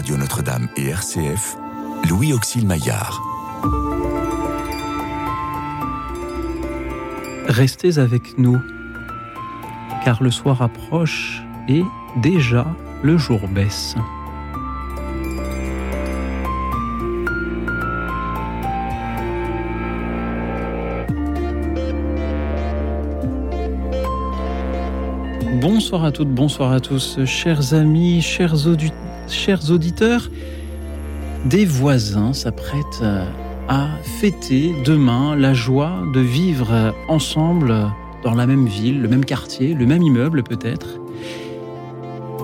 Radio Notre-Dame et RCF, Louis Auxil Maillard. Restez avec nous, car le soir approche et déjà le jour baisse. Bonsoir à toutes, bonsoir à tous, chers amis, chers, chers auditeurs. Des voisins s'apprêtent à fêter demain la joie de vivre ensemble dans la même ville, le même quartier, le même immeuble peut-être.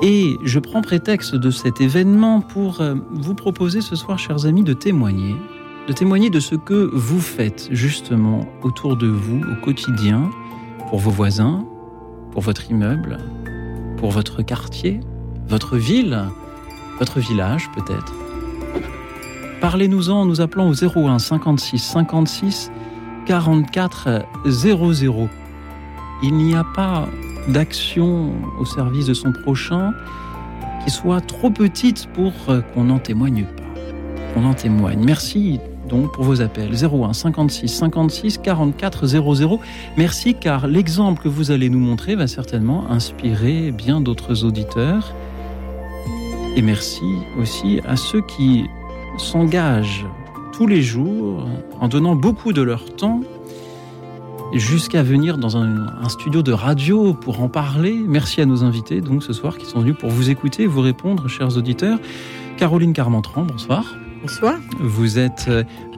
Et je prends prétexte de cet événement pour vous proposer ce soir, chers amis, de témoigner, de témoigner de ce que vous faites justement autour de vous au quotidien, pour vos voisins, pour votre immeuble, pour votre quartier, votre ville, votre village peut-être. Parlez-nous-en en nous appelant au 01 56 56 44 00. Il n'y a pas d'action au service de son prochain qui soit trop petite pour qu'on n'en témoigne pas. Qu'on en témoigne. Merci donc pour vos appels 01 56 56 44 00. Merci car l'exemple que vous allez nous montrer va certainement inspirer bien d'autres auditeurs. Et merci aussi à ceux qui s'engagent tous les jours en donnant beaucoup de leur temps jusqu'à venir dans un, un, studio de radio pour en parler. Merci à nos invités donc ce soir qui sont venus pour vous écouter et vous répondre, chers auditeurs. Caroline Carmentran, bonsoir. Bonsoir. Vous êtes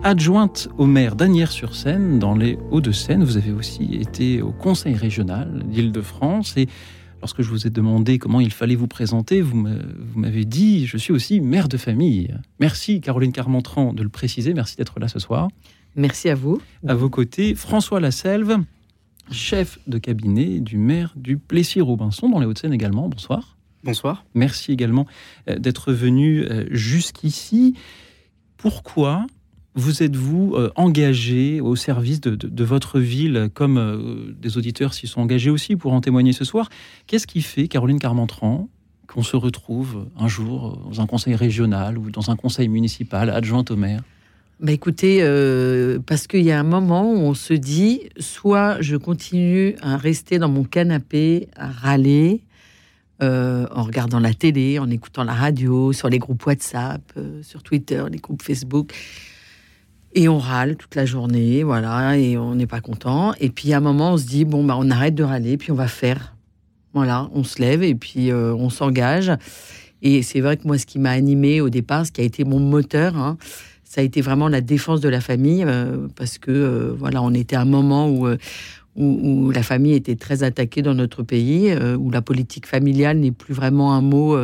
adjointe au maire d'Anières-sur-Seine, dans les Hauts-de-Seine. Vous avez aussi été au conseil régional d'Île-de-France. Et lorsque je vous ai demandé comment il fallait vous présenter, vous m'avez dit Je suis aussi mère de famille. Merci, Caroline Carmentran, de le préciser. Merci d'être là ce soir. Merci à vous. À vos côtés, François Lasselve, chef de cabinet du maire du Plessis-Robinson, dans les Hauts-de-Seine également. Bonsoir. Bonsoir. Merci également d'être venu jusqu'ici. Pourquoi vous êtes-vous euh, engagé au service de, votre ville, comme euh, des auditeurs s'y sont engagés aussi pour en témoigner ce soir? Qu'est-ce qui fait, Caroline Carmentran, qu'on se retrouve un jour dans un conseil régional ou dans un conseil municipal adjointe au maire? Bah écoutez, euh, parce qu'il y a un moment où on se dit, soit je continue à rester dans mon canapé, à râler, euh, en regardant la télé, en écoutant la radio, sur les groupes WhatsApp, euh, sur Twitter, les groupes Facebook. Et on râle toute la journée, voilà, et on n'est pas content. Et puis à un moment, on se dit, bon, bah, on arrête de râler, puis on va faire. Voilà, on se lève et puis euh, on s'engage. Et c'est vrai que moi, ce qui m'a animé au départ, ce qui a été mon moteur, hein, ça a été vraiment la défense de la famille, euh, parce que euh, voilà, on était à un moment où, où, la famille était très attaquée dans notre pays, où la politique familiale n'est plus vraiment un mot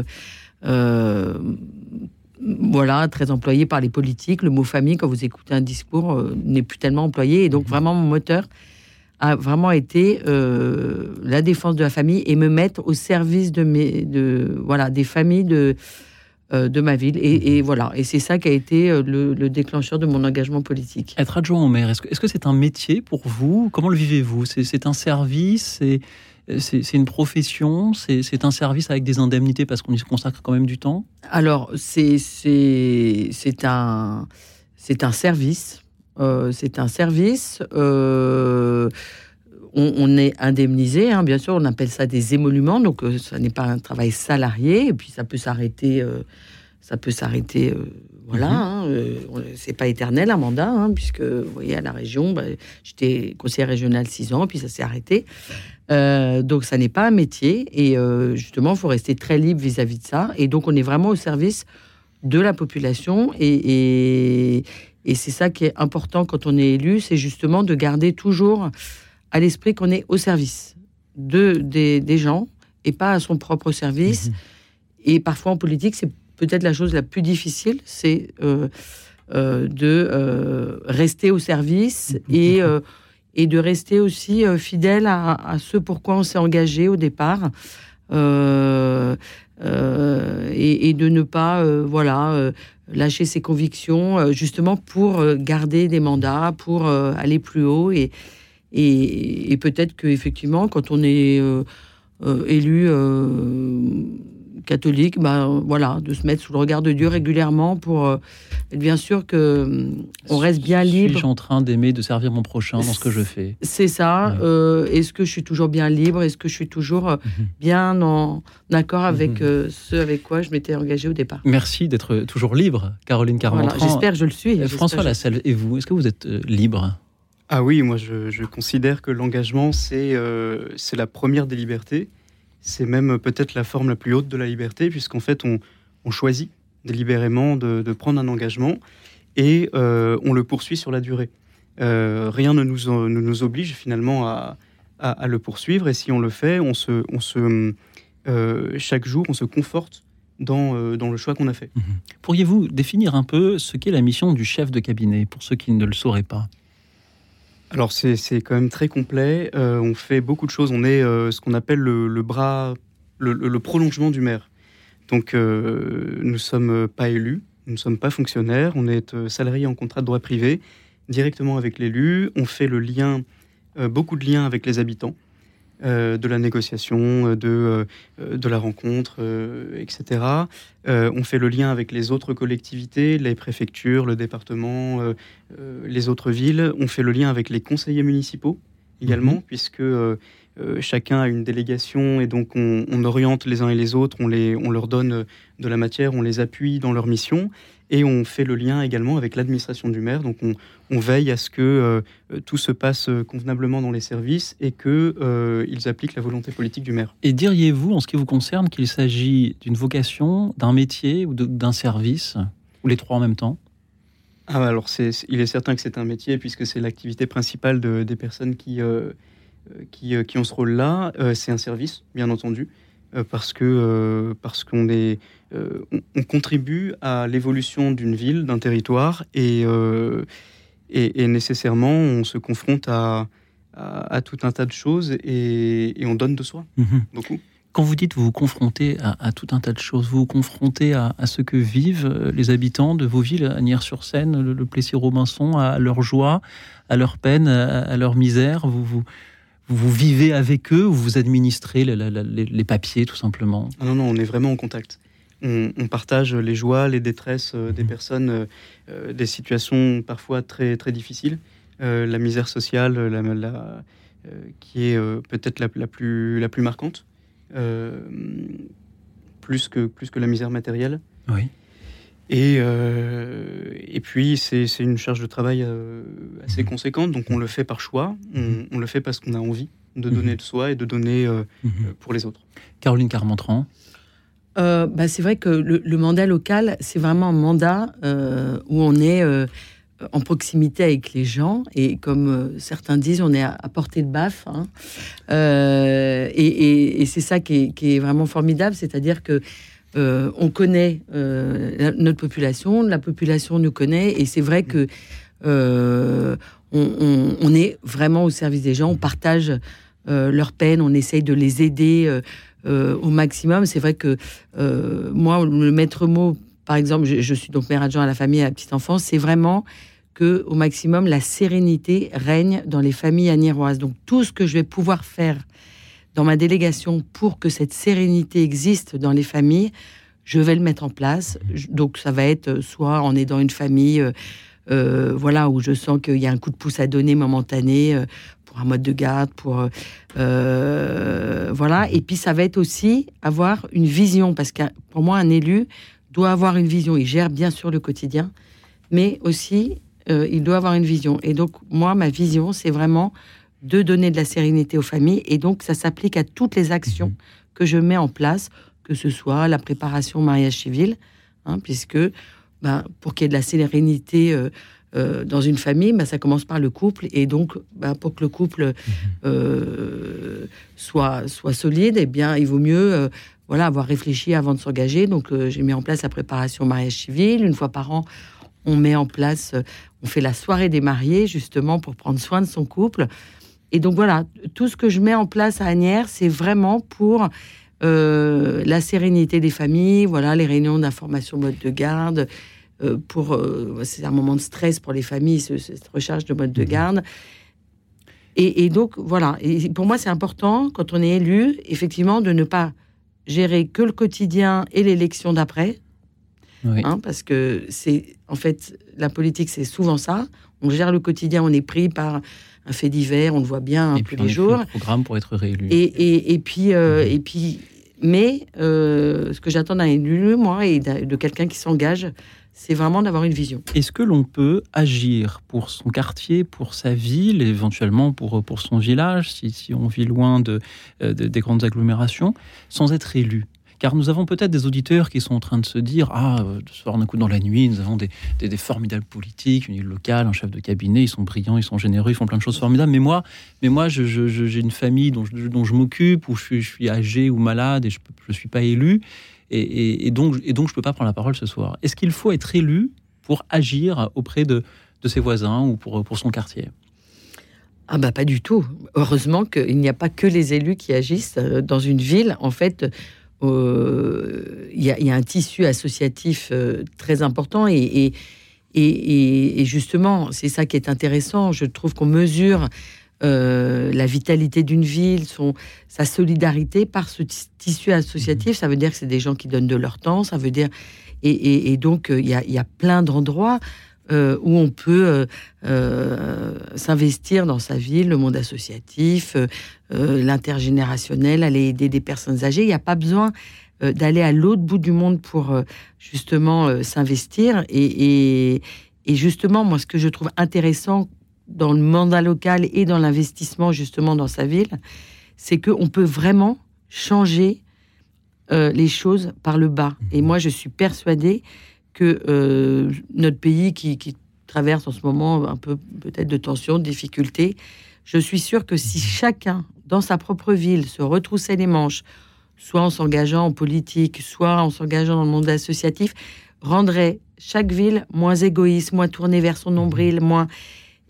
voilà, très employé par les politiques. Le mot famille, quand vous écoutez un discours, euh, n'est plus tellement employé. Et donc, vraiment, mon moteur a vraiment été euh, la défense de la famille et me mettre au service de mes, de, voilà, des familles de, euh, de ma ville. Et, et voilà, et c'est ça qui a été le, le, déclencheur de mon engagement politique. Être adjoint au maire, est-ce que c'est -ce c'est un métier pour vous? Comment le vivez-vous? C'est un service? C'est une profession, c'est un service avec des indemnités parce qu'on y consacre quand même du temps Alors, c'est un, un service. Euh, c'est un service. Euh, on, on, est indemnisé, hein, bien sûr, on appelle ça des émoluments, donc euh, ça n'est pas un travail salarié, et puis ça peut s'arrêter. Euh, ça peut s'arrêter, euh, voilà. Mm -hmm. hein, c'est pas éternel un mandat, hein, puisque vous voyez à la région, bah, j'étais conseiller régional six ans, puis ça s'est arrêté. Euh, donc ça n'est pas un métier et euh, justement il faut rester très libre vis-à-vis -vis de ça et donc on est vraiment au service de la population et, et, et c'est ça qui est important quand on est élu, c'est justement de garder toujours à l'esprit qu'on est au service de, des, des, gens et pas à son propre service. Mmh. Et parfois en politique, c'est peut-être la chose la plus difficile, c'est euh, de rester au service et et de rester aussi euh, fidèle à, à, ce pourquoi on s'est engagé au départ. Euh, euh, et, et, de ne pas euh, voilà euh, lâcher ses convictions justement pour garder des mandats pour aller plus haut et, et, et peut-être que effectivement quand on est élu catholique, bah, voilà, de se mettre sous le regard de Dieu régulièrement pour être bien sûr que on reste bien libre. Suis-je en train d'aimer, de servir mon prochain dans ce que je fais? C'est ça. Est-ce que je suis toujours bien libre? Est-ce que je suis toujours mhm. bien en accord avec mhm. ce avec quoi je m'étais engagé au départ? Merci d'être toujours libre, Caroline Carmentran. J'espère que je le suis. François Lasselle, et vous, est-ce que vous êtes libre? Ah oui, moi je, considère que l'engagement, euh, c'est la première des libertés. C'est même peut-être la forme la plus haute de la liberté, puisqu'en fait, on, choisit délibérément de, prendre un engagement et euh, on le poursuit sur la durée. Euh, rien ne nous, oblige finalement à, le poursuivre, et si on le fait, chaque jour, on se conforte dans, dans le choix qu'on a fait. Mmh Pourriez-vous définir un peu ce qu'est la mission du chef de cabinet, pour ceux qui ne le sauraient pas? Alors c'est quand même très complet. Euh, on fait beaucoup de choses. On est euh, ce qu'on appelle le, bras, le, prolongement du maire. Donc euh, nous ne sommes pas élus, nous ne sommes pas fonctionnaires. On est salariés en contrat de droit privé directement avec l'élu. On fait le lien, beaucoup de liens avec les habitants. Euh, de la négociation, euh, de, euh, de la rencontre, etc. on fait le lien avec les autres collectivités, les préfectures, le département, les autres villes. On fait le lien avec les conseillers municipaux également, mhm. puisque chacun a une délégation et donc on, oriente les uns et les autres, on, les, on leur donne de la matière, on les appuie dans leur mission. Et on fait le lien également avec l'administration du maire. Donc on, veille à ce que euh, tout se passe convenablement dans les services et qu'ils euh, appliquent la volonté politique du maire. Et diriez-vous, en ce qui vous concerne, qu'il s'agit d'une vocation, d'un métier ou d'un service, ou les trois en même temps? Ah, alors il est certain que c'est un métier puisque c'est l'activité principale des personnes qui, euh, qui, qui, ont ce rôle-là. c'est un service, bien entendu. Euh, parce que euh, parce qu'on est euh, on, contribue à l'évolution d'une ville, d'un territoire et, et, nécessairement on se confronte à, à, tout un tas de choses et, on donne de soi mhm. beaucoup. Quand vous dites vous vous confrontez à, tout un tas de choses, vous vous confrontez à, ce que vivent les habitants de vos villes, à Nières-sur-Seine, le, le Plessis-Robinson, à leur joie, à leur peine, à, leur misère. Vous, vous, vous vivez avec eux ou vous administrez les, papiers tout simplement? Ah Non, non, on est vraiment en contact. On, partage les joies, les détresses euh, des mmh. personnes, euh, euh, des situations parfois très, très difficiles. la misère sociale, la, qui est peut-être la, plus, la plus marquante, plus, que, plus que la misère matérielle. Oui. Et, euh, et puis, c'est une charge de travail euh, assez mhm. conséquente, donc on le fait par choix, on, mhm. le fait parce qu'on a envie de donner de soi et de donner euh, pour les autres. Caroline Carmentran bah, C'est vrai que le, mandat local, c'est vraiment un mandat où on est en proximité avec les gens et comme certains disent, on est à, portée de baffe. Hein. et, c'est ça qui est, vraiment formidable, c'est-à-dire que euh, on connaît euh, notre population, la population nous connaît, et c'est vrai que euh, on, est vraiment au service des gens, on partage leur peine, on essaye de les aider au maximum. C'est vrai que moi, le maître mot, par exemple, je, suis donc mère adjoint à la famille et à la petite enfance, c'est vraiment que au maximum la sérénité règne dans les familles anéroises. Donc tout ce que je vais pouvoir faire dans ma délégation pour que cette sérénité existe dans les familles, je vais le mettre en place. Donc ça va être soit en aidant une famille, euh, euh, voilà, où je sens qu'il y a un coup de pouce à donner momentané euh, pour un mode de garde, pour voilà. Et puis ça va être aussi avoir une vision, parce que pour moi un élu doit avoir une vision. Il gère bien sûr le quotidien, mais aussi il doit avoir une vision. Et donc moi ma vision c'est vraiment de donner de la sérénité aux familles. Et donc, ça s'applique à toutes les actions mhm. que je mets en place, que ce soit la préparation au mariage civil, hein, puisque ben, pour qu'il y ait de la sérénité euh, euh, dans une famille, ben, ça commence par le couple. Et donc, ben, pour que le couple mhm. euh, soit, soit solide, eh bien, il vaut mieux voilà, avoir réfléchi avant de s'engager. Donc, j'ai mis en place la préparation au mariage civil. Une fois par an, on met en place, on fait la soirée des mariés, justement, pour prendre soin de son couple. Et donc voilà, tout ce que je mets en place à Agnières, c'est vraiment pour euh, la sérénité des familles, voilà, les réunions d'information mode de garde. Euh, pour, euh, c'est un moment de stress pour les familles, cette recharge de mode de mmh. garde. Et, donc voilà, et pour moi c'est important quand on est élu, effectivement, de ne pas gérer que le quotidien et l'élection d'après. Oui. hein, parce que c'est en fait la politique, c'est souvent ça. On gère le quotidien, on est pris par un fait divers, on le voit bien et tous puis les jours. le programme pour être réélu. Et, et, et puis, euh, et puis, mais euh, ce que j'attends d'un élu, moi, et de quelqu'un qui s'engage, c'est vraiment d'avoir une vision. Est-ce que l'on peut agir pour son quartier, pour sa ville, éventuellement pour, pour son village, si, si on vit loin de, euh, de- des grandes agglomérations, sans être élu? Car nous avons peut-être des auditeurs qui sont en train de se dire Ah, euh, ce soir d'un coup dans la nuit, nous avons des, des- formidables politiques, une île locale, un chef de cabinet, ils sont brillants, ils sont généreux, ils font plein de choses formidables. Mais moi, mais moi je- je- j'ai une famille dont je, dont je m'occupe, ou je suis, je suis âgé ou malade et je ne suis pas élu. Et, donc, et donc, je ne peux pas prendre la parole ce soir. Est-ce qu'il faut être élu pour agir auprès de, de ses voisins ou pour, pour son quartier? Ah bah pas du tout. Heureusement qu'il n'y a pas que les élus qui agissent euh, dans une ville. En fait, euh, il y, a- un tissu associatif euh, très important et- et- et justement, c'est ça qui est intéressant. Je trouve qu'on mesure euh, la vitalité d'une ville, sa solidarité par ce ti- tissu associatif. Ça veut dire que c'est des gens qui donnent de leur temps. Ça veut dire et, donc euh, il y, a, plein d'endroits euh, où on peut s'investir dans sa ville, le monde associatif, l'intergénérationnel, aller aider des personnes âgées. Il n'y a pas besoin d'aller à l'autre bout du monde pour justement s'investir. Et justement, moi, ce que je trouve intéressant dans le mandat local et dans l'investissement justement dans sa ville, c'est qu'on peut vraiment changer euh, les choses par le bas. Et moi, je suis persuadée que euh, notre pays qui, qui traverse en ce moment un peu peut-être de tensions, de difficultés, je suis sûre que si chacun dans sa propre ville se retroussait les manches, soit en s'engageant en politique, soit en s'engageant dans le monde associatif, rendrait chaque ville moins égoïste, moins tournée vers son nombril, moins...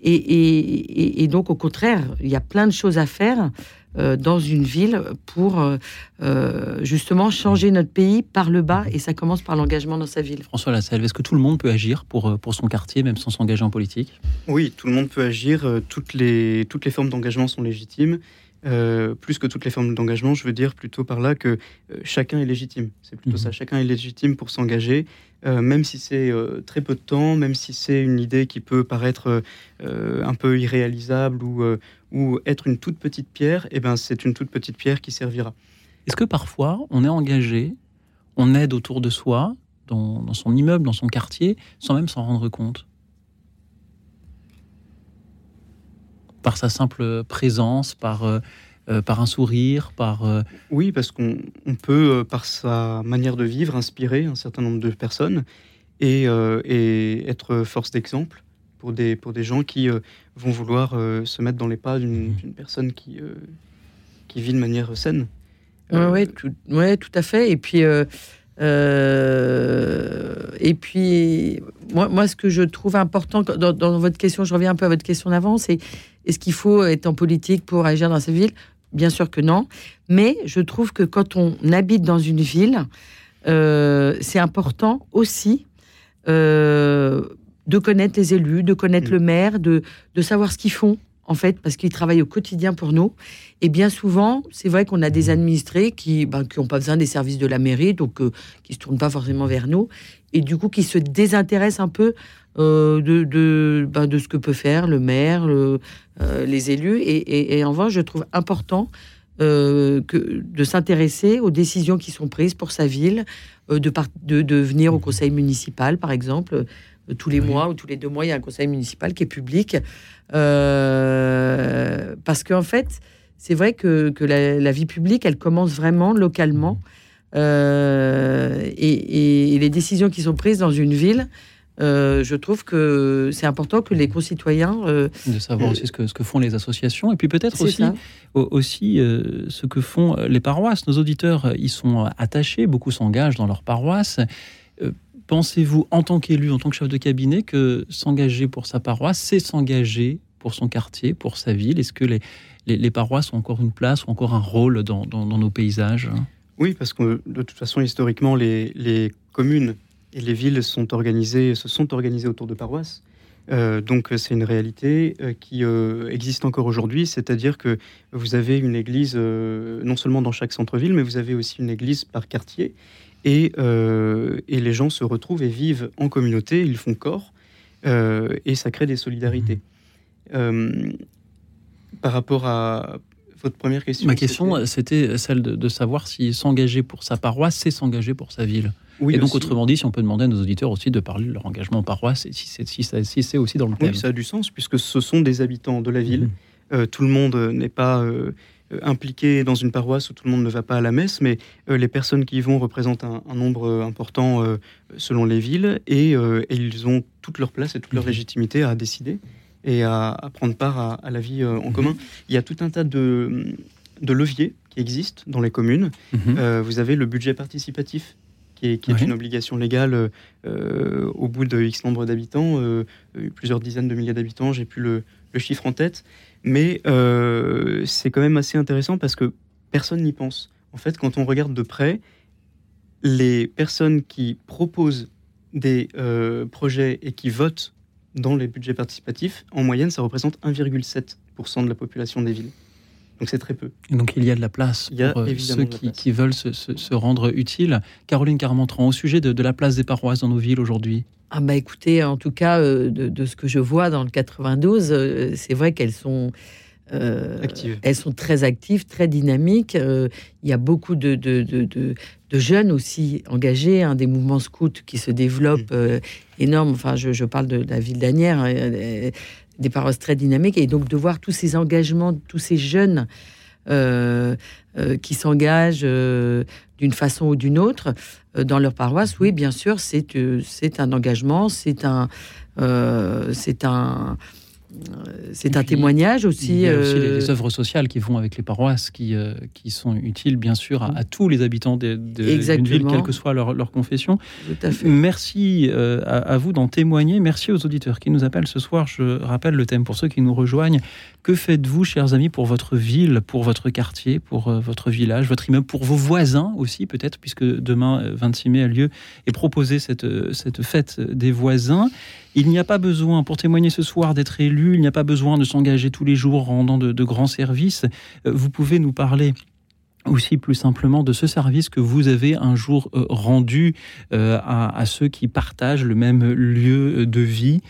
Et, et- et- et donc, au contraire, il y a plein de choses à faire euh, dans une ville pour euh, euh, justement changer notre pays par le bas, et ça commence par l'engagement dans sa ville. François Lassalle, est-ce que tout le monde peut agir pour, pour son quartier, même sans s'engager en politique? Oui, tout le monde peut agir. Toutes les, toutes les formes d'engagement sont légitimes. Euh, plus que toutes les formes d'engagement, je veux dire plutôt par là que chacun est légitime. C'est plutôt Mhm. ça. Chacun est légitime pour s'engager, euh, même si c'est euh, très peu de temps, même si c'est une idée qui peut paraître euh, un peu irréalisable ou, être une toute petite pierre. Et ben, c'est une toute petite pierre qui servira. Est-ce que parfois on est engagé, on aide autour de soi, dans, dans son immeuble, dans son quartier, sans même s'en rendre compte? Par sa simple présence, par, euh, par un sourire, par... euh, Oui, parce qu'on on peut, euh, par sa manière de vivre, inspirer un certain nombre de personnes et, euh, et être force d'exemple pour des, pour des gens qui euh, vont vouloir euh, se mettre dans les pas d'une d'une personne qui, euh, qui vit de manière saine. Ouais, Euh, ouais, tout, ouais, tout à fait. Et puis, euh, euh, et puis moi, moi, ce que je trouve important dans, dans votre question, je reviens un peu à votre question d'avant, c'est est-ce qu'il faut être en politique pour agir dans sa ville? Bien sûr que non. Mais je trouve que quand on habite dans une ville, euh, c'est important aussi euh, de connaître les élus, de connaître Mm. le maire, de, de savoir ce qu'ils font, en fait, parce qu'ils travaillent au quotidien pour nous. Et bien souvent, c'est vrai qu'on a des administrés qui ben, qui n'ont pas besoin des services de la mairie, donc euh, qui ne se tournent pas forcément vers nous, et du coup qui se désintéressent un peu euh, de, de, ben, de ce que peut faire le maire, le- euh, les élus. Et, et- et en revanche, je trouve important euh, que, de s'intéresser aux décisions qui sont prises pour sa ville, de, par- de, de venir au conseil municipal, par exemple. tous les Oui. mois ou tous les deux mois, il y a un conseil municipal qui est public. Parce qu'en fait, c'est vrai que, que la, la vie publique, elle commence vraiment localement. Et les décisions qui sont prises dans une ville, euh, je trouve que c'est important que les concitoyens. euh, de savoir aussi ce que, ce que font les associations, et puis peut-être aussi au- aussi euh, ce que font euh, les paroisses. Nos auditeurs, euh, ils sont euh, attachés, beaucoup s'engagent dans leur paroisse. Euh, Pensez-vous, en tant qu'élu, en tant que chef de cabinet, que s'engager pour sa paroisse, c'est s'engager pour son quartier, pour sa ville? Est-ce que les, les, les paroisses ont encore une place ou encore un rôle dans, dans- dans nos paysages? Oui, parce que de toute façon, historiquement, les, les communes et les villes sont organisées, se sont organisées autour de paroisses. donc c'est une réalité qui existe encore aujourd'hui, c'est-à-dire que vous avez une église non seulement dans chaque centre-ville, mais vous avez aussi une église par quartier, et, et les gens se retrouvent et vivent en communauté, ils font corps, et ça crée des solidarités. par rapport à votre première question Ma question, c'était celle de, savoir si s'engager pour sa paroisse, c'est s'engager pour sa ville. Oui, et donc, autrement dit, si on peut demander à nos auditeurs aussi de parler de leur engagement en paroisse, et si c'est si aussi dans le thème. Oui, ça a du sens, puisque ce sont des habitants de la ville. Mhm. Euh, tout le monde n'est pas euh, impliqué dans une paroisse où tout le monde ne va pas à la messe, mais euh, les personnes qui y vont représentent un, nombre important selon les villes, et, ils ont toute leur place et toute leur mhm. légitimité à décider et à, prendre part à, la vie euh, en commun. Il y a tout un tas de, de leviers qui existent dans les communes. Mhm. Euh, vous avez le budget participatif qui est, qui est une obligation légale euh, au bout de X nombre d'habitants, plusieurs dizaines de milliers d'habitants, j'ai plus le, le, chiffre en tête, mais c'est quand même assez intéressant parce que personne n'y pense. En fait, quand on regarde de près, les personnes qui proposent des projets et qui votent dans les budgets participatifs, en moyenne, ça représente 1,7% de la population des villes. Donc c'est très peu. Et donc il y a de la place pour euh, ceux qui, veulent se, rendre utiles. Caroline Carmentran, au sujet de, la place des paroisses dans nos villes aujourd'hui ah bah écoutez, en tout cas, euh, de, ce que je vois dans le 92, euh, c'est vrai qu'elles sont euh, elles sont très actives, très dynamiques. Euh, il y a beaucoup de, de, jeunes aussi engagés, hein, des mouvements scouts qui se développent euh, énormes. Enfin, je, parle de, la ville d'Anières, hein, des paroisses très dynamiques. Et donc de voir tous ces engagements, tous ces jeunes qui s'engagent d'une façon ou d'une autre dans leur paroisse, oui, bien sûr, c'est c'est un engagement, c'est un... c'est un c'est un témoignage aussi. Il y a aussi les, euh, œuvres sociales qui vont avec les paroisses, qui, euh, qui sont utiles, bien sûr, à, tous les habitants d'une ville, quelle que soit leur, leur confession. Merci euh, à, vous d'en témoigner. Merci aux auditeurs qui nous appellent ce soir. Je rappelle le thème pour ceux qui nous rejoignent. Que faites-vous, chers amis, pour votre ville, pour votre quartier, pour votre village, votre immeuble, pour vos voisins aussi, peut-être, puisque demain, 26 mai, a lieu et proposé cette, cette fête des voisins? Il n'y a pas besoin, pour témoigner ce soir, d'être élu, il n'y a pas besoin de s'engager tous les jours en rendant de, grands services. Euh, vous pouvez nous parler aussi plus simplement de ce service que vous avez un jour euh, rendu euh, à, ceux qui partagent le même lieu de vie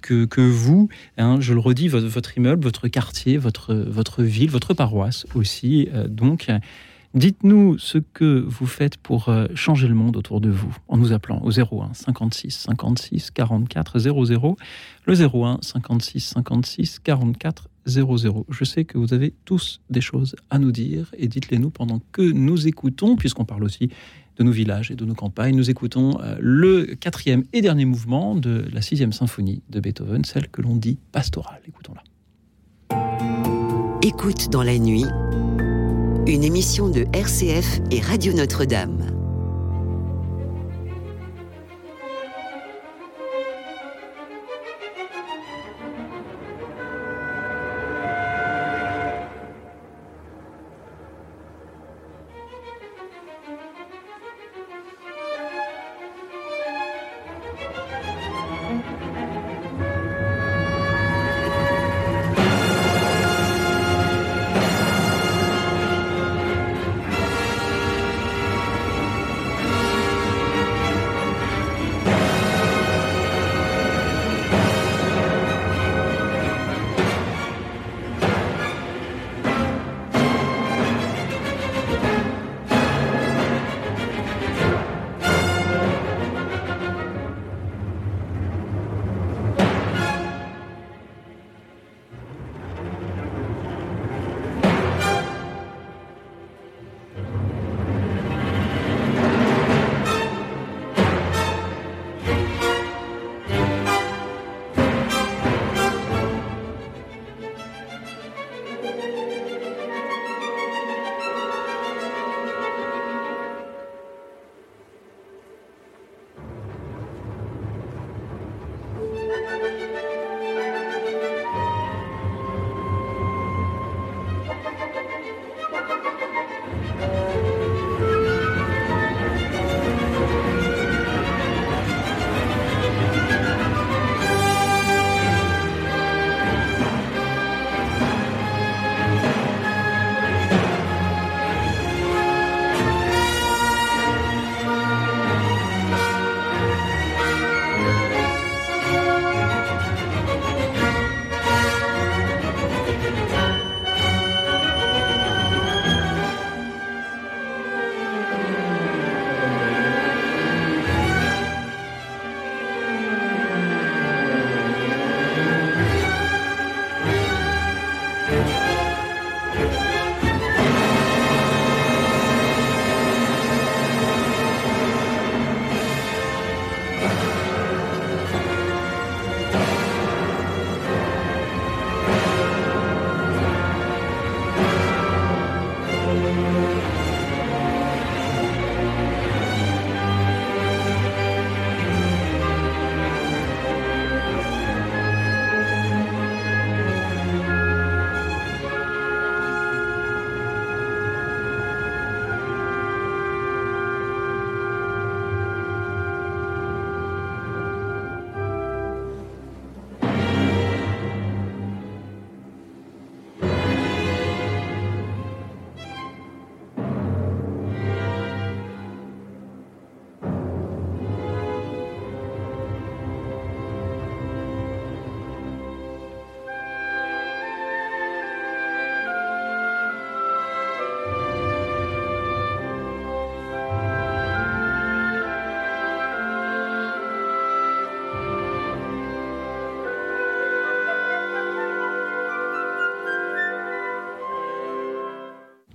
que, que, vous. Hein. je le redis, votre, votre, immeuble, votre quartier, votre, votre ville, votre paroisse aussi. donc, Dites-nous ce que vous faites pour euh, changer le monde autour de vous en nous appelant au 01 56 56 44 00. Le 01 56 56 44 00. Je sais que vous avez tous des choses à nous dire et dites-les nous pendant que nous écoutons, puisqu'on parle aussi de nos villages et de nos campagnes. Nous écoutons euh, le quatrième et dernier mouvement de la sixième symphonie de Beethoven, celle que l'on dit pastorale. Écoutons-la. Écoute dans la nuit une émission de RCF et Radio Notre-Dame.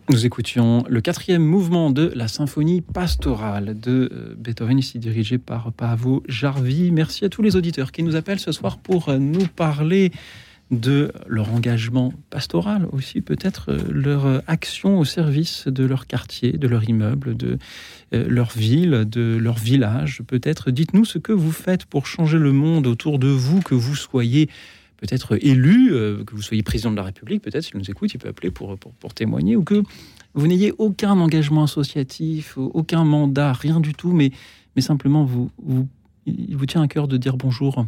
Nous écoutions le quatrième mouvement de la symphonie pastorale de euh, Beethoven, ici dirigé par Pavo Jarvi. Merci à tous les auditeurs qui nous appellent ce soir pour euh, nous parler de leur engagement pastoral aussi, peut-être euh, leur action au service de leur quartier, de leur immeuble, de leur ville, de leur village. Peut-être dites-nous ce que vous faites pour changer le monde autour de vous, que vous soyez peut-être élu, euh, que vous soyez président de la République, peut-être s'il nous écoute, il peut appeler pour, pour, témoigner, ou que vous n'ayez aucun engagement associatif, aucun mandat, rien du tout, mais, mais simplement vous, vous, il vous tient à cœur de dire bonjour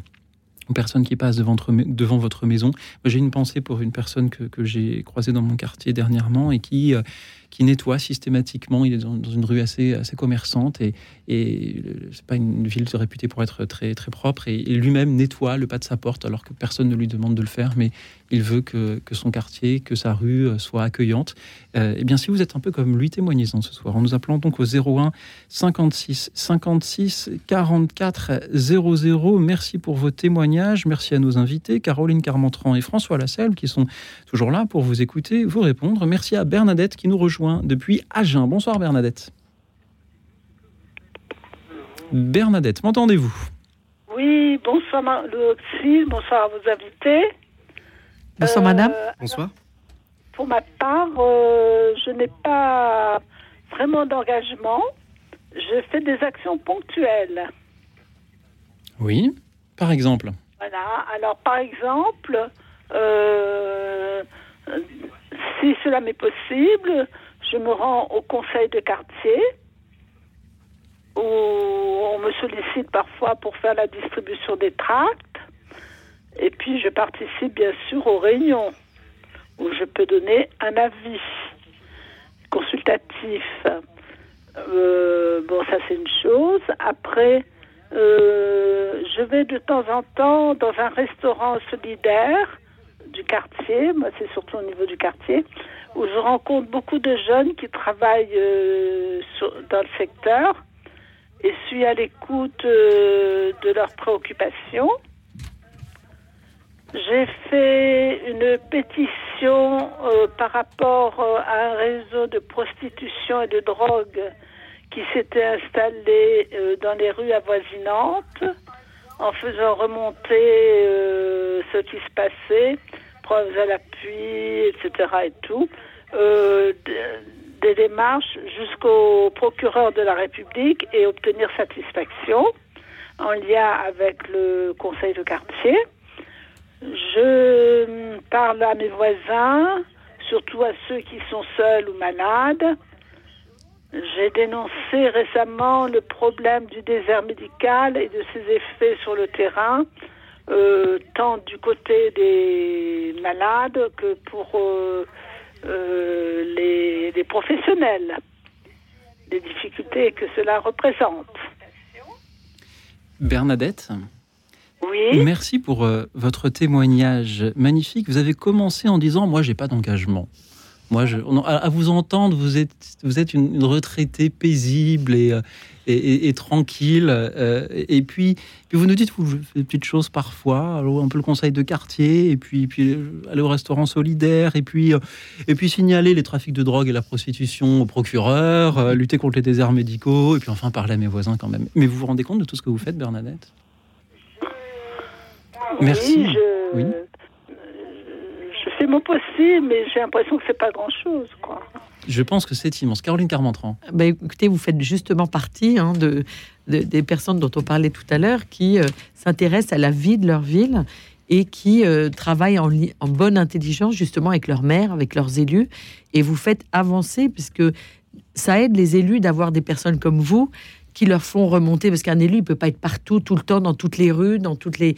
aux personnes qui passent devant, devant votre maison. J'ai une pensée pour une personne que, que j'ai croisée dans mon quartier dernièrement et qui... Euh, qui nettoie systématiquement. Il est dans, une rue assez, assez commerçante et, et c'est pas une ville réputée pour être très, très propre. Et, lui-même nettoie le pas de sa porte alors que personne ne lui demande de le faire, mais il veut que, que son quartier, que sa rue euh, soit accueillante. Euh, et bien, si vous êtes un peu comme lui, témoignez-en ce soir en nous appelant donc au 01 56 56 44 00. Merci pour vos témoignages. Merci à nos invités, Caroline Carmentran et François Lasselle, qui sont toujours là pour vous écouter, vous répondre. Merci à Bernadette qui nous rejoint depuis Agen. Bonsoir Bernadette. Bernadette, m'entendez-vous? Oui, bonsoir Lucie, bonsoir à vos invités. Bonsoir madame. Euh, bonsoir. Pour ma part, euh, je n'ai pas vraiment d'engagement. Je fais des actions ponctuelles. Oui, par exemple. Voilà, alors par exemple, euh, si cela m'est possible, je me rends au conseil de quartier où on me sollicite parfois pour faire la distribution des tracts. Et puis je participe bien sûr aux réunions où je peux donner un avis consultatif. Euh, bon, ça c'est une chose. Après, euh, je vais de temps en temps dans un restaurant solidaire du quartier. Moi, c'est surtout au niveau du quartier où je rencontre beaucoup de jeunes qui travaillent euh, dans le secteur et suis à l'écoute euh, de leurs préoccupations. J'ai fait une pétition euh, par rapport à un réseau de prostitution et de drogue qui s'était installé dans les rues avoisinantes en faisant remonter ce qui se passait preuves à l'appui, etc. et tout, euh, des démarches jusqu'au procureur de la République et obtenir satisfaction en lien avec le conseil de quartier. Je parle à mes voisins, surtout à ceux qui sont seuls ou malades. J'ai dénoncé récemment le problème du désert médical et de ses effets sur le terrain euh, tant du côté des malades que pour euh, euh, les, les, professionnels, les difficultés que cela représente. Bernadette oui. Merci pour votre témoignage magnifique. Vous avez commencé en disant Moi, j'ai pas d'engagement. Moi, je, à, vous entendre, vous êtes, vous êtes une, retraitée paisible et, et, tranquille. Euh, et puis, puis vous nous dites, vous faites des petites choses parfois, un peu le conseil de quartier, et puis, puis euh, aller au restaurant solidaire, et puis, euh, et puis signaler les trafics de drogue et la prostitution au procureur, lutter contre les déserts médicaux, et puis enfin parler à mes voisins quand même. Mais vous vous rendez compte de tout ce que vous faites, Bernadette? Merci. Oui, je, mon possible, mais j'ai l'impression que c'est pas grand-chose, quoi. Je pense que c'est immense. Caroline Carmentran. Bah, écoutez, vous faites justement partie hein, de, des personnes dont on parlait tout à l'heure qui euh, s'intéressent à la vie de leur ville et qui euh, travaillent en, en, bonne intelligence justement avec leurs maires, avec leurs élus. Et vous faites avancer, puisque ça aide les élus d'avoir des personnes comme vous qui leur font remonter, parce qu'un élu, il peut pas être partout, tout le temps, dans toutes les rues, dans toutes les...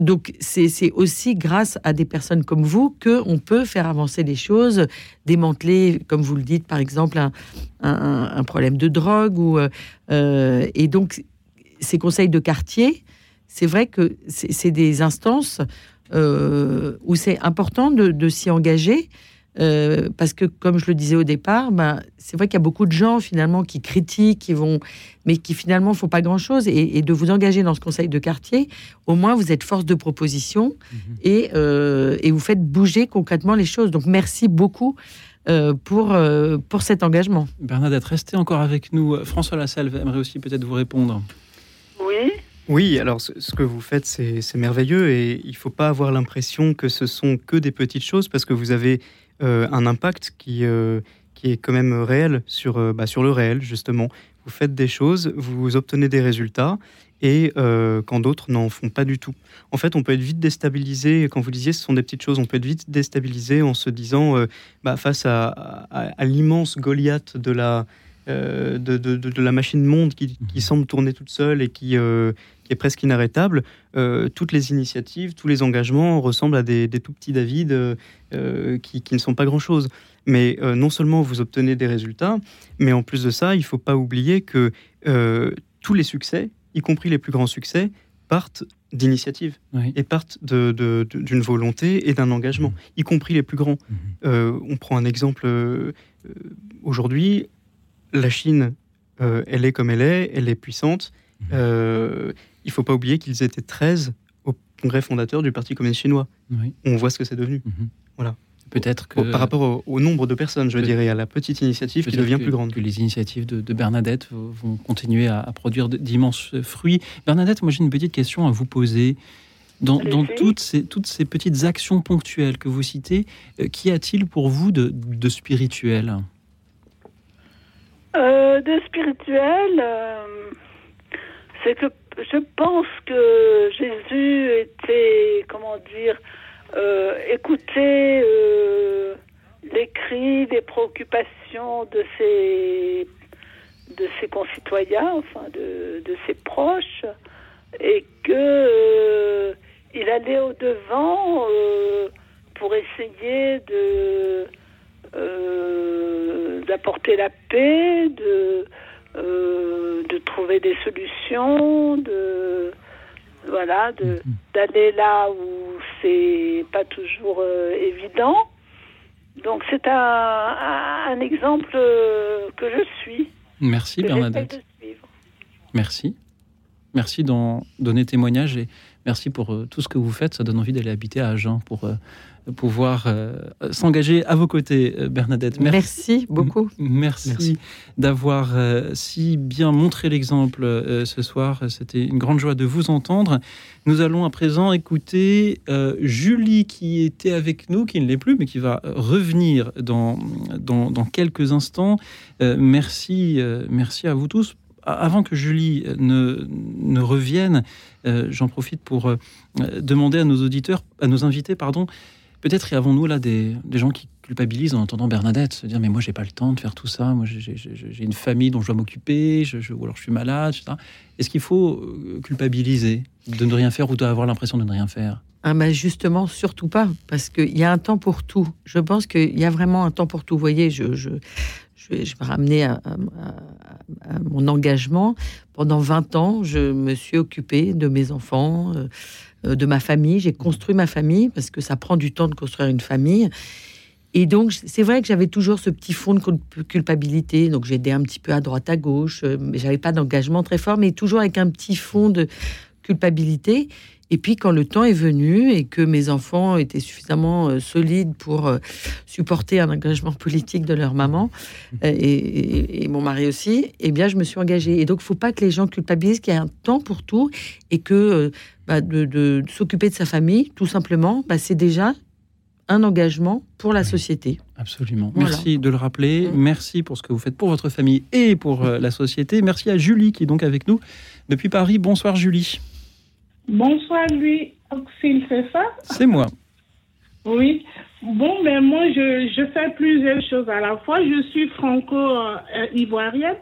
Donc c'est aussi grâce à des personnes comme vous que on peut faire avancer les choses, démanteler, comme vous le dites, par exemple, un, problème de drogue. Ou, euh, euh, et donc ces conseils de quartier, c'est vrai que c'est des instances euh, où c'est important de s'y engager euh, parce que, comme je le disais au départ, ben, c'est vrai qu'il y a beaucoup de gens finalement qui critiquent, qui vont, mais qui finalement font pas grand-chose. Et, de vous engager dans ce conseil de quartier, au moins vous êtes force de proposition mhm. et, euh, et, vous faites bouger concrètement les choses. Donc merci beaucoup euh, pour, euh, pour cet engagement. Bernadette, restez encore avec nous. François Lassalle aimerait aussi peut-être vous répondre. Oui. Oui, alors ce, ce que vous faites, c'est merveilleux et il ne faut pas avoir l'impression que ce sont que des petites choses parce que vous avez un impact qui, euh, qui est quand même réel sur, euh, bah, sur le réel, justement. Vous faites des choses, vous obtenez des résultats et euh, quand d'autres n'en font pas du tout. En fait, on peut être vite déstabilisé, quand vous disiez ce sont des petites choses, on peut être vite déstabilisé en se disant, euh, bah, face à, l'immense Goliath de la, euh, de, de- la machine monde qui, semble tourner toute seule et qui, euh, qui est presque inarrêtable, euh, toutes les initiatives, tous les engagements ressemblent à des, des tout petits David euh, euh, qui, qui ne sont pas grand-chose. Mais euh, non seulement vous obtenez des résultats, mais en plus de ça, il ne faut pas oublier que tous les succès, y compris les plus grands succès, partent d'initiatives Oui. et partent de- de- de- d'une volonté et d'un engagement, y compris les plus grands. Euh, on prend un exemple euh, aujourd'hui, la Chine, euh, elle est comme elle est, elle est puissante. Mhm. Euh, il ne faut pas oublier qu'ils étaient 13 au congrès fondateur du Parti communiste chinois. Oui. On voit ce que c'est devenu. Mhm. Voilà. Peut-être que. Par rapport au, au nombre de personnes, je dirais, à la petite initiative qui devient que- plus grande. Que les initiatives de, de Bernadette vont continuer à, à produire d'immenses fruits. Bernadette, moi j'ai une petite question à vous poser. Dans, toutes, ces, toutes ces petites actions ponctuelles que vous citez, euh, qu'y a-t-il pour vous de, de spirituel? Euh, de spirituel, euh, c'est que je pense que Jésus était, comment dire, euh, euh, les cris, les préoccupations de ses, de ses concitoyens, enfin de, de ses proches, et que euh, il allait au devant euh, pour essayer de d'apporter la paix, de, euh, de trouver des solutions, de voilà, de d'aller là où c'est pas toujours euh, évident. Donc c'est un, un, un exemple euh, que je suis. Merci Bernadette. Merci. Merci d'en donner témoignage et merci pour euh, tout ce que vous faites. Ça donne envie d'aller habiter à Agen pour euh, pouvoir euh, s'engager à vos côtés, euh, Bernadette. Merci, beaucoup. Merci, Merci. d'avoir euh, si bien montré l'exemple euh, ce soir. C'était une grande joie de vous entendre. Nous allons à présent écouter euh, Julie qui était avec nous, qui ne l'est plus, mais qui va revenir dans, dans, dans quelques instants. Euh, merci, euh, merci à vous tous. Avant que Julie euh, ne, ne revienne, euh, j'en profite pour euh, demander à nos auditeurs, à nos invités, pardon, peut-être y avons-nous là des, des gens qui culpabilisent en entendant Bernadette se dire mais moi j'ai pas le temps de faire tout ça, moi j'ai- une famille dont je dois m'occuper, je, ou alors je suis malade, etc. Est-ce qu'il faut culpabiliser de ne rien faire ou d'avoir l'impression de ne rien faire? Ah justement, surtout pas, parce qu'il y a un temps pour tout. Je pense qu'il y a vraiment un temps pour tout. Vous voyez, je, je, je, vais, je vais à, mon engagement. Pendant 20 ans, je me suis occupée de mes enfants, euh, euh, de ma famille. J'ai construit ma famille, parce que ça prend du temps de construire une famille. Et donc, c'est vrai que j'avais toujours ce petit fond de cul- culpabilité. Donc, j'aidais un petit peu à droite, à gauche. euh, Mais j'avais pas d'engagement très fort, mais toujours avec un petit fond de culpabilité. Et puis, quand le temps est venu et que mes enfants étaient suffisamment euh, solides pour euh, supporter un engagement politique de leur maman euh, et, et- et mon mari aussi, eh bien, je me suis engagée. Et donc, il faut pas que les gens culpabilisent qu'il y a un temps pour tout et que bah, de, de- de s'occuper de sa famille, tout simplement, bah, c'est déjà un engagement pour la société. Absolument. Voilà. Merci de le rappeler. Mm. Merci pour ce que vous faites pour votre famille et pour la société. Merci à Julie qui est donc avec nous depuis Paris. Bonsoir Julie. Bonsoir, lui, Auxil, c'est ça? C'est moi. Oui. Bon, ben moi, je, je fais plusieurs choses à la fois. Je suis franco-ivoirienne.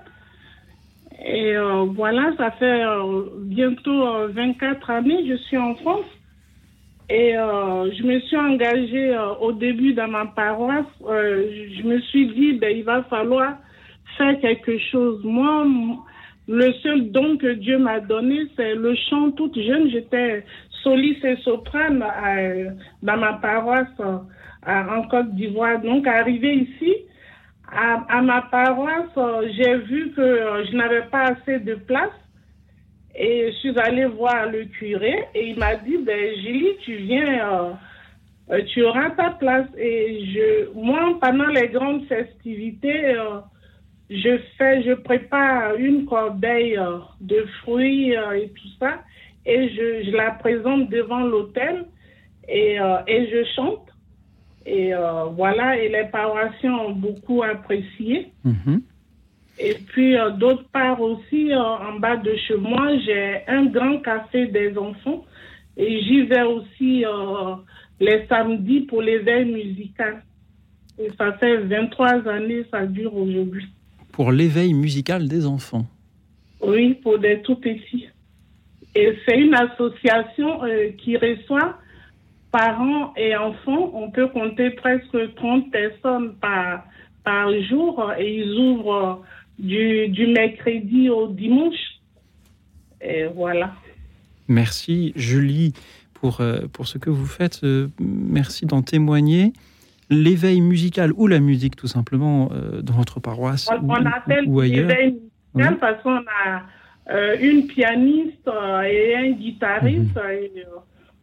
Et euh, voilà, ça fait euh, bientôt euh, 24 années je suis en France. Et euh, je me suis engagée euh, au début dans ma paroisse. Euh, je me suis dit, ben, il va falloir faire quelque chose. Moi, le seul don que Dieu m'a donné, c'est le chant. Toute jeune, j'étais soliste et soprane à- dans ma paroisse euh, à- en Côte d'Ivoire. Donc, arrivé ici, à, ma paroisse, euh, j'ai vu que euh, je n'avais pas assez de place. Et je suis allée voir le curé et il m'a dit, ben, Julie, tu viens, euh, euh, tu auras ta place. Et je, moi, pendant les grandes festivités, euh, je fais, je prépare une corbeille euh, de fruits et tout ça, et je, je la présente devant l'hôtel et, et je chante. Et voilà, et les paroissiens ont beaucoup apprécié. Mhm. Et puis, d'autre part aussi, en bas de chez moi, j'ai un grand café des enfants. Et j'y vais aussi les samedis pour l'éveil musical. Et ça fait 23 années, ça dure aujourd'hui. Pour l'éveil musical des enfants Oui, pour des tout petits. Et c'est une association euh, qui reçoit parents et enfants. On peut compter presque 30 personnes par, par jour et ils ouvrent du, du mercredi au dimanche. Et voilà. Merci Julie pour, euh, pour ce que vous faites. Euh, merci d'en témoigner. L'éveil musical ou la musique, tout simplement, euh, dans votre paroisse on, appelle l'éveil musical parce qu'on a une pianiste et un guitariste. Mhm. Et,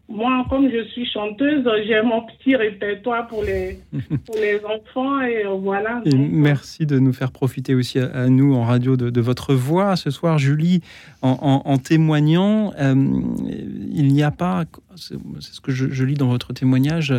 moi, comme je suis chanteuse, j'ai mon petit répertoire pour les, pour les enfants et voilà. merci de nous faire profiter aussi à, nous en radio de, votre voix ce soir, Julie, en, témoignant. Euh, il n'y a pas, c'est ce que je, lis dans votre témoignage,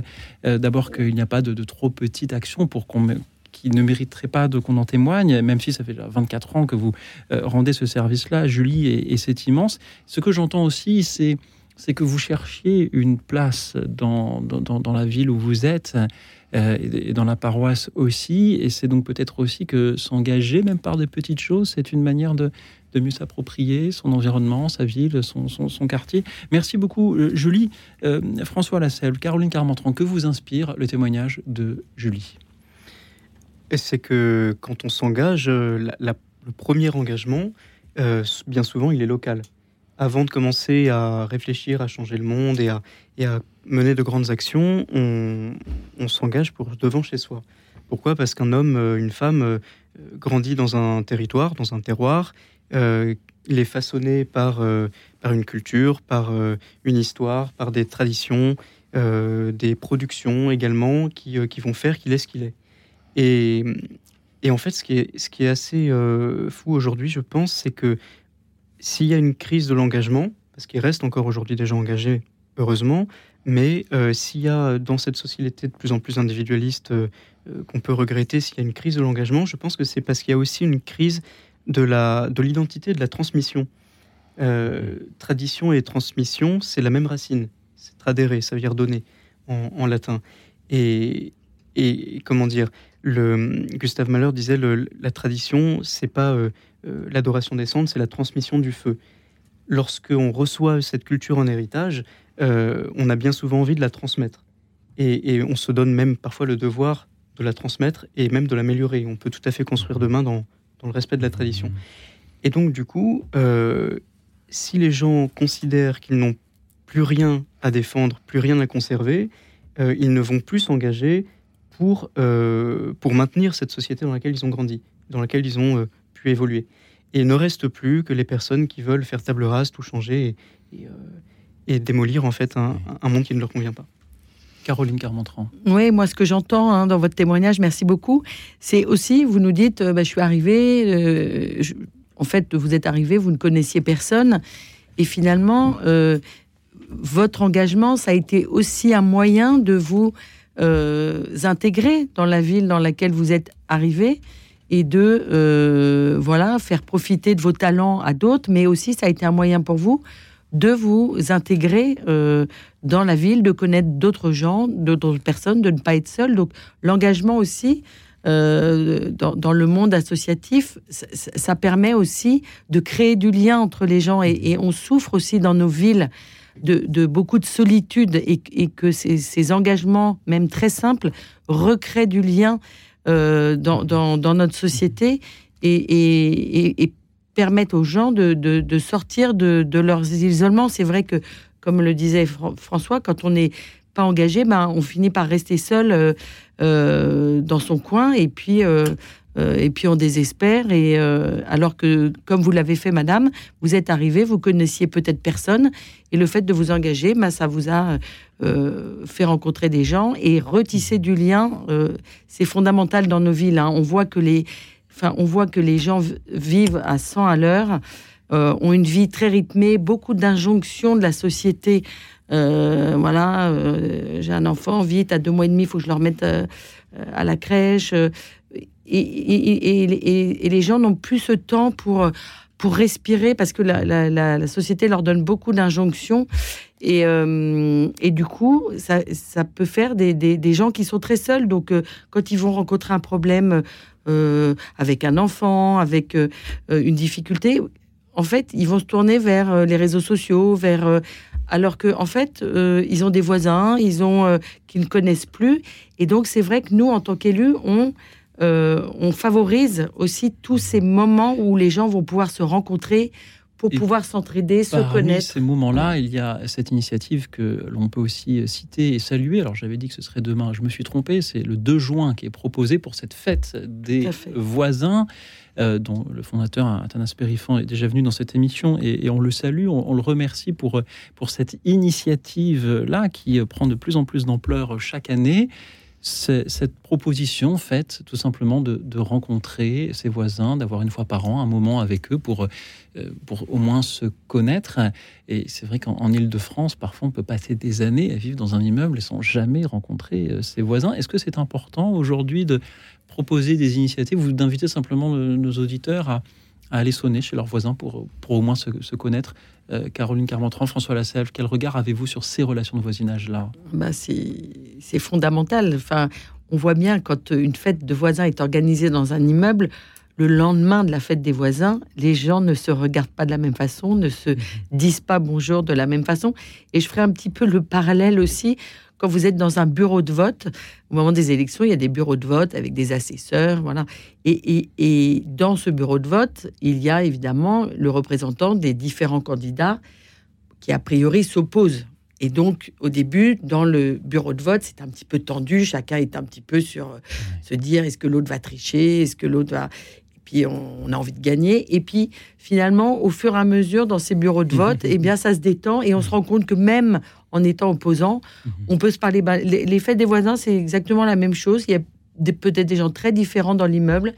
euh, d'abord qu'il n'y a pas de, trop petite action pour qu'on qui ne mériterait pas de qu'on en témoigne, même si ça fait 24 ans que vous euh, rendez ce service-là, Julie, et, et c'est immense. Ce que j'entends aussi, c'est c'est que vous cherchiez une place dans, dans, la ville où vous êtes euh, et dans la paroisse aussi. Et c'est donc peut-être aussi que s'engager, même par des petites choses, c'est une manière de, mieux s'approprier son environnement, sa ville, son, son, quartier. Merci beaucoup, euh, Julie. Euh, François Lasselle, Caroline Carmentran, que vous inspire le témoignage de Julie? C'est que quand on s'engage, le premier engagement, bien souvent, il est local avant de commencer à réfléchir, à changer le monde et à, mener de grandes actions, on, s'engage pour devant chez soi. Pourquoi? Parce qu'un homme, euh, une femme euh, grandit dans un territoire, dans un terroir. Euh, il est façonné par, par une culture, par une histoire, par des traditions, des productions également qui, vont faire qu'il est ce qu'il est. Et, en fait, ce qui est assez fou aujourd'hui, je pense, c'est que s'il y a une crise de l'engagement, parce qu'il reste encore aujourd'hui des gens engagés, heureusement, mais euh, s'il y a dans cette société de plus en plus individualiste euh, euh, qu'on peut regretter, s'il y a une crise de l'engagement, je pense que c'est parce qu'il y a aussi une crise de l'identité, de, de la transmission. tradition et transmission, c'est la même racine. C'est tradere, ça veut dire donner en, latin. Et, et, comment dire, le, Gustave Mahler disait la tradition, c'est pas euh, l'adoration des cendres, c'est la transmission du feu. Lorsqu'on reçoit cette culture en héritage, euh, on a bien souvent envie de la transmettre. Et, on se donne même parfois le devoir de la transmettre et même de l'améliorer. On peut tout à fait construire demain dans, dans le respect de la tradition. Et donc, du coup, euh, si les gens considèrent qu'ils n'ont plus rien à défendre, plus rien à conserver, ils ne vont plus s'engager pour, pour maintenir cette société dans laquelle ils ont grandi, dans laquelle ils ont évoluer. Et il ne reste plus que les personnes qui veulent faire table rase, tout changer et, euh, démolir en fait un, monde qui ne leur convient pas. Caroline Carmentran. Oui, moi, ce que j'entends hein, dans votre témoignage, merci beaucoup, c'est aussi, vous nous dites, euh, bah, je suis arrivée, euh, en fait, vous êtes arrivé, vous ne connaissiez personne, et finalement, votre engagement, ça a été aussi un moyen de vous intégrer dans la ville dans laquelle vous êtes arrivé et de euh, voilà faire profiter de vos talents à d'autres, mais aussi ça a été un moyen pour vous de vous intégrer euh, dans la ville, de connaître d'autres gens, d'autres personnes, de ne pas être seul. Donc l'engagement aussi euh, dans, le monde associatif, ça, permet aussi de créer du lien entre les gens et, on souffre aussi dans nos villes. De, beaucoup de solitude et, que ces, ces, engagements, même très simples, recréent du lien euh, dans, dans, notre société et, et, permettent aux gens de, de, sortir de, de leurs isolements. C'est vrai que, comme le disait François, quand on est engagé, ben, on finit par rester seul euh, euh, dans son coin et puis, euh, et puis on désespère. Et, alors que, comme vous l'avez fait, madame, vous êtes arrivée, vous connaissiez peut-être personne et le fait de vous engager, ben, ça vous a fait rencontrer des gens et retisser du lien. C'est fondamental dans nos villes. Hein. On, voit que les, on voit que les gens vivent à 100 à l'heure. ont une vie très rythmée, beaucoup d'injonctions de la société euh, voilà, euh, j'ai un enfant, vite, à deux mois et demi, il faut que je le remette euh, à la crèche. Et, les gens n'ont plus ce temps pour, pour respirer parce que la, société leur donne beaucoup d'injonctions. Et, du coup, ça, peut faire des, des, gens qui sont très seuls. Donc, quand ils vont rencontrer un problème avec un enfant, avec une difficulté, en fait, ils vont se tourner vers les réseaux sociaux, vers alors que en fait, euh, ils ont des voisins, ils ont euh, qu'ils ne connaissent plus, et donc c'est vrai que nous, en tant qu'élus, on euh, on favorise aussi tous ces moments où les gens vont pouvoir se rencontrer pour pouvoir s'entraider, se connaître. ces moments-là, il y a cette initiative que l'on peut aussi citer et saluer. Alors j'avais dit que ce serait demain, je me suis trompé, c'est le 2 juin qui est proposé pour cette fête des voisins. Euh, dont le fondateur Athanas Périfan est déjà venu dans cette émission et, on le salue, on, le remercie pour, pour cette initiative-là qui prend de plus en plus d'ampleur chaque année cette proposition faite tout simplement de, rencontrer ses voisins, d'avoir une fois par an un moment avec eux pour, euh, pour au moins se connaître. Et c'est vrai qu'en Ile-de-France, parfois on peut passer des années à vivre dans un immeuble sans jamais rencontrer euh, ses voisins. Est-ce que c'est important aujourd'hui de proposer des initiatives ou d'inviter simplement nos auditeurs à, aller sonner chez leurs voisins pour, pour au moins se, connaître. Euh, Caroline Carmentran, François Lasselve, quel regard avez-vous sur ces relations de voisinage-là? Bah C'est fondamental. Enfin, on voit bien quand une fête de voisins est organisée dans un immeuble, le lendemain de la fête des voisins, les gens ne se regardent pas de la même façon, ne se mmh. disent pas bonjour de la même façon. Et je ferai un petit peu le parallèle aussi quand vous êtes dans un bureau de vote, au moment des élections, il y a des bureaux de vote avec des assesseurs, voilà. Et, dans ce bureau de vote, il y a évidemment le représentant des différents candidats qui, a priori, s'opposent. Et donc, au début, dans le bureau de vote, c'est un petit peu tendu. Chacun est un petit peu sur euh, se dire est-ce que l'autre va tricher Est-ce que l'autre va puis on, a envie de gagner. Et puis finalement, au fur et à mesure, dans ces bureaux de vote, eh bien, ça se détend et on se rend compte que même en étant opposant, mhm. on peut se parler. Les, fêtes des voisins, c'est exactement la même chose. Il y a peut-être des gens très différents dans l'immeuble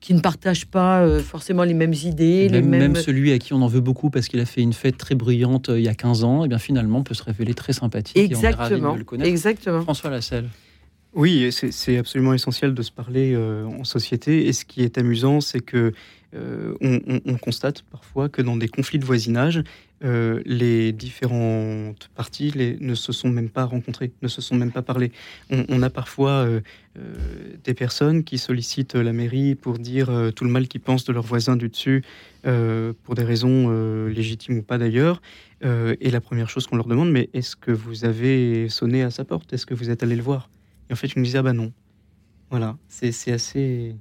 qui ne partagent pas euh, forcément les mêmes idées. Même, les mêmes... même, celui à qui on en veut beaucoup parce qu'il a fait une fête très bruyante euh, il y a 15 ans, et eh bien finalement peut se révéler très sympathique. Exactement. Et on est Exactement. François Lasselle. Oui, c'est absolument essentiel de se parler euh, en société. Et ce qui est amusant, c'est que euh, on, constate parfois que dans des conflits de voisinage, euh, les différentes parties ne se sont même pas rencontrées, ne se sont même pas parlé. On, a parfois des personnes qui sollicitent la mairie pour dire tout le mal qu'ils pensent de leurs voisins du dessus, pour des raisons légitimes ou pas d'ailleurs. et la première chose qu'on leur demande, mais est-ce que vous avez sonné à sa porte? Est-ce que vous êtes allé le voir? Et en fait, je me disais, ah bah non. Voilà, c'est assez.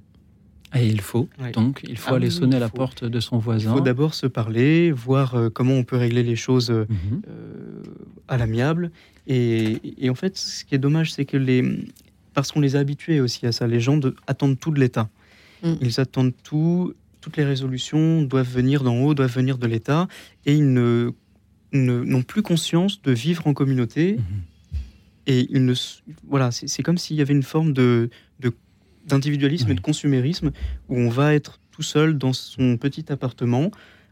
Et il faut, donc, il faut ah aller sonner à la porte de son voisin. Il faut d'abord se parler, voir euh, comment on peut régler les choses euh, mhm. euh, à l'amiable. Et, en fait, ce qui est dommage, c'est que les. Parce qu'on les a habitués aussi à ça, les gens de, attendent tout de l'État. Mm. Ils attendent tout, toutes les résolutions doivent venir d'en haut, doivent venir de l'État, et ils ne n'ont plus conscience de vivre en communauté. Mhm. Et il ne, voilà, c'est comme s'il y avait une forme de d'individualisme et de consumérisme où on va être tout seul dans son petit appartement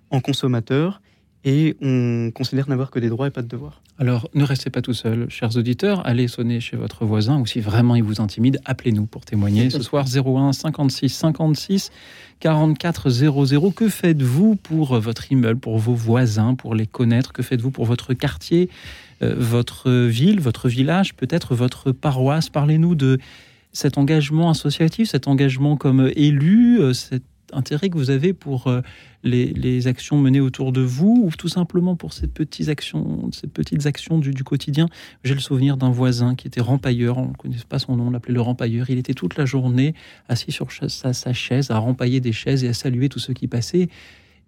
en consommateur et on considère n'avoir que des droits et pas de devoirs. Alors, ne restez pas tout seul, chers auditeurs. Allez sonner chez votre voisin ou si vraiment il vous intimide, appelez-nous pour témoigner. Ce soir, 01 56 56 44 00. Que faites-vous pour votre immeuble, pour vos voisins, pour les connaître? Que faites-vous pour votre quartier euh, votre ville, votre village, peut-être votre paroisse? Parlez-nous de cet engagement associatif, cet engagement comme élu, euh, cet intérêt que vous avez pour euh, les, actions menées autour de vous, ou tout simplement pour ces petites actions, ces petites actions du, quotidien? J'ai le souvenir d'un voisin qui était rempailleur, on ne connaît pas son nom, on l'appelait le rempailleur. Il était toute la journée assis sur sa, sa chaise à rempailler des chaises et à saluer tous ceux qui passaient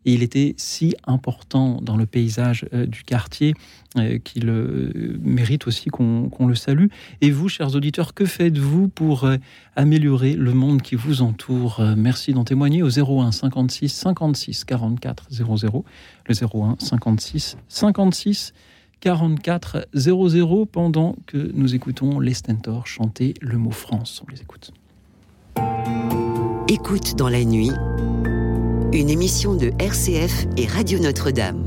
Et il était si important dans le paysage du quartier qu'il mérite aussi qu'on le salue. Et vous, chers auditeurs, que faites-vous pour améliorer le monde qui vous entoure? Merci d'en témoigner au 01 56 56 44 00. Le 01 56 56 44 00 pendant que nous écoutons les Stentors chanter le mot France. On les écoute. Écoute dans la nuit, une émission de RCF et Radio Notre-Dame.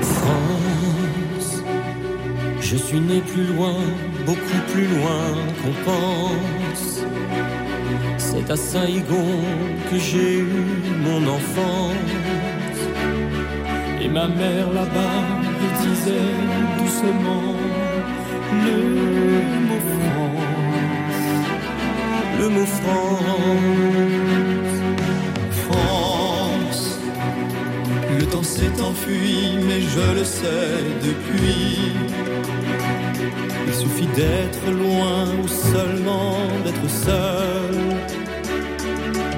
France, je suis né plus loin, beaucoup plus loin qu'on pense c'est à Saïgon que j'ai eu mon enfance. Et ma mère là-bas me disait doucement France. Le mot France. France. Le temps s'est enfui, mais je le sais depuis. Il suffit d'être loin ou seulement d'être seul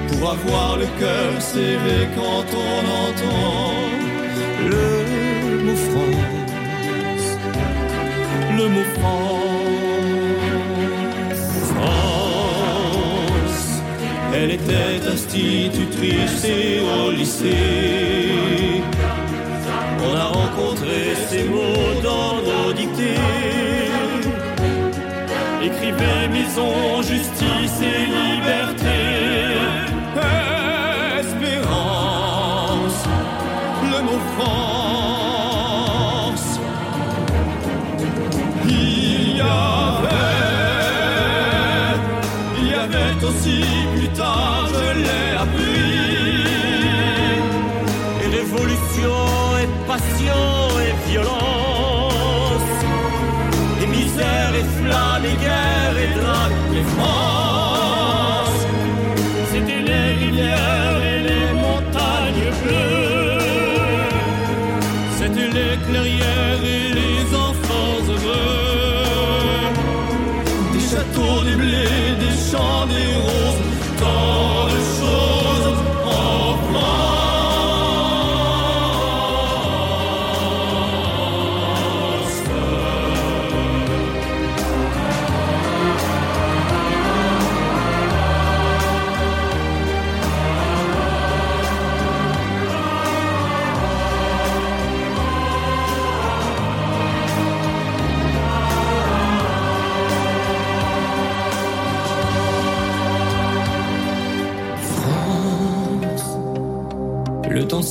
pour avoir le cœur serré quand on entend le mot France, le mot France. Elle était institutrice et au lycée. On a rencontré ces mots dans nos dictées. Écrivez maison, justice et liberté. France. Il y avait, il y avait aussi l'ai appris. Et révolution et passion et violence. Et misère et flamme et guerre et drague et France.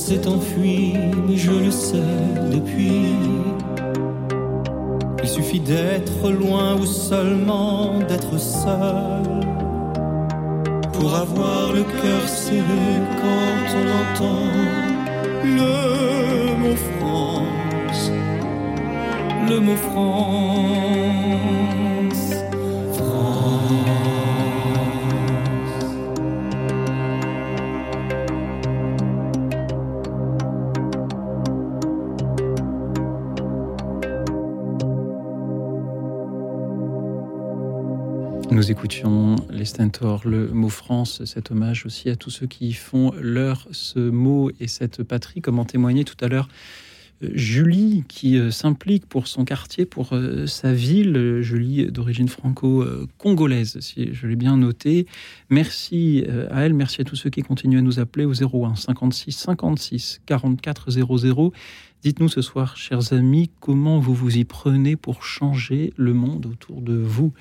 S'est enfui, mais je le sais depuis. Il suffit d'être loin ou seulement d'être seul pour avoir le cœur serré quand on entend le mot France, le mot France. Nous écoutions les Stentors, le mot France, cet hommage aussi à tous ceux qui font leur ce mot et cette patrie, comme en témoignait tout à l'heure euh, Julie, qui euh, s'implique pour son quartier, pour euh, sa ville, Julie d'origine franco-congolaise, si je l'ai bien noté. Merci à elle, merci à tous ceux qui continuent à nous appeler au 01 56 56 44 00. Dites-nous ce soir, chers amis, comment vous vous y prenez pour changer le monde autour de vous,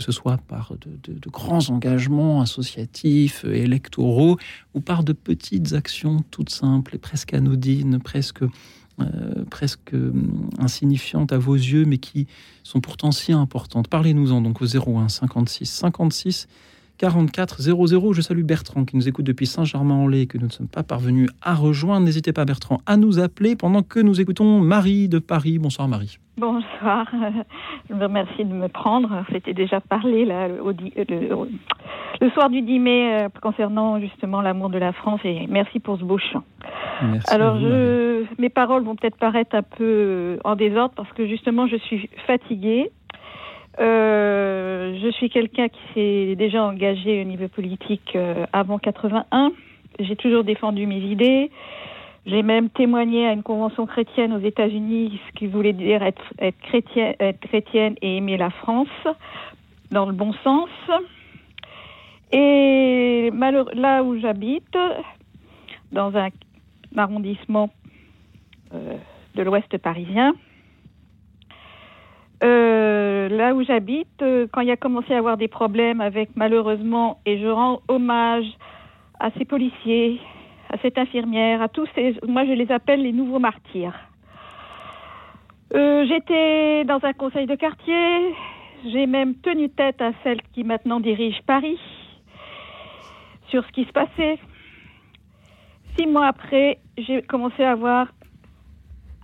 que ce soit par de, grands engagements associatifs, euh, électoraux, ou par de petites actions toutes simples et presque anodines, presque, euh, presque hum, insignifiantes à vos yeux, mais qui sont pourtant si importantes. Parlez-nous-en donc au 01 56 56 44 00. Je salue Bertrand qui nous écoute depuis Saint-Germain-en-Laye que nous ne sommes pas parvenus à rejoindre. N'hésitez pas, Bertrand, à nous appeler pendant que nous écoutons Marie de Paris. Bonsoir, Marie. Bonsoir, je vous remercie de me prendre. C'était déjà parlé là, euh, le, soir du 10 mai euh, concernant justement l'amour de la France et merci pour ce beau chant. Alors, mes paroles vont peut-être paraître un peu euh, en désordre parce que justement je suis fatiguée. Euh, je suis quelqu'un qui s'est déjà engagé au niveau politique euh, avant 81. J'ai toujours défendu mes idées. J'ai même témoigné à une convention chrétienne aux États-Unis, ce qui voulait dire être, chrétienne, et aimer la France dans le bon sens. Et là où j'habite, dans un arrondissement euh, de l'ouest parisien, euh, là où j'habite, euh, quand il y a commencé à avoir des problèmes avec malheureusement, et je rends hommage à ces policiers, à cette infirmière, à tous ces, moi je les appelle les nouveaux martyrs. Euh, J'étais dans un conseil de quartier, j'ai même tenu tête à celle qui maintenant dirige Paris sur ce qui se passait. Six mois après, j'ai commencé à avoir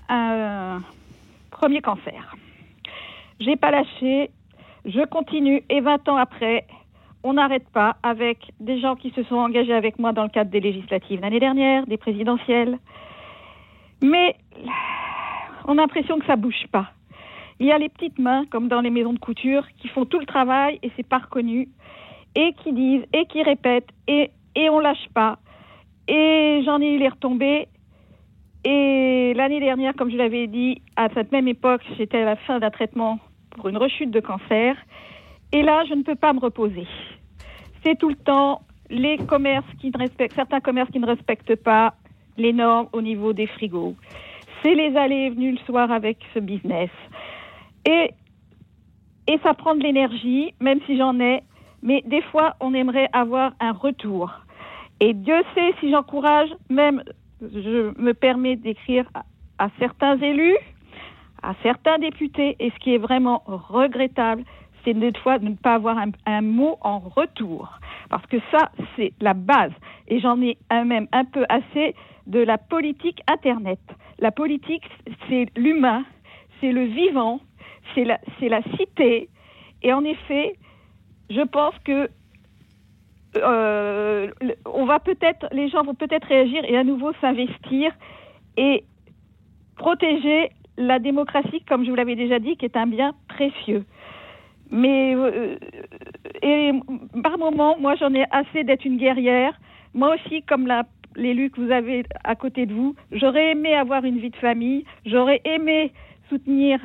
un premier cancer. J'ai pas lâché, je continue et 20 ans après, on n'arrête pas avec des gens qui se sont engagés avec moi dans le cadre des législatives l'année dernière, des présidentielles. Mais on a l'impression que ça bouge pas. Il y a les petites mains, comme dans les maisons de couture, qui font tout le travail et c'est pas reconnu, et qui disent et qui répètent et, et on lâche pas. Et j'en ai eu les retombées. Et l'année dernière, comme je l'avais dit, à cette même époque, j'étais à la fin d'un traitement pour une rechute de cancer. Et là, je ne peux pas me reposer. C'est tout le temps les commerces qui ne respectent, certains commerces qui ne respectent pas les normes au niveau des frigos. C'est les allées et venues le soir avec ce business. Et, et ça prend de l'énergie, même si j'en ai. Mais des fois, on aimerait avoir un retour. Et Dieu sait si j'encourage, même je me permets d'écrire à, certains élus, à certains députés, et ce qui est vraiment regrettable, c'est des fois de ne pas avoir un, mot en retour. Parce que ça, c'est la base. Et j'en ai même un peu assez de la politique Internet. La politique, c'est l'humain, c'est le vivant, c'est la cité. Et en effet, je pense que euh, on va peut-être, les gens vont peut-être réagir et à nouveau s'investir et protéger la démocratie, comme je vous l'avais déjà dit, qui est un bien précieux. Mais euh, par moment, moi, j'en ai assez d'être une guerrière. Moi aussi, comme l'élu que vous avez à côté de vous, j'aurais aimé avoir une vie de famille. J'aurais aimé soutenir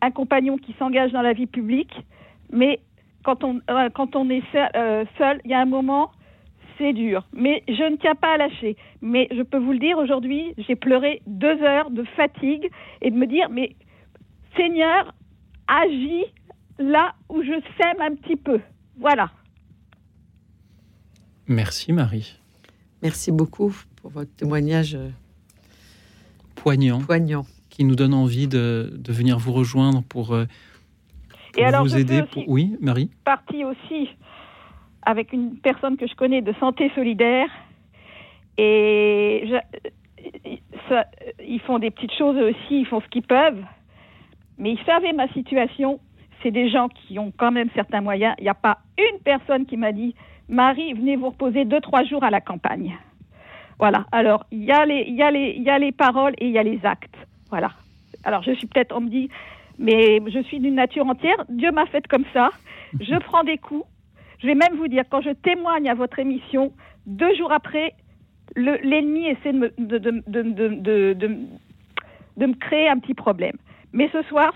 un compagnon qui s'engage dans la vie publique. Mais quand on, euh, quand on est seul, euh, seul, il y a un moment, c'est dur. Mais je ne tiens pas à lâcher. Mais je peux vous le dire, aujourd'hui, j'ai pleuré deux heures de fatigue et de me dire, mais Seigneur, agis là où je sème un petit peu. Voilà. Merci Marie. Merci beaucoup pour votre témoignage euh, Poignant, poignant. qui nous donne envie de, de venir vous rejoindre pour, euh, Et alors, vous je aider. fais pour- aussi Oui, Marie partie aussi avec une personne que je connais de santé solidaire. Et je- ça- ils font des petites choses aussi, ils font ce qu'ils peuvent. Mais ils savaient ma situation. C'est des gens qui ont quand même certains moyens. Il n'y a pas une personne qui m'a dit Marie, venez vous reposer deux, trois jours à la campagne. Voilà. Alors, il y, y a les paroles et il y a les actes. Voilà. Alors, je suis peut-être, on me dit, mais je suis d'une nature entière. Dieu m'a faite comme ça. Je prends des coups. Je vais même vous dire, quand je témoigne à votre émission, deux jours après, le- l'ennemi essaie de me, de, de, de, me créer un petit problème. Mais ce soir,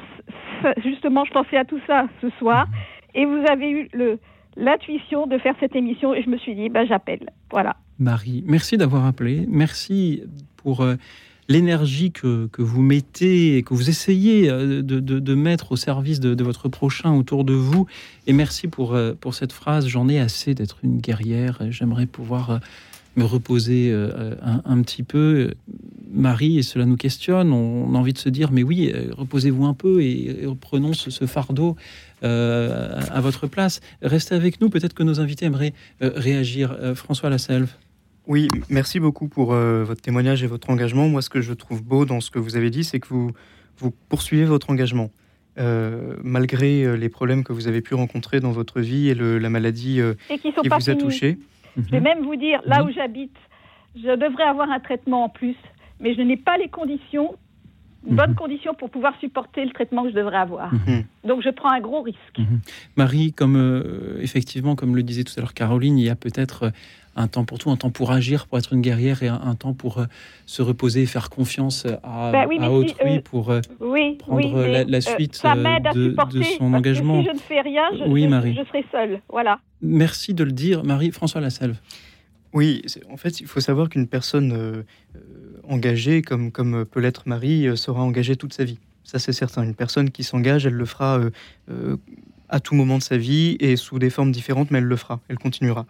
justement, je pensais à tout ça ce soir, et vous avez eu l'intuition de faire cette émission, et je me suis dit, ben, j'appelle. Voilà. Marie, merci d'avoir appelé. Merci pour euh, l'énergie que, que vous mettez et que vous essayez euh, de, de- mettre au service de, de votre prochain autour de vous. Et merci pour, euh, pour cette phrase. J'en ai assez d'être une guerrière. J'aimerais pouvoir euh, me reposer un, petit peu. Marie, et cela nous questionne, on a envie de se dire, mais oui, reposez-vous un peu et, et prenons ce, ce fardeau à, votre place. Restez avec nous, peut-être que nos invités aimeraient réagir. François Lasselve. Oui, merci beaucoup pour euh, votre témoignage et votre engagement. Moi, ce que je trouve beau dans ce que vous avez dit, c'est que vous, vous poursuivez votre engagement. Euh, malgré euh, les problèmes que vous avez pu rencontrer dans votre vie et le- la maladie euh, Et qui sont qui pas vous a finis. touché. Je vais même vous dire, là où j'habite, je devrais avoir un traitement en plus, mais je n'ai pas les conditions une bonne Mhm. condition pour pouvoir supporter le traitement que je devrais avoir. Mhm. Donc je prends un gros risque. Mhm. Marie, comme euh, effectivement, comme le disait tout à l'heure Caroline, il y a peut-être euh, un temps pour tout, un temps pour agir, pour être une guerrière, et un, un temps pour euh, se reposer et faire confiance à, Ben oui, si, autrui euh, pour. euh, Oui, prendre oui, mais, la- la euh, suite, ça m'aide à de- son parce que engagement. si je ne fais rien, je, Oui, Marie. je serai seule. Voilà. Merci de le dire, Marie. François Lasselve. Oui, en fait, il faut savoir qu'une personne euh, engagée, comme, comme peut l'être Marie, euh, sera engagée toute sa vie. Ça, c'est certain. Une personne qui s'engage, elle le fera euh, euh, à tout moment de sa vie et sous des formes différentes, mais elle le fera, elle continuera.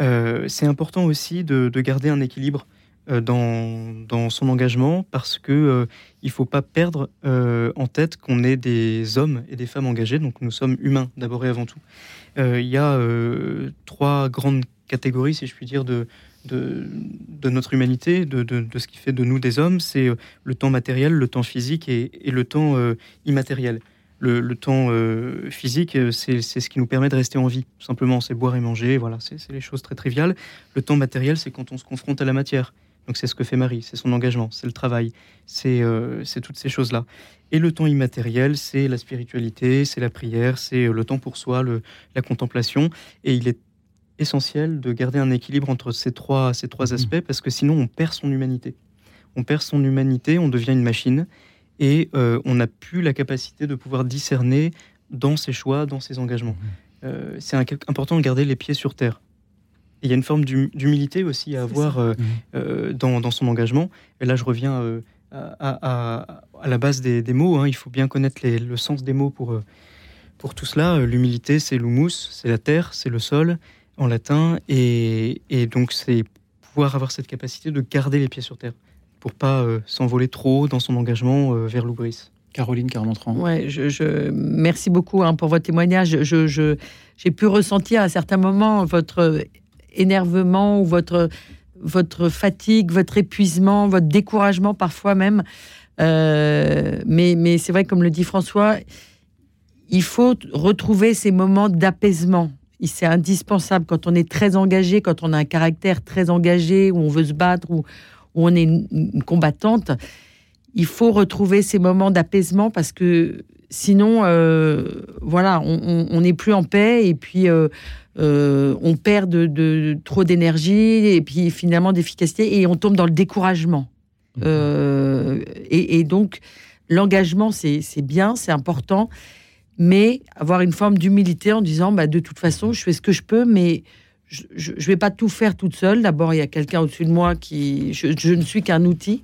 Euh, c'est important aussi de, de garder un équilibre euh, dans, son engagement parce que euh, faut pas perdre euh, en tête qu'on est des hommes et des femmes engagés, donc nous sommes humains d'abord et avant tout. Il y a trois grandes catégories, si je puis dire, de, notre humanité, de, ce qui fait de nous des hommes. C'est le temps matériel, le temps physique et, le temps immatériel. Le, le temps euh, physique, euh, c'est ce qui nous permet de rester en vie. Tout simplement, c'est boire et manger, voilà, c'est les choses très triviales. Le temps matériel, c'est quand on se confronte à la matière. Donc c'est ce que fait Marie, c'est son engagement, c'est le travail, c'est euh, toutes ces choses-là. Et le temps immatériel, c'est la spiritualité, c'est la prière, c'est le temps pour soi, le, la contemplation. Et il est essentiel de garder un équilibre entre ces trois, ces trois aspects parce que sinon on perd son humanité. On perd son humanité, on devient une machine et euh, on n'a plus la capacité de pouvoir discerner dans ses choix, dans ses engagements. Euh, c'est important de garder les pieds sur terre. Et il y a une forme d'hum- d'humilité aussi à avoir euh, euh, dans, dans son engagement. Et là, je reviens euh, à, à- à la base des, des mots. hein. Il faut bien connaître les- le sens des mots pour, euh, pour tout cela. L'humilité, c'est l'humus, c'est la terre, c'est le sol en latin. Et, et donc, c'est pouvoir avoir cette capacité de garder les pieds sur terre pour pas euh, s'envoler trop dans son engagement euh, vers l'oubris. Caroline Carmontran. Ouais, je, je- merci beaucoup hein, pour votre témoignage. Je, je- j'ai pu ressentir à certains moments votre énervement ou votre, votre fatigue, votre épuisement, votre découragement parfois même. Euh, mais mais c'est vrai, comme le dit François, il faut retrouver ces moments d'apaisement. C'est indispensable quand on est très engagé, quand on a un caractère très engagé, où on veut se battre, où, où on est une- une combattante il faut retrouver ces moments d'apaisement parce que sinon, euh, voilà, on- n'est plus en paix et puis euh, euh, on perd de, de- trop d'énergie et puis finalement d'efficacité et on tombe dans le découragement. Euh, et, et donc, l'engagement, c'est c'est bien, c'est important, mais avoir une forme d'humilité en disant, bah, de toute façon, je fais ce que je peux, mais je ne vais pas tout faire toute seule. D'abord, il y a quelqu'un au-dessus de moi qui... Je, je ne suis qu'un outil.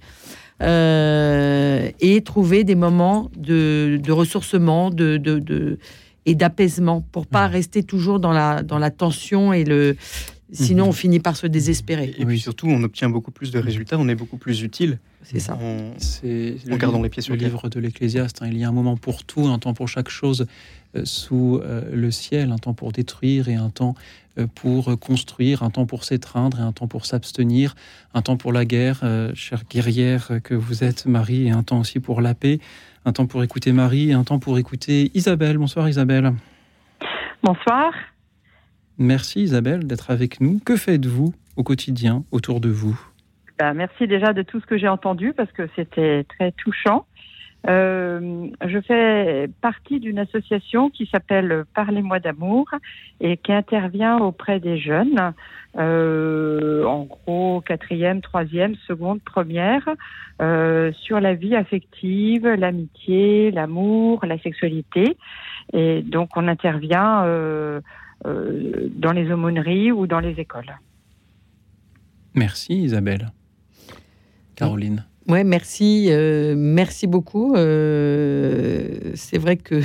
Euh, et trouver des moments de, de ressourcement de, de, de- et d'apaisement pour pas rester toujours dans la, dans la tension et le... Sinon, on finit par se désespérer. Et puis surtout, on obtient beaucoup plus de résultats, on est beaucoup plus utile. C'est ça. En, C'est en gardant les pieds sur le terre. livre de l'Ecclésiaste. hein. Il y a un moment pour tout, un temps pour chaque chose euh, sous euh, le ciel, un temps pour détruire et un temps euh, pour construire, un temps pour s'étreindre et un temps pour s'abstenir, un temps pour la guerre, euh, chère guerrière que vous êtes, Marie, et un temps aussi pour la paix, un temps pour écouter Marie et un temps pour écouter Isabelle. Bonsoir Isabelle. Bonsoir. Merci Isabelle d'être avec nous. Que faites-vous au quotidien autour de vous? Ben, merci déjà de tout ce que j'ai entendu parce que c'était très touchant. Euh, je fais partie d'une association qui s'appelle Parlez-moi d'amour et qui intervient auprès des jeunes, euh, en gros quatrième, troisième, seconde, première, euh, sur la vie affective, l'amitié, l'amour, la sexualité. Et donc on intervient dans les aumôneries ou dans les écoles. Merci Isabelle. Caroline. Ouais, merci, euh, merci beaucoup. Euh, c'est vrai que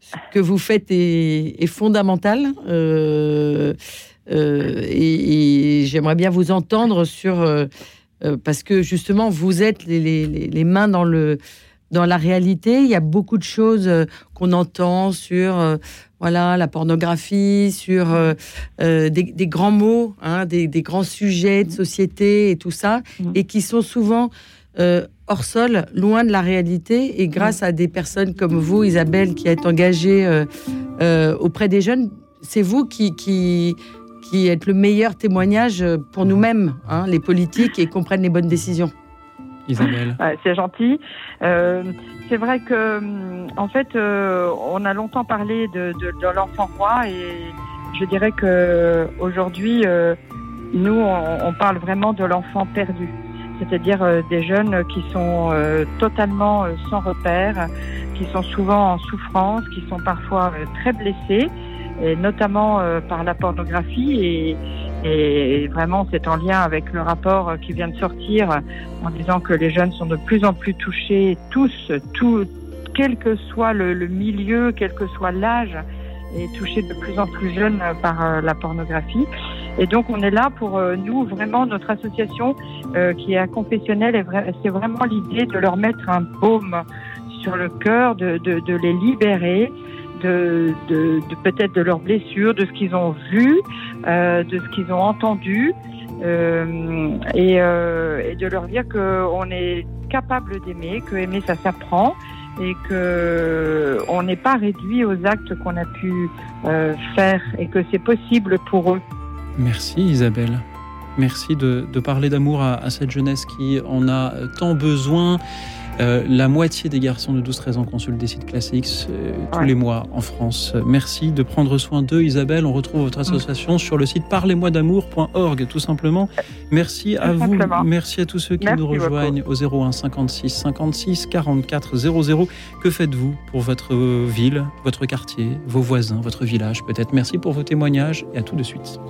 ce que vous faites est, est fondamental. Euh, euh, et, et j'aimerais bien vous entendre sur euh, euh, parce que justement vous êtes les, les- les- les mains dans le dans la réalité. Il y a beaucoup de choses euh, qu'on entend sur euh, voilà la pornographie, sur euh, des, des grands mots, hein, des, des grands sujets de société et tout ça, et qui sont souvent euh, hors sol, loin de la réalité. Et grâce à des personnes comme vous, Isabelle, qui êtes engagée auprès des jeunes, c'est vous qui, qui, qui êtes le meilleur témoignage pour nous-mêmes, hein, les politiques, et qu'on prenne les bonnes décisions. Isabelle. c'est gentil. Euh, c'est vrai que, en fait, euh, on a longtemps parlé de, l'enfant roi et je dirais que aujourd'hui, euh, nous, on, on parle vraiment de l'enfant perdu. C'est-à-dire des jeunes qui sont totalement sans repère, qui sont souvent en souffrance, qui sont parfois très blessés, et notamment par la pornographie. Et, et vraiment, c'est en lien avec le rapport euh, qui vient de sortir en disant que les jeunes sont de plus en plus touchés, tous, tout, quel que soit le, le milieu, quel que soit l'âge, et touchés de plus en plus jeunes euh, par euh, la pornographie. Et donc, on est là pour nous, vraiment, notre association euh, qui est confessionnelle, est vra- c'est vraiment l'idée de leur mettre un baume sur le cœur, de, de, de les libérer, de, peut-être de leurs blessures, de ce qu'ils ont vu, euh, de ce qu'ils ont entendu, euh, et, euh, et de leur dire qu'on est capable d'aimer, que aimer ça s'apprend et que on n'est pas réduit aux actes qu'on a pu faire et que c'est possible pour eux. Merci Isabelle. Merci de, parler d'amour à cette jeunesse qui en a tant besoin. Euh, la moitié des garçons de 12-13 ans consultent des sites classiques euh, tous Ouais. les mois en France. Merci de prendre soin d'eux, Isabelle. On retrouve votre association sur le site parlez-moi-d'amour.org, tout simplement. Merci à Tout vous. simplement. Merci à tous ceux qui Merci nous beaucoup. rejoignent au 01 56 56 44 00. Que faites-vous pour votre ville, votre quartier, vos voisins, votre village peut-être? Merci pour vos témoignages et à tout de suite.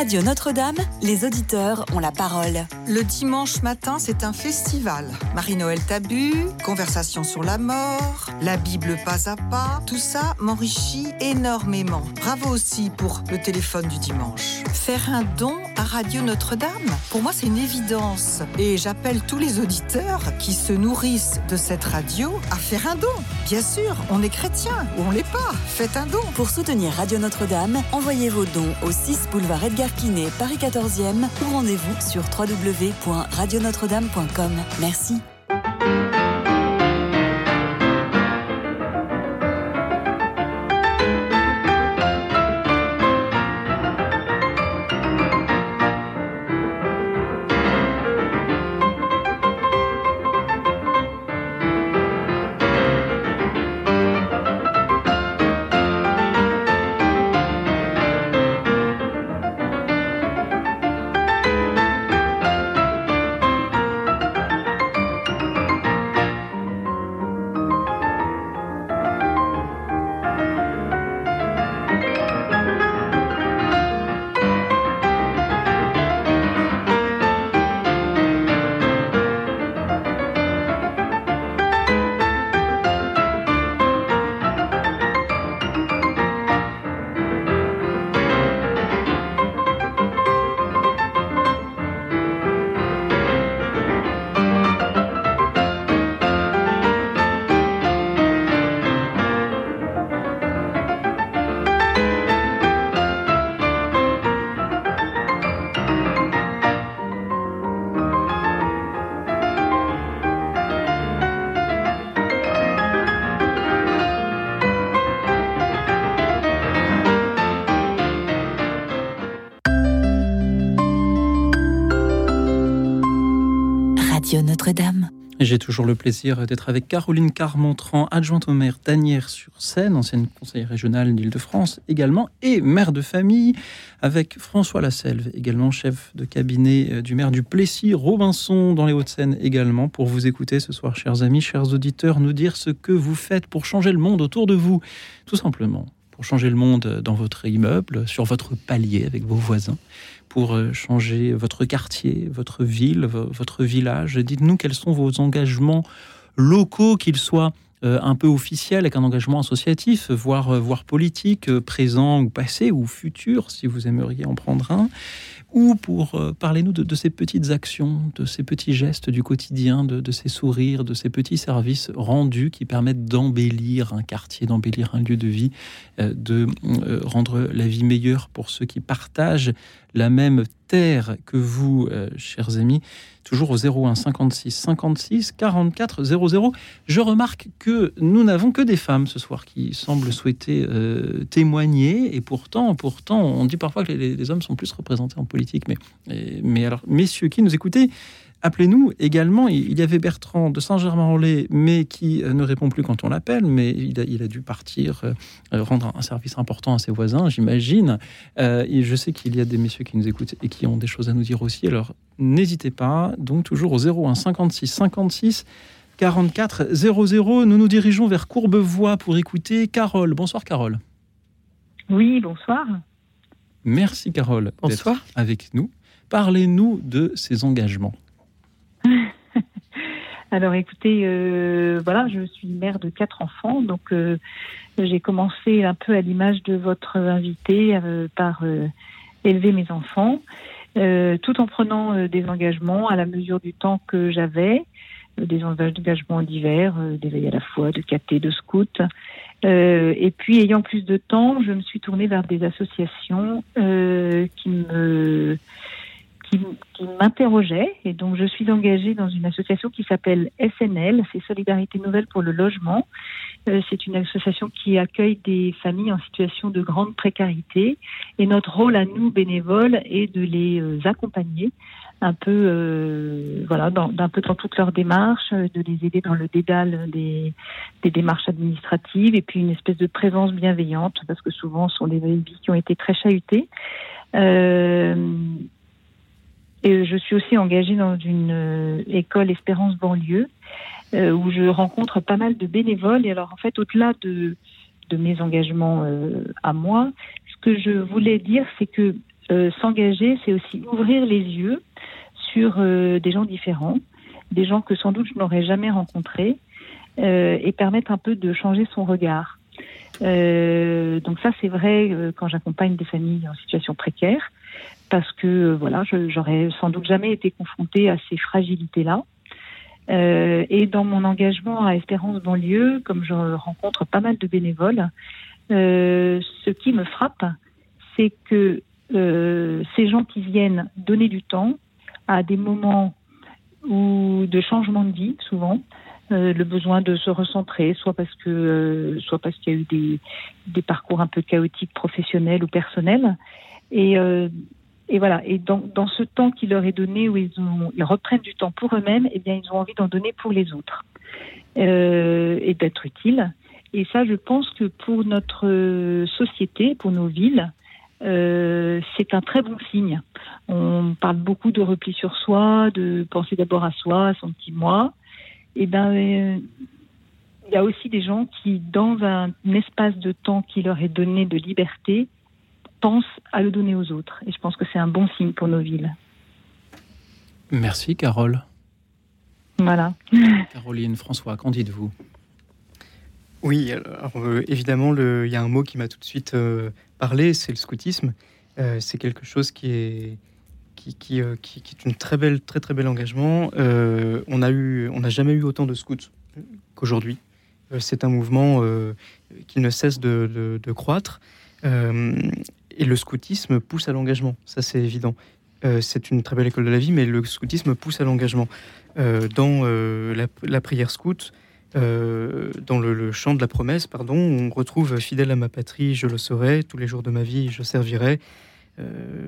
Radio Notre-Dame, les auditeurs ont la parole. Le dimanche matin, c'est un festival. Marie-Noël Tabu, conversation sur la mort, la Bible pas à pas, tout ça m'enrichit énormément. Bravo aussi pour le téléphone du dimanche. Faire un don Radio Notre-Dame, pour moi c'est une évidence. Et j'appelle tous les auditeurs qui se nourrissent de cette radio à faire un don. Bien sûr, on est chrétien ou on l'est pas. Faites un don. Pour soutenir Radio Notre-Dame, envoyez vos dons au 6 boulevard Edgar Quinet, Paris 14e ou rendez-vous sur www.radionotre-dame.com. Merci. J'ai toujours le plaisir d'être avec Caroline Carmontran, adjointe au maire d'Anières-sur-Seine, ancienne conseillère régionale d'Île-de-France également, et maire de famille, avec François Lasselve, également chef de cabinet euh, du maire du Plessis-Robinson dans les Hauts-de-Seine également, pour vous écouter ce soir, chers amis, chers auditeurs, nous dire ce que vous faites pour changer le monde autour de vous, tout simplement, pour changer le monde dans votre immeuble, sur votre palier avec vos voisins pour euh, changer votre quartier, votre ville, vo- votre village. Dites-nous quels sont vos engagements locaux, qu'ils soient euh, un peu officiels, avec un engagement associatif, voire, euh, voire politique, présent ou passé ou futur, si vous aimeriez en prendre un, ou pour euh, parler-nous de, ces petites actions, de ces petits gestes du quotidien, de, ces sourires, de ces petits services rendus qui permettent d'embellir un quartier, d'embellir un lieu de vie, de rendre la vie meilleure pour ceux qui partagent la même terre que vous, euh, chers amis, toujours au 01 56 56 44 00. Je remarque que nous n'avons que des femmes ce soir qui semblent souhaiter euh, témoigner, et pourtant, pourtant, on dit parfois que les, les hommes sont plus représentés en politique. Mais, mais alors, messieurs qui nous écoutez, Appelez-nous également. Il y avait Bertrand de Saint-Germain-en-Laye, mais qui euh, ne répond plus quand on l'appelle, mais il a, il a dû partir euh, euh, rendre un service important à ses voisins, j'imagine. Euh, et je sais qu'il y a des messieurs qui nous écoutent et qui ont des choses à nous dire aussi. Alors n'hésitez pas. Donc toujours au 01 56 56 44 00. Nous nous dirigeons vers Courbevoie pour écouter Carole. Bonsoir Carole. Oui, bonsoir. Merci Carole Bonsoir. d'être avec nous. Parlez-nous de ces engagements. Alors écoutez, euh, voilà, je suis mère de quatre enfants, donc euh, j'ai commencé un peu à l'image de votre invité euh, par élever mes enfants, tout en prenant des engagements à la mesure du temps que j'avais, des engagements divers, d'éveil à la foi, de caté, de scout. Et puis ayant plus de temps, je me suis tournée vers des associations qui me qui, m'interrogeait et donc je suis engagée dans une association qui s'appelle SNL, c'est Solidarité Nouvelle pour le Logement. Euh, c'est une association qui accueille des familles en situation de grande précarité et notre rôle à nous bénévoles est de les euh, accompagner un peu euh, voilà dans, d'un peu dans toute leur démarche, euh, de les aider dans le dédale des, des démarches administratives et puis une espèce de présence bienveillante parce que souvent ce sont des vies qui ont été très chahutées. Euh, et je suis aussi engagée dans une euh, école Espérance banlieue euh, où je rencontre pas mal de bénévoles. Et alors en fait, au-delà de, de mes engagements euh, à moi, ce que je voulais dire, c'est que euh, s'engager, c'est aussi ouvrir les yeux sur euh, des gens différents, des gens que sans doute je n'aurais jamais rencontrés, euh, et permettre un peu de changer son regard. Donc ça, c'est vrai quand j'accompagne des familles en situation précaire, parce que euh, voilà, j'aurais sans doute jamais été confrontée à ces fragilités-là. Euh, et dans mon engagement à Espérance banlieue, comme je rencontre pas mal de bénévoles, euh, ce qui me frappe, c'est que euh, ces gens qui viennent donner du temps à des moments ou de changement de vie, souvent, euh, le besoin de se recentrer, soit parce que, euh, soit parce qu'il y a eu des, des parcours un peu chaotiques, professionnels ou personnels, et et voilà. Et dans, dans ce temps qui leur est donné, où ils, ont, ils reprennent du temps pour eux-mêmes, eh bien, ils ont envie d'en donner pour les autres euh, et d'être utiles. Et ça, je pense que pour notre société, pour nos villes, euh, c'est un très bon signe. On parle beaucoup de repli sur soi, de penser d'abord à soi, à son petit moi. Et ben, euh, il y a aussi des gens qui, dans un, espace de temps qui leur est donné de liberté, pensent à le donner aux autres. Et je pense que c'est un bon signe pour nos villes. Merci Carole. Voilà. Caroline, François, qu'en dites-vous? Oui, alors euh, évidemment, le- il y a un mot qui m'a tout de suite euh, parlé, c'est le scoutisme. Euh, c'est quelque chose qui est qui, qui, qui- qui est une très belle, très très bel engagement. Euh, on a eu, on n'a jamais eu autant de scouts qu'aujourd'hui. C'est un mouvement euh, qui ne cesse de, de- de croître. Et le scoutisme pousse à l'engagement, ça c'est évident. Euh, c'est une très belle école de la vie, mais le scoutisme pousse à l'engagement. Euh, dans euh, la, la prière scout, dans le, le chant de la promesse, pardon, on retrouve fidèle à ma patrie, je le serai, tous les jours de ma vie, je servirai.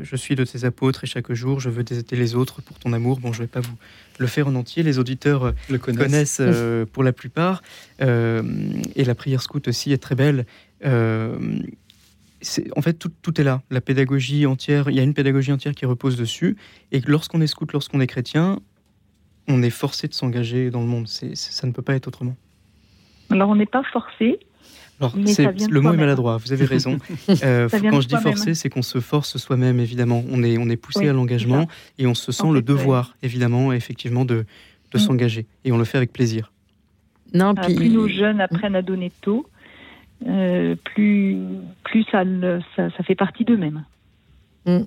Je suis de tes apôtres et chaque jour je veux aider les autres pour ton amour. Bon, je ne vais pas vous le faire en entier. Les auditeurs Le connaissent. connaissent pour la plupart. Et la prière scout aussi est très belle. C'est- en fait, tout, tout est là. La pédagogie entière, il y a une pédagogie entière qui repose dessus. Et lorsqu'on est scout, lorsqu'on est chrétien, on est forcé de s'engager dans le monde. C'est- c'est- ça ne peut pas être autrement. Alors, on n'est pas forcé. Alors, Mais c'est- ça vient de le mot est maladroit, vous avez raison. Euh, quand je dis forcer, c'est qu'on se force soi-même, évidemment. On est, on est poussé Oui, à l'engagement et on se sent En le ouais. devoir, évidemment, effectivement, de, de Mm. s'engager. Et on le fait avec plaisir. Non, puis plus nos jeunes apprennent à donner tôt, euh, plus, plus ça, ça, fait partie d'eux-mêmes. Mm.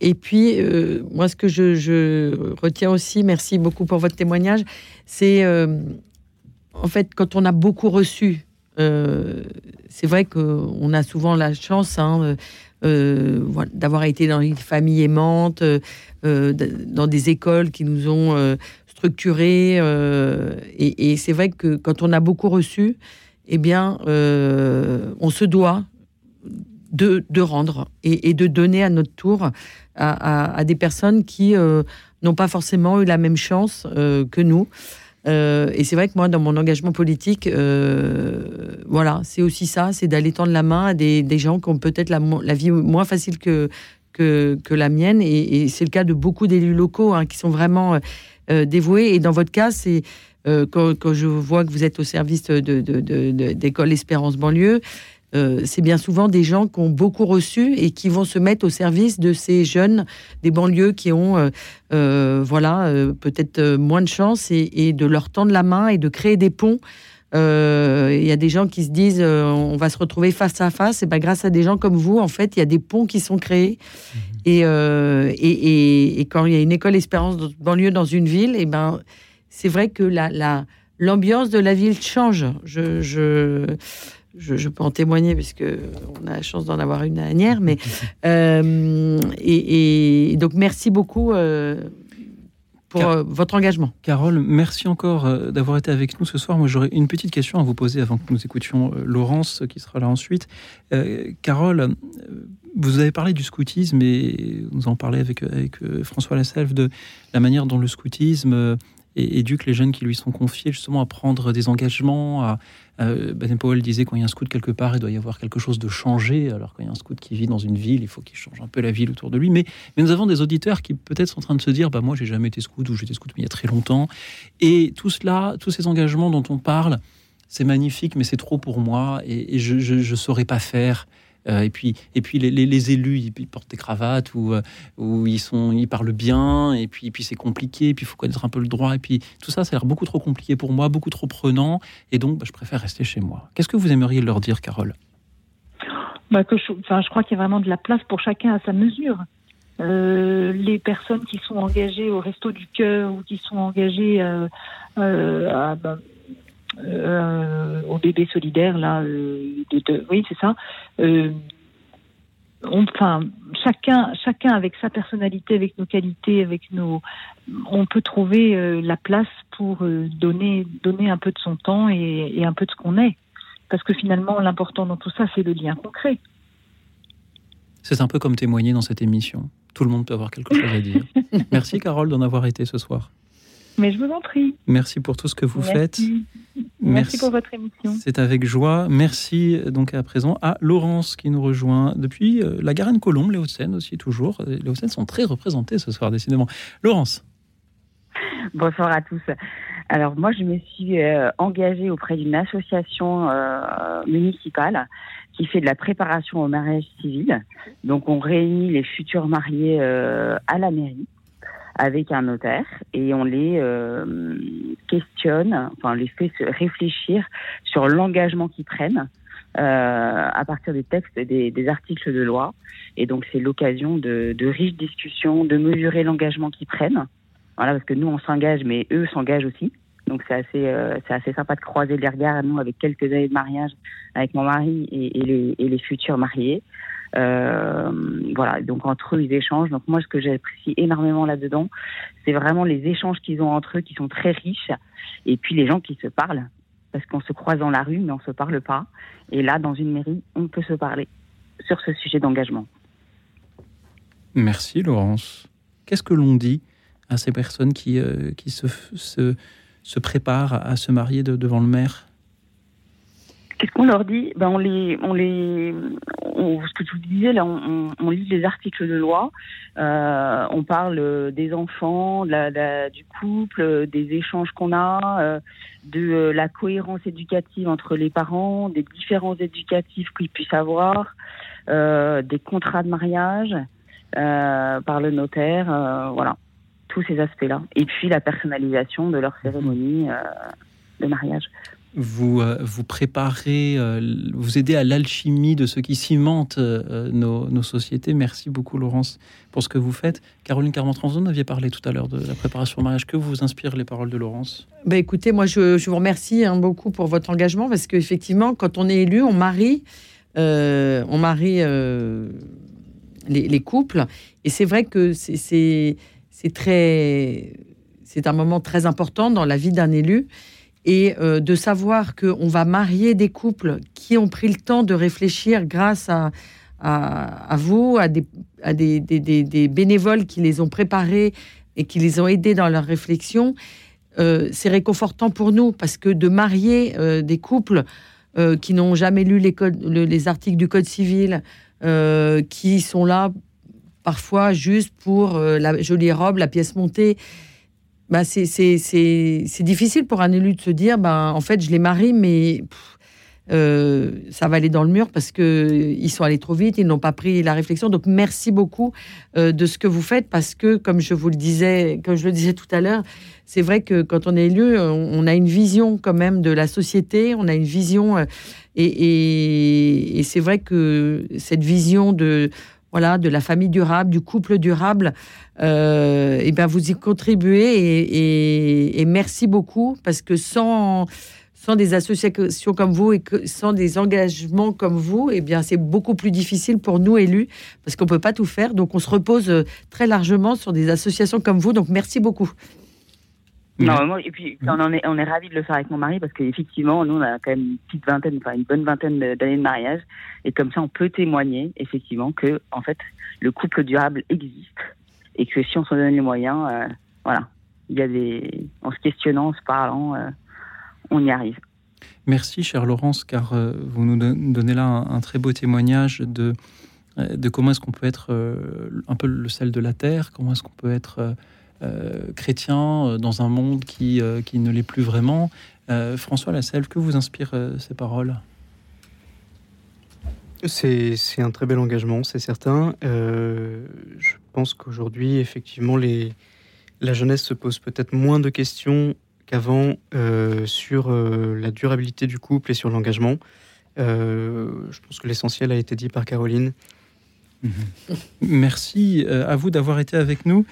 Et puis, euh, moi, ce que je, retiens aussi, merci beaucoup pour votre témoignage, c'est euh, en fait quand on a beaucoup reçu. c'est vrai qu'on a souvent la chance, hein, d'avoir été dans une famille aimante, dans des écoles qui nous ont structurés. et c'est vrai que quand on a beaucoup reçu, eh bien, on se doit de, de rendre et, de donner à notre tour à, des personnes qui euh, n'ont pas forcément eu la même chance euh, que nous. Euh, et c'est vrai que moi, dans mon engagement politique, voilà, c'est aussi ça, c'est d'aller tendre la main à des, gens qui ont peut-être la, vie moins facile que, que, que la mienne. Et, c'est le cas de beaucoup d'élus locaux hein, qui sont vraiment dévoués. Et dans votre cas, c'est quand, quand, je vois que vous êtes au service d'école Espérance banlieue, euh, c'est bien souvent des gens qui ont beaucoup reçu et qui vont se mettre au service de ces jeunes des banlieues qui ont, euh, euh, voilà, peut-être moins de chance et, de leur tendre la main et de créer des ponts. Il y a des gens qui se disent on va se retrouver face à face. Et ben grâce à des gens comme vous, en fait, il y a des ponts qui sont créés. Mmh. Et, et, quand il y a une école Espérance banlieue dans une ville, et ben c'est vrai que la, l'ambiance de la ville change. je, je, peux en témoigner puisque on a la chance d'en avoir une dernière. Mais euh, et, donc merci beaucoup. Euh, pour euh, votre engagement. Carole, merci encore d'avoir été avec nous ce soir. Moi, j'aurais une petite question à vous poser avant que nous écoutions Laurence, qui sera là ensuite. Carole, vous avez parlé du scoutisme et vous en parlez avec, avec François Lasselve de la manière dont le scoutisme éduque les jeunes qui lui sont confiés justement à prendre des engagements. Euh, ben Powell disait quand il y a un scout quelque part, il doit y avoir quelque chose de changé. Alors quand il y a un scout qui vit dans une ville, il faut qu'il change un peu la ville autour de lui. Mais, nous avons des auditeurs qui peut-être sont en train de se dire, bah moi j'ai jamais été scout ou j'étais scout il y a très longtemps. Et tout cela, tous ces engagements dont on parle, c'est magnifique, mais c'est trop pour moi et, je ne saurais pas faire. Euh, et puis, et puis les, élus, ils, portent des cravates ou, euh, ou ils, sont, ils parlent bien, et puis, puis c'est compliqué, et puis il faut connaître un peu le droit, et puis tout ça, ça a l'air beaucoup trop compliqué pour moi, beaucoup trop prenant, et donc bah, je préfère rester chez moi. Qu'est-ce que vous aimeriez leur dire, Carole? Bah, que je crois qu'il y a vraiment de la place pour chacun à sa mesure. Euh, les personnes qui sont engagées au Resto du Cœur ou qui sont engagées à, bah, euh, au bébé solidaire, là, euh, oui, c'est ça. Euh, enfin, chacun, chacun avec sa personnalité, avec nos qualités, avec nos, on peut trouver la place pour donner, donner un peu de son temps et, un peu de ce qu'on est. Parce que finalement, l'important dans tout ça, c'est le lien concret. C'est un peu comme témoigner dans cette émission. Tout le monde peut avoir quelque chose à dire. Merci Carole d'en avoir été ce soir. Mais je vous en prie. Merci pour tout ce que vous faites. Merci. pour votre émission. C'est avec joie. Merci donc à présent à Laurence qui nous rejoint depuis euh, la Garenne-Colombe, les Hauts-de-Seine aussi toujours. Les Hauts-de-Seine sont très représentés ce soir, décidément. Laurence. Bonsoir à tous. Alors moi, je me suis euh, engagée auprès d'une association euh, municipale qui fait de la préparation au mariage civil. Donc on réunit les futurs mariés à la mairie avec un notaire et on les euh, questionne, enfin on les fait réfléchir sur l'engagement qu'ils prennent euh, à partir des textes, des, des articles de loi. Et donc c'est l'occasion de, de riches discussions, de mesurer l'engagement qu'ils prennent. Voilà, parce que nous on s'engage, mais eux s'engagent aussi. Donc c'est assez, euh, c'est assez sympa de croiser les regards, nous, avec quelques années de mariage, avec mon mari et, et, les, et les futurs mariés. Euh, voilà, donc entre eux, ils échangent. Donc moi, ce que j'apprécie énormément là-dedans, c'est vraiment les échanges qu'ils ont entre eux qui sont très riches. Et puis les gens qui se parlent, parce qu'on se croise dans la rue, mais on se parle pas. Et là, dans une mairie, on peut se parler sur ce sujet d'engagement. Merci Laurence. Qu'est-ce que l'on dit à ces personnes qui, euh, qui se, se, préparent à se marier devant le maire? Qu'est-ce qu'on leur dit? Ben on les, on les, ce que je vous disais là, on, on, lit les articles de loi, euh, on parle des enfants, du couple, des échanges qu'on a, euh, de euh, la cohérence éducative entre les parents, des différences éducatives qu'ils puissent avoir, des contrats de mariage par le notaire, voilà, tous ces aspects-là. Et puis la personnalisation de leur cérémonie de mariage vous, euh, vous préparez, euh, vous aidez à l'alchimie de ce qui cimente euh, nos, sociétés. Merci beaucoup, Laurence, pour ce que vous faites. Caroline Carmentranzon, vous aviez parlé tout à l'heure de la préparation au mariage. Que vous inspirent les paroles de Laurence? Bah Écoutez, moi, je, vous remercie hein, beaucoup pour votre engagement parce qu'effectivement, quand on est élu, on marie on marie les, les couples. Et c'est vrai que c'est très, c'est un moment très important dans la vie d'un élu. Et euh, de savoir qu'on va marier des couples qui ont pris le temps de réfléchir grâce à, vous, à, des, bénévoles qui les ont préparés et qui les ont aidés dans leur réflexion, euh, c'est réconfortant pour nous parce que de marier euh, des couples qui n'ont jamais lu les, articles du Code civil, qui sont là parfois juste pour la jolie robe, la pièce montée. Bah, c'est- difficile pour un élu de se dire, bah, en fait, je les marie, mais euh, ça va aller dans le mur parce que ils sont allés trop vite, ils n'ont pas pris la réflexion. Donc, merci beaucoup euh, de ce que vous faites parce que, comme je vous le disais, comme je le disais tout à l'heure, c'est vrai que quand on est élu, on, a une vision quand même de la société, on a une vision, euh, et c'est vrai que cette vision de voilà, de la famille durable, du couple durable, euh, et ben vous y contribuez et, merci beaucoup parce que sans, sans des associations comme vous et que, sans des engagements comme vous, et bien c'est beaucoup plus difficile pour nous élus parce qu'on peut pas tout faire. Donc on se repose euh, très largement sur des associations comme vous. Donc merci beaucoup. Non, moi, et puis on, en est, on est ravis de le faire avec mon mari parce qu'effectivement, nous, on a quand même une petite vingtaine, enfin une bonne vingtaine d'années de mariage. Et comme ça, on peut témoigner, effectivement, que, en fait, le couple durable existe et que si on s'en donne les moyens, euh, voilà, il y a des. En se questionnant, en se parlant, euh, on y arrive. Merci, chère Laurence, car euh, vous nous don- donnez là un, un très beau témoignage de, de comment est-ce qu'on peut être un peu le sel de la terre, comment est-ce qu'on peut être chrétien euh, dans un monde qui, euh, qui ne l'est plus vraiment. Euh, François Lasselle, que vous inspirent euh, ces paroles? C'est un très bel engagement, c'est certain. Euh, je pense qu'aujourd'hui, effectivement, les, la jeunesse se pose peut-être moins de questions qu'avant euh, sur euh, la durabilité du couple et sur l'engagement. Euh, je pense que l'essentiel a été dit par Caroline. Merci euh, à vous d'avoir été avec nous.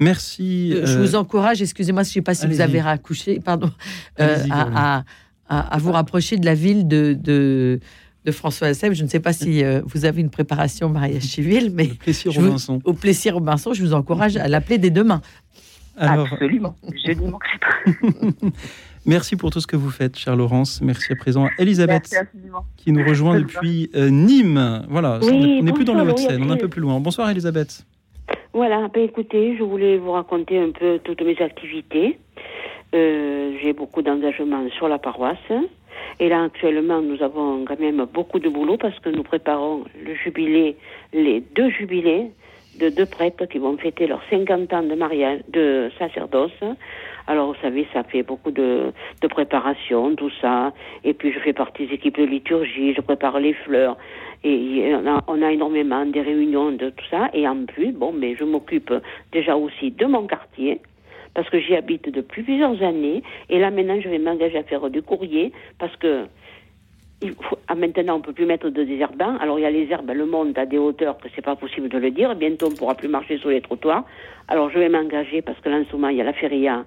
Merci. Je euh, vous encourage, excusez-moi, je ne sais pas si vous avez raccouché, pardon, euh, à, à- à- à vous rapprocher de la ville de, de, de François Assem. Je ne sais pas si euh, vous avez une préparation au mariage civil, mais Plessis-Robinson. je vous- au Plessis-Robinson, je vous encourage à l'appeler dès demain. Alors- Absolument, je n'y manquerai pas. Merci pour tout ce que vous faites, chère Laurence. Merci à présent à Elisabeth, qui nous rejoint depuis euh, Nîmes. Voilà, Oui, on n'est- plus dans oui, Hauts-de-Seine, on est un peu plus loin. Bonsoir, Elisabeth. Voilà, ben écoutez, je voulais vous raconter un peu toutes mes activités. Euh, J'ai beaucoup d'engagement sur la paroisse. Et là, actuellement, nous avons quand même beaucoup de boulot parce que nous préparons le jubilé, les deux jubilés de deux prêtres qui vont fêter leurs 50 ans de mariage, de sacerdoce. Alors, vous savez, ça fait beaucoup de, de préparation, tout ça. Et puis, je fais partie des équipes de liturgie, je prépare les fleurs. Et on a, énormément des réunions de tout ça. Et en plus, bon, mais je m'occupe déjà aussi de mon quartier parce que j'y habite depuis plusieurs années. Et là, maintenant, je vais m'engager à faire du courrier parce que ah, maintenant, on peut plus mettre de désherbants. Alors, il y a les herbes, elles montent à des hauteurs que c'est pas possible de le dire. Bientôt, on pourra plus marcher sur les trottoirs. Alors, je vais m'engager parce que là, en ce moment, il y a la feria.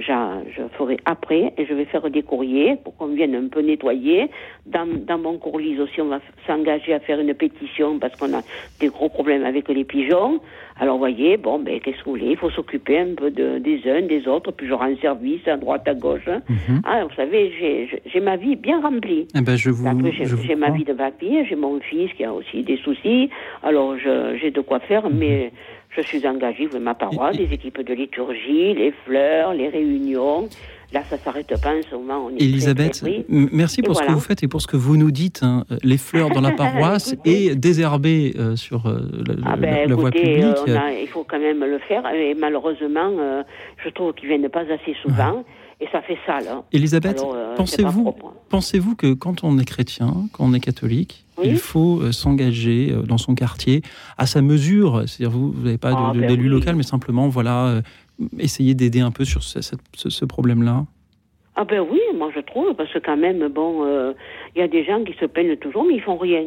Je ferai après et je vais faire des courriers pour qu'on vienne un peu nettoyer. Dans, dans mon courlise aussi, on va s'engager à faire une pétition parce qu'on a des gros problèmes avec les pigeons. Alors, voyez, bon, ben, qu'est-ce que vous voulez? Il faut s'occuper un peu de, des uns, des autres, puis je rends service à droite, à gauche. Ah, vous savez, j'ai- ma vie bien remplie. Eh ben, je vous, j'ai ma vie de papy, j'ai mon fils qui a aussi des soucis. Alors, j'ai de quoi faire, mais je suis engagée avec ma paroisse, les équipes de liturgie, les fleurs, les réunions. Là, ça s'arrête pas en ce moment. On est Elisabeth, très merci Et pour ce que vous faites et pour ce que vous nous dites. hein. Les fleurs dans la paroisse et désherber euh, sur euh, la, Ah ben, la voie écoutez, publique. euh, on a- il faut quand même le faire. Et malheureusement, euh, je trouve qu'ils viennent pas assez souvent. Et ça fait sale. hein. Elisabeth, euh, pensez-vous propre. pensez-vous que quand on est chrétien, quand on est catholique, Oui. il faut euh, s'engager euh, dans son quartier à sa mesure? C'est-à-dire, vous n'avez pas Ah, ben d'élu oui. local, mais simplement, voilà, essayer d'aider un peu sur ce, cette- ce- ce problème-là. Ah ben oui, moi je trouve, parce que quand même, bon, euh, il y a des gens qui se plaignent toujours, mais ils font rien.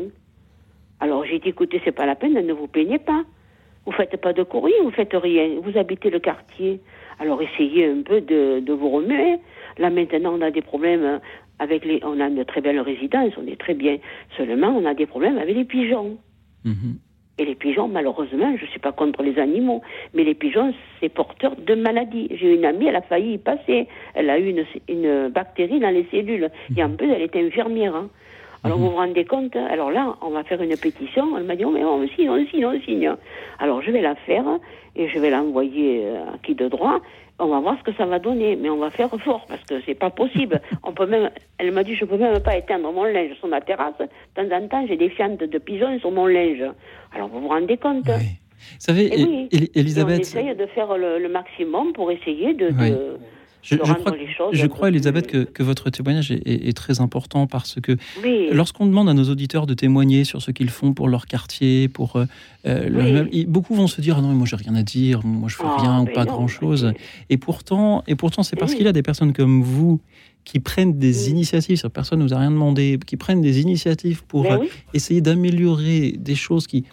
Alors j'ai dit, écoutez, c'est pas la peine, ne vous plaignez pas. Vous faites pas de courrier, vous faites rien. Vous habitez le quartier. Alors essayez un peu de, de vous remuer. Là maintenant, on a des problèmes avec les, on a une très belle résidence, on est très bien. Seulement, on a des problèmes avec les pigeons. Mhm. Et les pigeons, malheureusement, je ne suis pas contre les animaux, mais les pigeons, c'est porteur de maladies. J'ai une amie, elle a failli y passer. Elle a eu une, une bactérie dans les cellules. Et en plus, elle était infirmière. hein. Alors vous vous rendez compte hein Alors là, on va faire une pétition. Elle m'a dit, oh, mais on signe, on signe, on signe. Alors je vais la faire et je vais l'envoyer euh, à qui de droit. On va voir ce que ça va donner, mais on va faire fort parce que c'est pas possible. on peut même, elle m'a dit, je peux même pas éteindre mon linge sur ma terrasse. De temps en temps, j'ai des fientes de pigeons sur mon linge. Alors vous vous rendez compte hein Vous savez, Eh oui. Et on Elisabeth, essaye de faire le, le maximum pour essayer de, Oui. de, je, crois, les choses. je crois, Elisabeth, que, que votre témoignage est, est- est très important parce que Oui. lorsqu'on demande à nos auditeurs de témoigner sur ce qu'ils font pour leur quartier, pour euh, euh, leur beaucoup vont se dire ah non, mais moi j'ai rien à dire, moi je fais Ah, rien ou mais pas non, grand chose. Et pourtant, et pourtant, c'est parce qu'il y a des personnes comme vous qui prennent des initiatives, personne ne vous a rien demandé, qui prennent des initiatives pour Ben euh, essayer d'améliorer des choses qui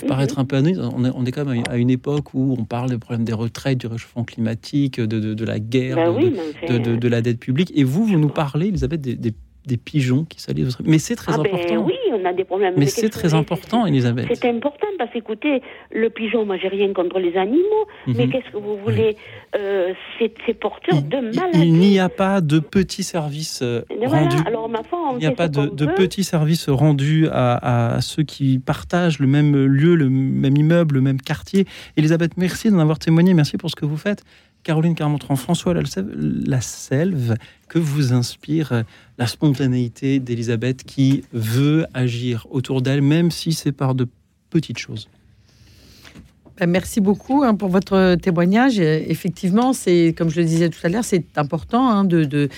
peuvent paraître un peu anodines. On est, on est quand même à une époque où on parle des problèmes des retraites, du réchauffement climatique, de, de, de la guerre, oui, de, de- de la dette publique. Et vous, vous nous parlez, Elisabeth, des, des, des pigeons qui salissent. Mais c'est très ah ben important. oui, on a des problèmes. Mais c'est très important, Elisabeth. C'est important parce qu'écoutez, le pigeon, moi j'ai rien contre les animaux, mais Mhm. qu'est-ce que vous voulez euh, C'est porteur de maladies. Il n'y a pas de petits services euh, voilà. rendus. Alors ma foi, on Il n'y a pas de, petits services rendus à, à ceux qui partagent le même lieu, le même immeuble, le même quartier. Elisabeth, merci d'en avoir témoigné. Merci pour ce que vous faites. Caroline Carmontran, François Lasselve, que vous inspire euh, la spontanéité d'Elisabeth qui veut agir autour d'elle, même si c'est par de petites choses Ben, merci beaucoup hein, pour votre témoignage. Effectivement, c'est comme je le disais tout à l'heure, c'est important hein, de,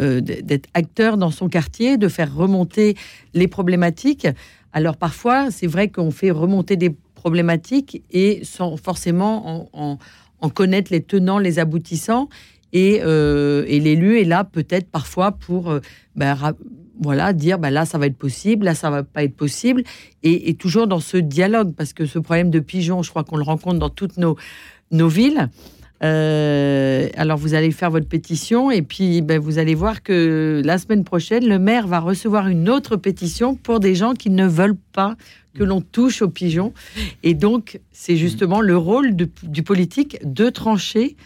euh, d'être acteur dans son quartier, de faire remonter les problématiques. Alors parfois, c'est vrai qu'on fait remonter des problématiques et sans forcément en, en- en connaître les tenants, les aboutissants. Et, euh, l'élu est là peut-être parfois pour euh, ra- voilà, dire ben là ça va être possible, là ça va pas être possible, et, toujours dans ce dialogue, parce que ce problème de pigeons, je crois qu'on le rencontre dans toutes nos villes. Euh, alors vous allez faire votre pétition, et puis ben, vous allez voir que la semaine prochaine, le maire va recevoir une autre pétition pour des gens qui ne veulent pas que l'on touche aux pigeons. Et donc, c'est justement le rôle de- du politique de trancher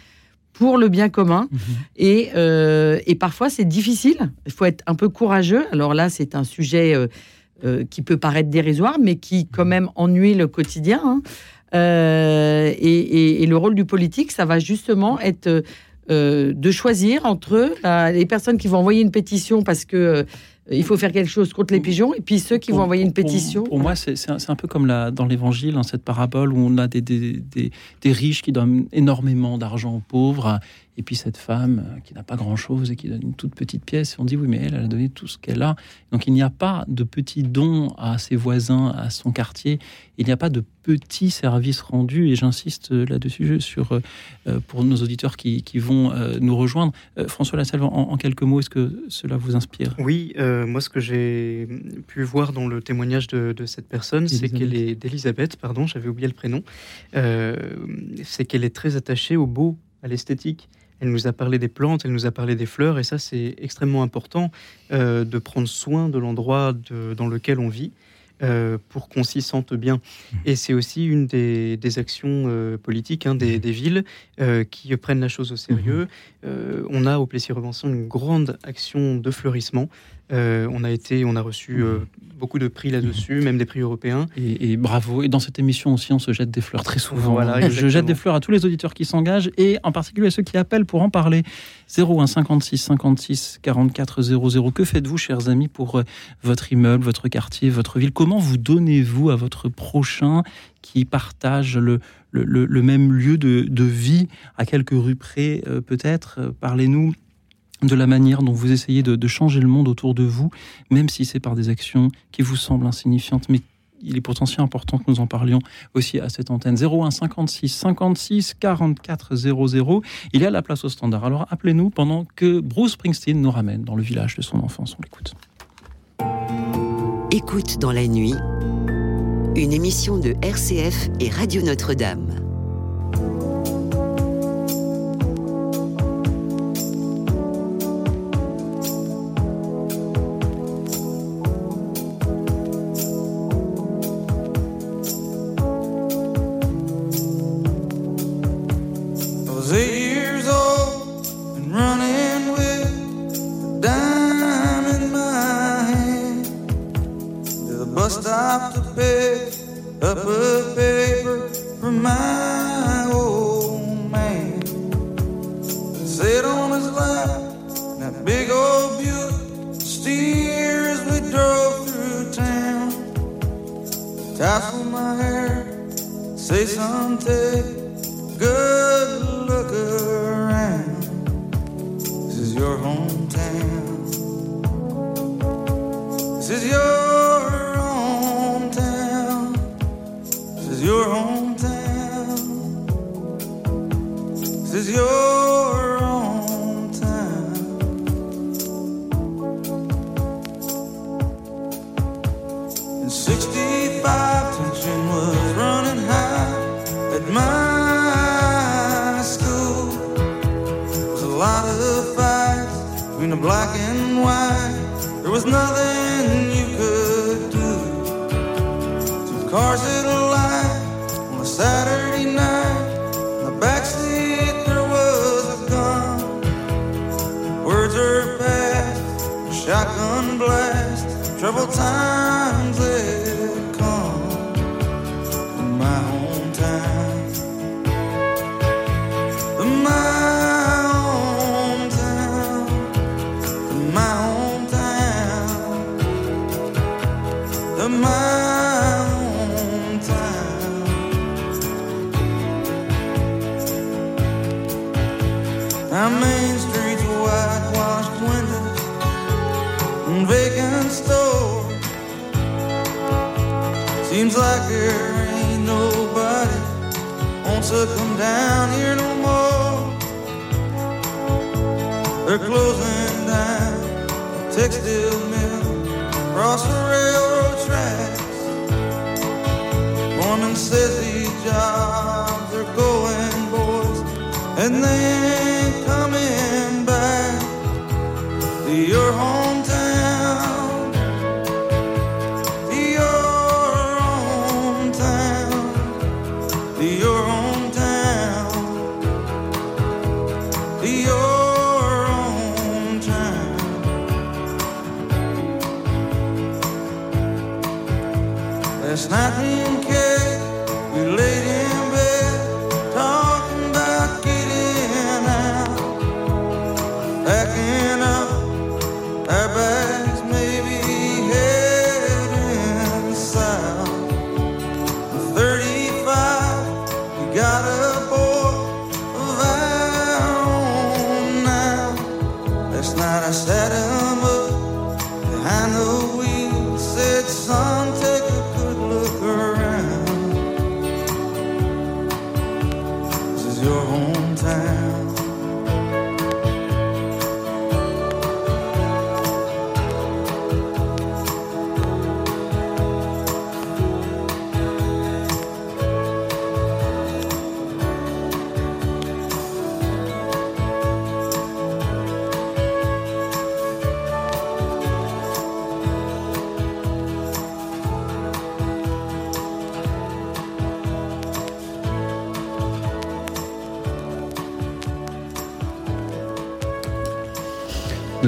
pour le bien commun. Et, euh, et parfois, c'est difficile. Il faut être un peu courageux. Alors là, c'est un sujet euh, euh, qui peut paraître dérisoire, mais qui quand même ennuie le quotidien. hein. Euh, et, et- et le rôle du politique, ça va justement être euh, de choisir entre euh, les personnes qui vont envoyer une pétition parce que euh, il faut faire quelque chose contre les pigeons, et puis ceux qui vont envoyer une pétition. Pour moi, c'est un, peu comme la, dans l'Évangile, dans cette parabole où on a des, des, des- des riches qui donnent énormément d'argent aux pauvres, et puis cette femme euh, qui n'a pas grand-chose et qui donne une toute petite pièce. On dit, oui, mais elle, elle a donné tout ce qu'elle a. Donc il n'y a pas de petits dons à ses voisins, à son quartier. Il n'y a pas de petits services rendus. Et j'insiste euh, là-dessus sur, euh, pour nos auditeurs qui, qui vont euh, nous rejoindre. Euh, François Lassalle, en, en quelques mots, est-ce que cela vous inspire? Oui, moi ce que j'ai pu voir dans le témoignage de, de cette personne, c'est qu'elle est d'Elisabeth, pardon, j'avais oublié le prénom, c'est qu'elle est très attachée au beau, à l'esthétique. Elle nous a parlé des plantes, elle nous a parlé des fleurs, et ça c'est extrêmement important euh, de prendre soin de l'endroit dans lequel on vit. euh, pour qu'on s'y sente bien. Et c'est aussi une des, des actions euh, politiques hein, des, des villes euh, qui prennent la chose au sérieux. Euh, on a au Plessis-Robinson une grande action de fleurissement. Euh, on a été, on a reçu euh, beaucoup de prix là-dessus, même des prix européens. Et, et bravo. Et dans cette émission aussi, on se jette des fleurs très souvent. Voilà, je jette des fleurs à tous les auditeurs qui s'engagent et en particulier à ceux qui appellent pour en parler. 01 56 56 44 00. Que faites-vous, chers amis, pour euh, votre immeuble, votre quartier, votre ville? Comment vous donnez-vous à votre prochain qui partage le, le, le- le même lieu de, de vie à quelques rues près, euh, peut-être? Parlez-nous de la manière dont vous essayez de, changer le monde autour de vous, même si c'est par des actions qui vous semblent insignifiantes, mais il est si important que nous en parlions aussi à cette antenne. 01 56 56 44 00. Il y a la place au standard. Alors appelez-nous pendant que Bruce Springsteen nous ramène dans le village de son enfance. On l'écoute. Écoute dans la nuit, une émission de RCF et Radio Notre-Dame.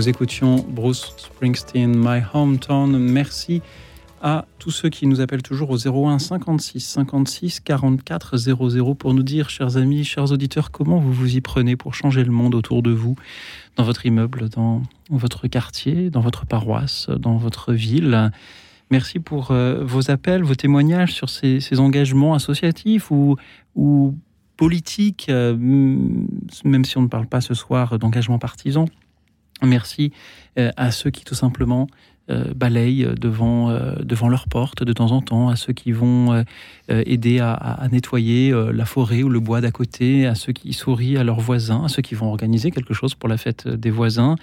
Écoutions Bruce Springsteen, My Hometown. Merci à tous ceux qui nous appellent toujours au 01 56 56 44 00 pour nous dire, chers amis, chers auditeurs, comment vous vous y prenez pour changer le monde autour de vous, dans votre immeuble, dans votre quartier, dans votre paroisse, dans votre ville. Merci pour euh, vos appels, vos témoignages sur ces, engagements associatifs ou, ou politiques, euh, même si on ne parle pas ce soir d'engagement partisan. Merci euh, à ceux qui tout simplement euh, balayent devant, euh, devant leur porte de temps en temps, à ceux qui vont aider à, nettoyer la forêt ou le bois d'à côté, à ceux qui sourient à leurs voisins, à ceux qui vont organiser quelque chose pour la fête des voisins,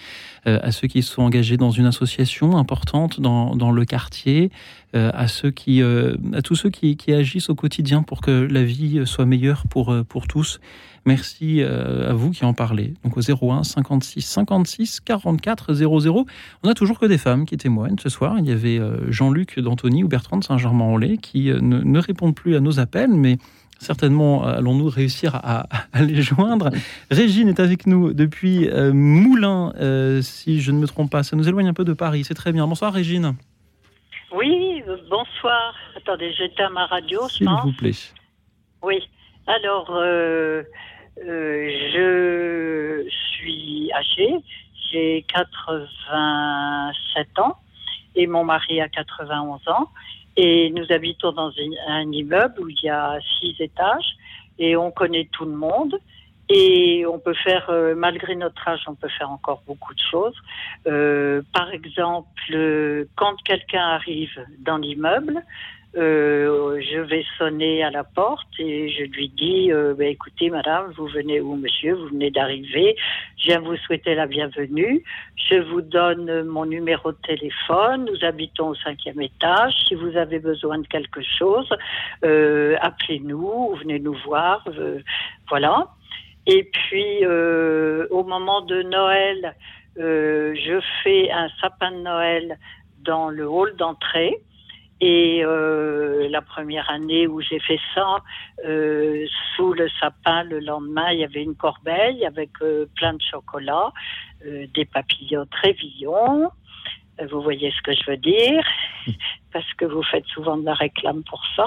à ceux qui sont engagés dans une association importante dans, dans le quartier, à ceux qui, à tous ceux qui, qui agissent au quotidien pour que la vie soit meilleure pour, pour tous. Merci euh, à vous qui en parlez. Donc au 01 56 56 44 00. On a toujours que des femmes qui témoignent ce soir. Il y avait euh, Jean-Luc d'Antony ou Bertrand de Saint-Germain-en-Laye qui euh, ne, ne répondent plus à nos appels, mais certainement allons-nous réussir à, à les joindre. Régine est avec nous depuis euh, Moulins, euh, si je ne me trompe pas. Ça nous éloigne un peu de Paris, c'est très bien. Bonsoir Régine, Oui, bonsoir. Attendez, j'éteins ma radio, s'il vous plaît. Oui. Alors, euh, je suis âgée, j'ai 87 ans et mon mari a 91 ans. Et nous habitons dans un immeuble où il y a six étages et on connaît tout le monde. Et on peut faire, euh, malgré notre âge, on peut faire encore beaucoup de choses. Euh, par exemple, euh, quand quelqu'un arrive dans l'immeuble, euh, je vais sonner à la porte et je lui dis euh, Ben, écoutez, madame, vous venez où, monsieur? Vous venez d'arriver. Je viens vous souhaiter la bienvenue. Je vous donne mon numéro de téléphone. Nous habitons au cinquième étage. Si vous avez besoin de quelque chose, euh, appelez-nous, ou venez nous voir. euh, voilà. Et puis, euh, au moment de Noël, euh, je fais un sapin de Noël dans le hall d'entrée. Et euh, la première année où j'ai fait ça, euh, sous le sapin, le lendemain, il y avait une corbeille avec euh, plein de chocolat, euh, des papillotes révillons. Euh, Vous voyez ce que je veux dire, parce que vous faites souvent de la réclame pour ça.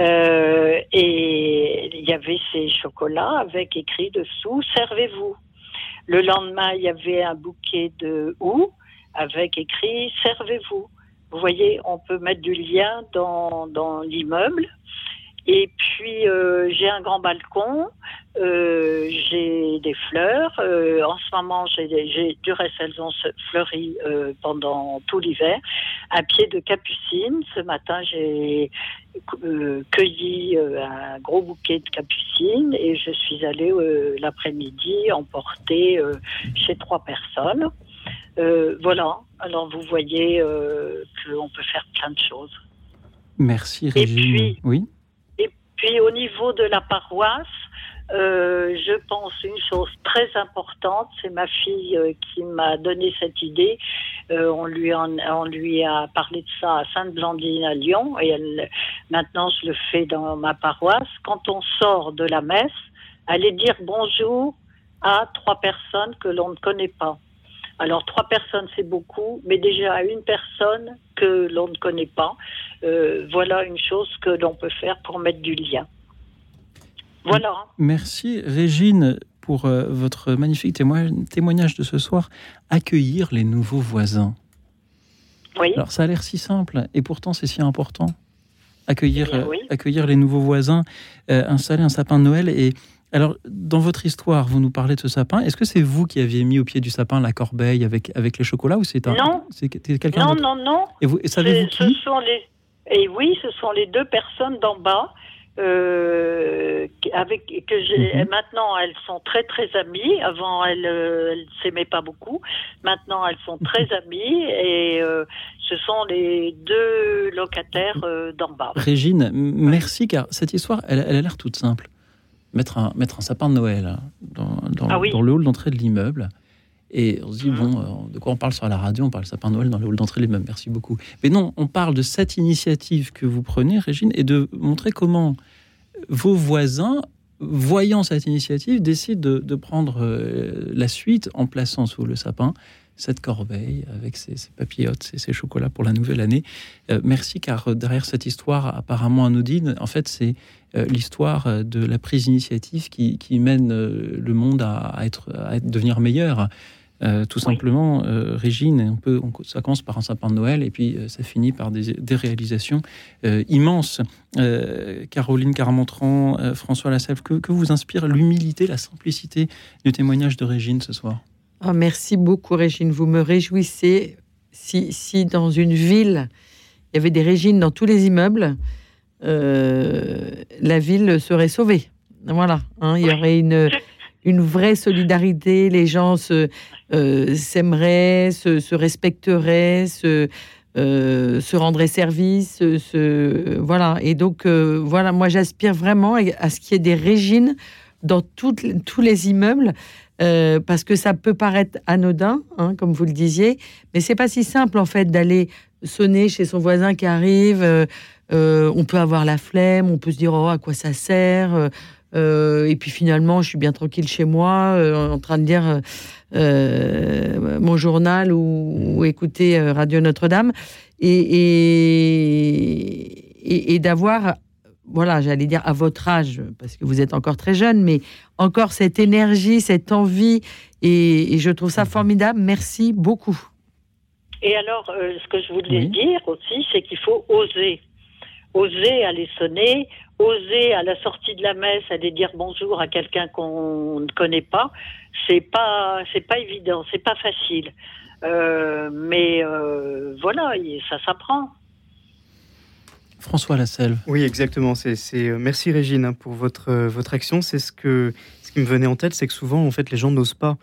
Euh, et il y avait ces chocolats avec écrit dessous Servez-vous. Le lendemain, il y avait un bouquet de houx avec écrit Servez-vous. Vous voyez, on peut mettre du lien dans, l'immeuble. Et puis, euh, j'ai un grand balcon, euh, j'ai des fleurs. Euh, en ce moment, j'ai du reste, elles ont fleuri pendant tout l'hiver. À pied de capucine, ce matin, j'ai cueilli un gros bouquet de capucines et je suis allée l'après-midi emporter chez trois personnes. Euh, voilà. Alors, vous voyez euh, qu'on peut faire plein de choses. Merci Régine. oui. Et puis au niveau de la paroisse, euh, je pense une chose très importante, c'est ma fille qui m'a donné cette idée. Euh, on lui en- on lui a parlé de ça à Sainte-Blandine à Lyon et elle, maintenant je le fais dans ma paroisse. Quand on sort de la messe, aller dire bonjour à trois personnes que l'on ne connaît pas. Alors trois personnes c'est beaucoup, mais déjà une personne que l'on ne connaît pas, euh, voilà une chose que l'on peut faire pour mettre du lien. Voilà. Merci Régine pour euh, votre magnifique témoignage, témoignage de ce soir. Accueillir les nouveaux voisins. Oui. Alors ça a l'air si simple et pourtant c'est si important. Accueillir, Eh bien, euh, accueillir les nouveaux voisins, installer un sapin de Noël. Et alors dans votre histoire, vous nous parlez de ce sapin. Est-ce que c'est vous qui aviez mis au pied du sapin la corbeille avec avec les chocolats ou c'est un Non. c'est quelqu'un Non, non, non. Et vous et C'est- qui ce sont les et oui, ce sont les deux personnes d'en bas euh, avec que j'ai Mhm. maintenant elles sont très très amies. Avant elles euh, elles s'aimaient pas beaucoup. Maintenant elles sont très amies et euh, ce sont les deux locataires euh, d'en bas. Régine, merci car cette histoire, elle, elle a l'air toute simple. Mettre un, mettre un sapin de Noël hein, dans, dans- Ah oui. dans le hall d'entrée de l'immeuble. Et on se dit, bon, euh, de quoi on parle sur la radio? On parle sapin de Noël dans le hall d'entrée de l'immeuble. Merci beaucoup. Mais non, on parle de cette initiative que vous prenez, Régine, et de montrer comment vos voisins, voyant cette initiative, décident de, de prendre euh, la suite en plaçant sous le sapin cette corbeille avec ses, ses papillotes, ses, ses chocolats pour la nouvelle année. Euh, merci, car derrière cette histoire apparemment anodine, en fait, c'est l'histoire euh, de la prise d'initiative qui, qui mène euh, le monde à, être, à devenir meilleur. Euh, tout simplement, euh, Régine, on peut, on- ça commence par un sapin de Noël et puis euh, ça finit par des, des réalisations euh, immenses. Euh, Caroline Carmontran, euh, François Lasselve, que, que vous inspire l'humilité, la simplicité du témoignage de Régine ce soir? Ah, merci beaucoup, Régine. Vous me réjouissez. Si, si dans une ville, il y avait des Régines dans tous les immeubles, euh, la ville serait sauvée. Voilà. hein, il y aurait une, une vraie solidarité. Les gens se, euh, s'aimeraient, se, se respecteraient, se, euh, se rendraient service. se- se- voilà. Et donc, euh, voilà, moi, j'aspire vraiment à ce qu'il y ait des Régines dans toutes- tous les immeubles. Euh, parce que ça peut paraître anodin, hein, comme vous le disiez, mais c'est pas si simple en fait d'aller sonner chez son voisin qui arrive. Euh, on peut avoir la flemme, on peut se dire oh à quoi ça sert. euh, euh, et puis finalement, je suis bien tranquille chez moi, euh, en train de lire mon journal ou, ou écouter Radio Notre-Dame, et, et, et- et d'avoir voilà, j'allais dire à votre âge, parce que vous êtes encore très jeune, mais encore cette énergie, cette envie, et, je trouve ça formidable. Merci beaucoup. Et alors, ce que je voulais dire aussi, c'est qu'il faut oser. Oser aller sonner, oser à la sortie de la messe aller dire bonjour à quelqu'un qu'on ne connaît pas. C'est pas, c'est pas évident, c'est pas facile. Euh, mais euh, voilà, ça s'apprend. François Lasselle. Oui, exactement. C'est, c'est- euh, Merci Régine hein, pour votre, votre action. C'est ce, que, ce qui me venait en tête, c'est que souvent, en fait, les gens n'osent pas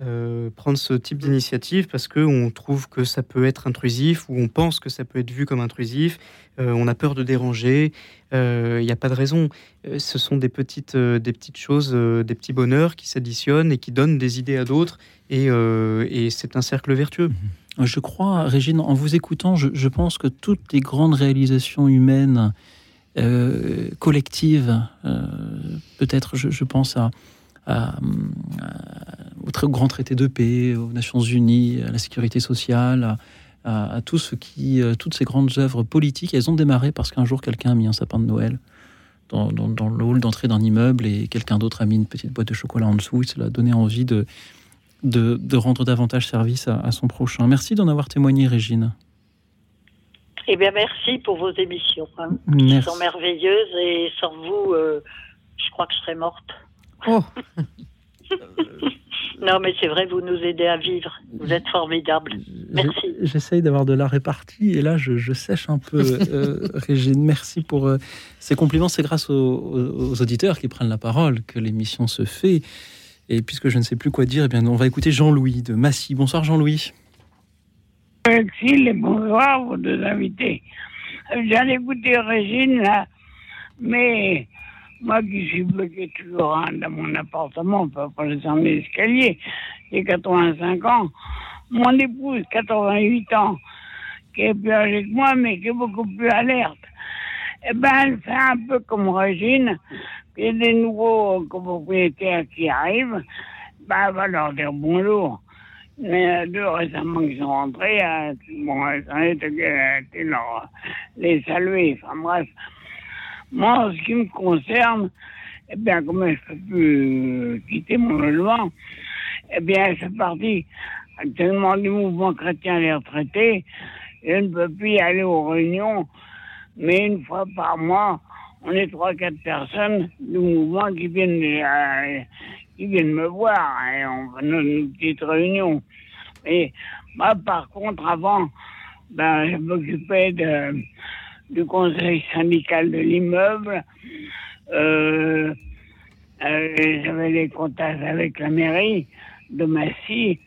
euh, prendre ce type d'initiative parce qu'on trouve que ça peut être intrusif ou on pense que ça peut être vu comme intrusif. Euh, on a peur de déranger. Il n'y a pas de raison. Euh, ce sont des petites, euh, des petites choses, euh, des petits bonheurs qui s'additionnent et qui donnent des idées à d'autres. Et, euh, c'est un cercle vertueux. Je crois, Régine, en vous écoutant, je, pense que toutes les grandes réalisations humaines euh, collectives, euh, peut-être je, pense à- au très grand traité de paix, aux Nations Unies, à la sécurité sociale, à, à- tout ce qui, euh, toutes ces grandes œuvres politiques, elles ont démarré parce qu'un jour quelqu'un a mis un sapin de Noël dans, dans- dans le hall d'entrée d'un immeuble et quelqu'un d'autre a mis une petite boîte de chocolat en dessous et cela a donné envie de, de, de rendre davantage service à, à son prochain. Merci d'en avoir témoigné, Régine. Eh bien, merci pour vos émissions, hein, qui sont merveilleuses. Et sans vous, euh, je crois que je serais morte. Oh. non, mais c'est vrai, vous nous aidez à vivre. Vous êtes formidables. Merci. J'essaye d'avoir de la répartie et là, je, je sèche un peu. euh, Régine, merci pour euh, ces compliments. C'est grâce aux, auditeurs qui prennent la parole que l'émission se fait. Et puisque je ne sais plus quoi dire, eh bien, on va écouter Jean-Louis de Massy. Bonsoir, Jean-Louis. Alexis et bonsoir vos deux invités. Euh, J'ai écouté Régine là, mais moi qui suis bloqué toujours hein, dans mon appartement, pas descendre l'escalier, j'ai 85 ans. Mon épouse, 88 ans, qui est plus âgée que moi, mais qui est beaucoup plus alerte. Eh ben, elle fait un peu comme Régine. Il y a des nouveaux copropriétaires qui arrivent, ben, elle va leur dire bonjour. En a deux récemment qui sont rentrés. Hein. Bon, ça a été, leur, les saluer. Enfin bref. Moi, en ce qui me concerne, eh bien, comme je peux plus euh, quitter mon logement, eh bien, je suis parti actuellement du mouvement chrétien des retraités. Je ne peux plus y aller aux réunions, mais une fois par mois, on est trois, quatre personnes du mouvement qui viennent, euh, qui viennent me voir et on fait nos petites réunions. Et moi, par contre, avant, ben, je m'occupais de, du conseil syndical de l'immeuble. Euh, euh, J'avais des contacts avec la mairie de Massy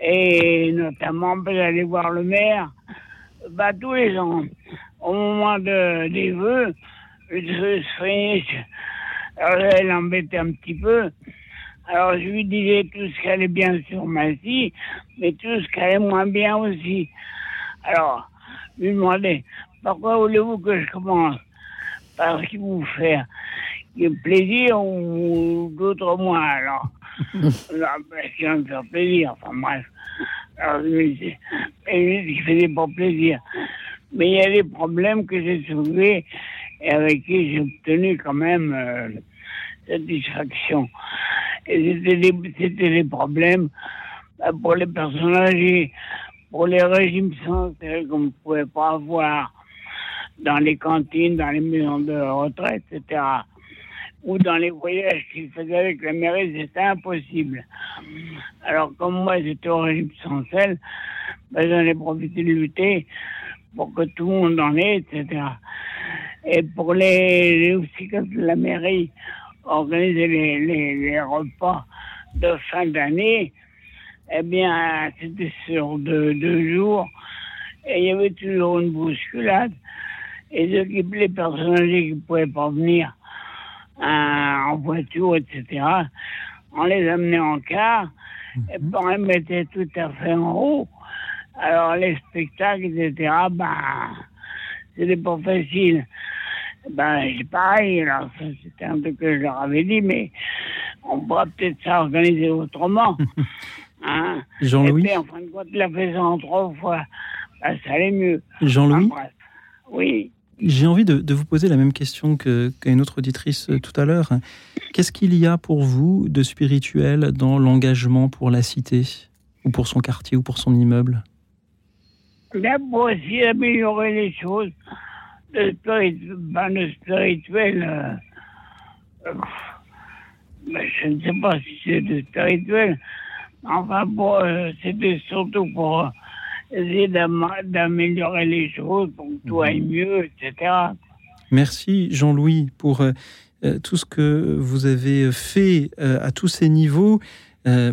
et notamment j'allais voir le maire bah, tous les ans. Au moment de, des vœux, je, alors, elle l'embêtait un petit peu. Alors je lui disais tout ce qui allait bien sur Massy, mais tout ce qui allait moins bien aussi. Alors, lui demandais, pourquoi voulez-vous que je commence Par ce qui vous fait plaisir ou d'autres moins alors Non, parce me faire plaisir, enfin bref. Alors lui, il faisait pas plaisir. Mais il y a des problèmes que j'ai soulevés et avec qui j'ai obtenu quand même euh, satisfaction. Et c'était des, des problèmes bah, pour les personnes âgées, pour les régimes sanitaires qu'on ne pouvait pas avoir dans les cantines, dans les maisons de retraite, etc. Ou dans les voyages qu'ils faisaient avec la mairie, c'était impossible. Alors, comme moi, j'étais au régime sans sel, ben, j'en ai profité de lutter pour que tout le monde en ait, etc. Et pour les, les aussi la mairie organiser les, repas de fin d'année, eh bien, c'était sur deux jours. Et il y avait toujours une bousculade. Et qui, les personnes âgées qui ne pouvaient pas venir hein, en voiture, etc., on les amenait en car. Et puis on les mettait tout à fait en haut. Alors les spectacles, etc., ben, c'était pas facile. Ben, c'est pareil, alors ça, c'était un truc que je leur avais dit, mais on pourra peut-être s'organiser autrement. hein. Jean-Louis Et puis, en fin de compte, la faisant trois fois, ben, ça allait mieux. Jean-Louis Enfin. Oui. J'ai envie de, vous poser la même question qu'à une autre auditrice euh, tout à l'heure. Qu'est-ce qu'il y a pour vous de spirituel dans l'engagement pour la cité, ou pour son quartier, ou pour son immeuble? Pour aussi améliorer les choses, le, ben, spirituel, euh, euh, ben, je ne sais pas si c'est le spirituel, enfin, bon, c'était surtout pour essayer d'améliorer les choses pour que tout aille mieux, etc. Merci Jean-Louis pour euh, tout ce que vous avez fait euh, à tous ces niveaux. Euh,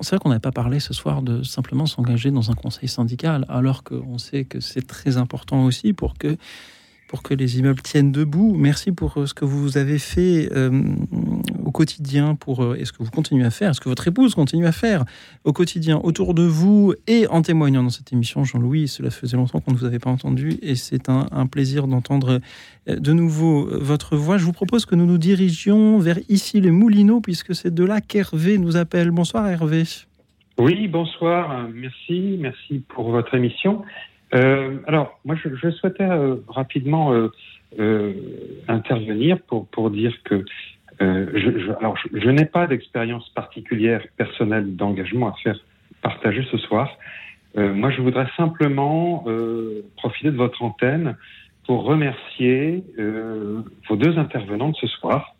c'est vrai qu'on n'a pas parlé ce soir de simplement s'engager dans un conseil syndical, alors qu'on sait que c'est très important aussi pour que pour que les immeubles tiennent debout. Merci pour euh, ce que vous avez fait euh, au quotidien, pour euh, et ce que vous continuez à faire, ce que votre épouse continue à faire au quotidien autour de vous et en témoignant dans cette émission, Jean-Louis. Cela faisait longtemps qu'on ne vous avait pas entendu et c'est un, un, plaisir d'entendre de nouveau votre voix. Je vous propose que nous nous dirigions vers ici les Moulineaux, puisque c'est de là qu'Hervé nous appelle. Bonsoir Hervé. Oui, bonsoir. Merci, merci pour votre émission. Euh, alors, moi, je, souhaitais euh, rapidement euh, intervenir pour, pour dire que je, je, n'ai pas d'expérience particulière personnelle d'engagement à faire partager ce soir. moi, je voudrais simplement profiter de votre antenne pour remercier vos deux intervenants de ce soir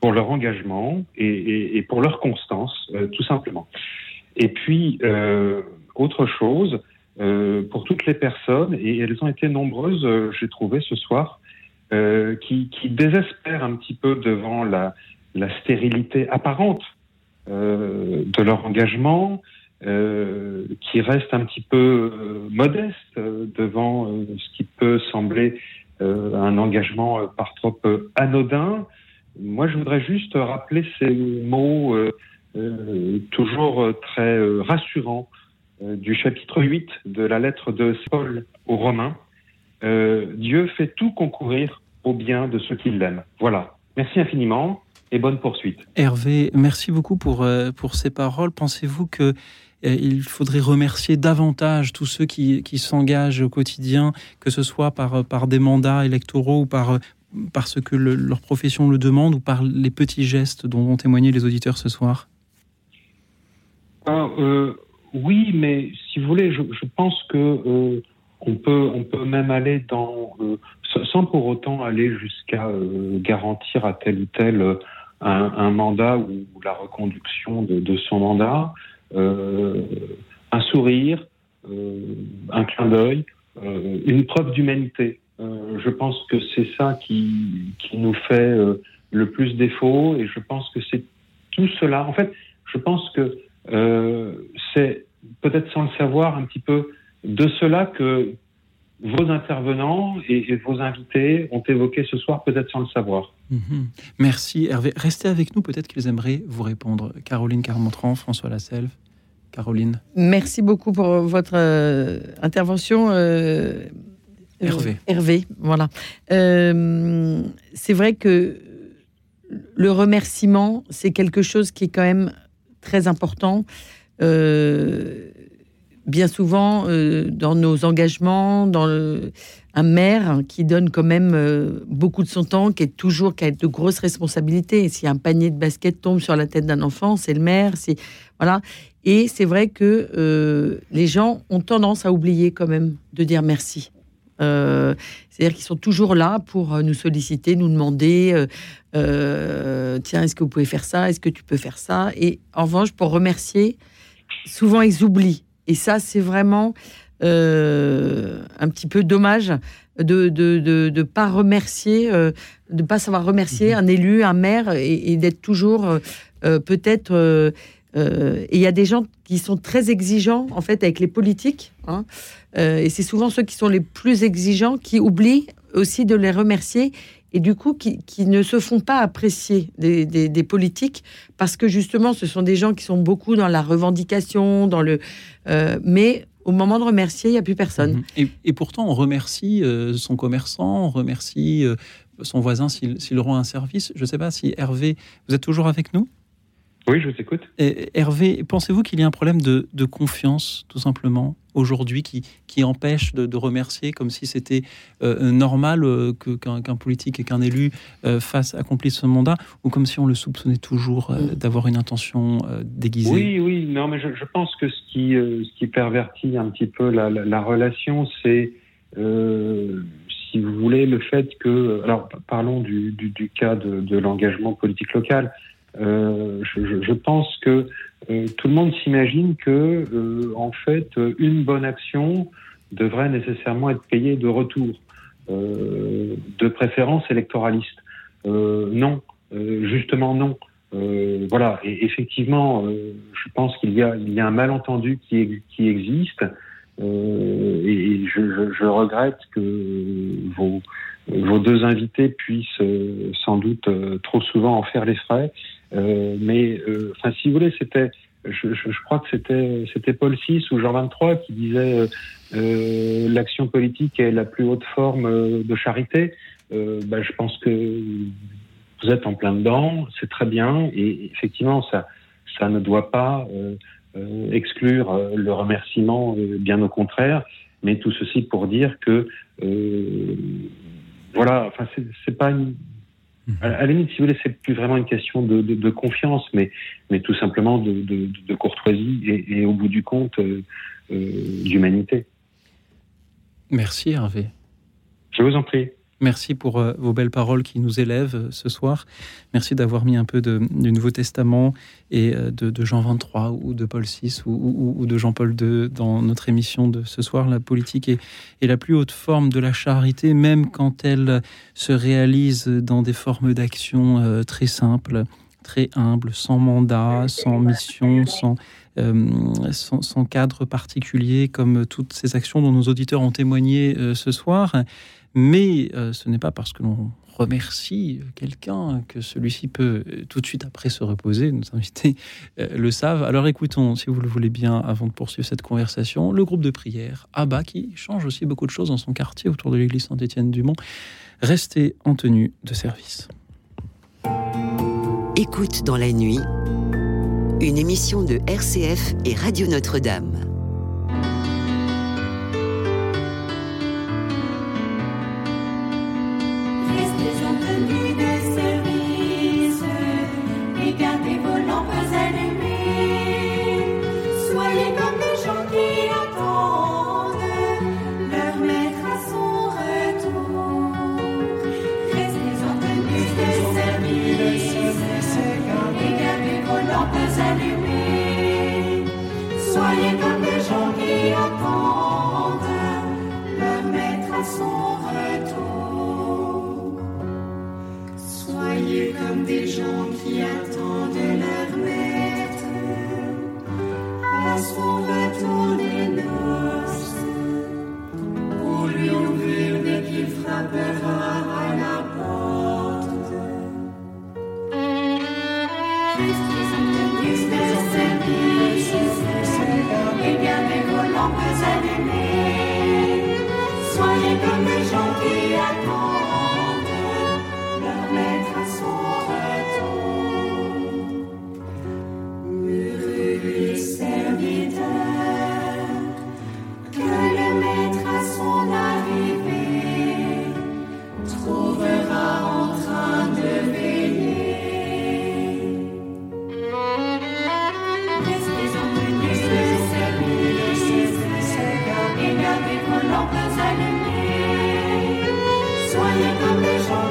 pour leur engagement et pour leur constance, tout simplement. Et puis, autre chose, euh, pour toutes les personnes, et elles ont été nombreuses, euh, j'ai trouvé ce soir, euh, qui, qui, désespèrent un petit peu devant la, la stérilité apparente euh, de leur engagement, qui restent un petit peu modestes devant ce qui peut sembler un engagement par trop anodin. Moi, je voudrais juste rappeler ces mots toujours très rassurants du chapitre 8 de la lettre de Paul aux Romains. Euh, Dieu fait tout concourir au bien de ceux qui l'aiment. Voilà. Merci infiniment et bonne poursuite. Hervé, merci beaucoup pour, euh, pour ces paroles. Pensez-vous que il faudrait remercier davantage tous ceux qui, qui s'engagent au quotidien, que ce soit par, par des mandats électoraux ou par, parce que le, leur profession le demande ou par les petits gestes dont ont témoigné les auditeurs ce soir? Ah, euh, oui, mais si vous voulez, je, pense que euh, on peut, on peut même aller dans, euh, sans pour autant aller jusqu'à euh, garantir à tel ou tel un, mandat ou, la reconduction de, son mandat, un sourire, un clin d'œil, une preuve d'humanité. je pense que c'est ça qui, nous fait le plus défaut, et je pense que c'est tout cela. En fait, je pense que c'est peut-être sans le savoir un petit peu de cela que vos intervenants et, et, vos invités ont évoqué ce soir, peut-être sans le savoir. Mmh. Merci Hervé. Restez avec nous, peut-être qu'ils aimeraient vous répondre. Caroline Carmontran, François Lasselve. Caroline. Merci beaucoup pour votre euh, intervention. Euh, Hervé. Hervé, voilà. Euh, c'est vrai que le remerciement, c'est quelque chose qui est quand même très important. Euh, bien souvent, euh, dans nos engagements, dans un maire qui donne quand même euh, beaucoup de son temps, qui est toujours qui a de grosses responsabilités. Si un panier de basket tombe sur la tête d'un enfant, c'est le maire. C'est voilà. Et c'est vrai que les gens ont tendance à oublier quand même de dire merci. Euh, C'est-à-dire qu'ils sont toujours là pour nous solliciter, nous demander euh, euh, tiens, est-ce que vous pouvez faire ça? Est-ce que tu peux faire ça? Et en revanche, pour remercier, souvent ils oublient. Et ça, c'est vraiment euh, un petit peu dommage de ne de, de, de, pas remercier, euh, de pas savoir remercier mmh. un élu, un maire, et, et d'être toujours euh, peut-être. Euh, et il y a des gens qui sont très exigeants en fait avec les politiques, hein, et c'est souvent ceux qui sont les plus exigeants qui oublient aussi de les remercier et du coup qui, ne se font pas apprécier des, politiques parce que justement ce sont des gens qui sont beaucoup dans la revendication, dans le euh, mais au moment de remercier, il n'y a plus personne. Mmh. Et, pourtant, on remercie euh, son commerçant, on remercie euh, son voisin s'il rend un service. Je ne sais pas si Hervé, vous êtes toujours avec nous? Oui, je vous écoute. Et Hervé, pensez-vous qu'il y a un problème de, de confiance, tout simplement, aujourd'hui, qui, qui empêche de, de remercier comme si c'était euh, normal euh, que, qu'un, qu'un politique et qu'un élu euh, fasse, accomplisse ce mandat, ou comme si on le soupçonnait toujours euh, d'avoir une intention euh, déguisée? Oui, oui, non, mais je, je pense que ce qui, euh, ce qui pervertit un petit peu la, la, la relation, c'est, euh, si vous voulez, le fait que, alors parlons du, du, du cas de, de l'engagement politique local. Euh, je, je- pense que euh, tout le monde s'imagine que, euh, en fait, une bonne action devrait nécessairement être payée de retour, euh, de préférence électoraliste. Euh, non, justement non. Voilà, et effectivement, je pense qu'il y a, y a un malentendu qui, qui existe, et je, je, regrette que vos, vos deux invités puissent sans doute trop souvent en faire les frais. Euh, mais, euh, enfin, si vous voulez, c'était, je, je, je crois que c'était, c'était Paul VI ou Jean 23 qui disait euh, euh, l'action politique est la plus haute forme de charité. Euh, bah, je pense que vous êtes en plein dedans, c'est très bien, et effectivement, ça, ça ne doit pas euh, exclure le remerciement, bien au contraire, mais tout ceci pour dire que, voilà, enfin, c'est pas une. À à la limite, si vous voulez, c'est plus vraiment une question de, de, de confiance, mais, mais tout simplement de, de, de courtoisie et, et au bout du compte, euh, euh, d'humanité. Merci Hervé. Je vous en prie. Merci pour euh, vos belles paroles qui nous élèvent euh, ce soir. Merci d'avoir mis un peu du Nouveau Testament et euh, de, Jean 23 ou de Paul VI ou, ou- ou de Jean-Paul II dans notre émission de ce soir. La politique est, la plus haute forme de la charité, même quand elle se réalise dans des formes d'action très simples, très humbles, sans mandat, sans mission, sans, cadre particulier, comme toutes ces actions dont nos auditeurs ont témoigné ce soir. Mais euh, ce n'est pas parce que l'on remercie quelqu'un que celui-ci peut euh, tout de suite après se reposer. Nos invités euh, le savent. Alors écoutons, si vous le voulez bien, avant de poursuivre cette conversation, le groupe de prière Abba qui change aussi beaucoup de choses dans son quartier autour de l'église Saint-Étienne-du-Mont. Restez en tenue de service. Écoute dans la nuit, une émission de RCF et Radio Notre-Dame. Des gens qui attendent leur ouvrir dès qu'il frappera à la porte. Restez en tenue de service lampes allumées. Soyez comme des gens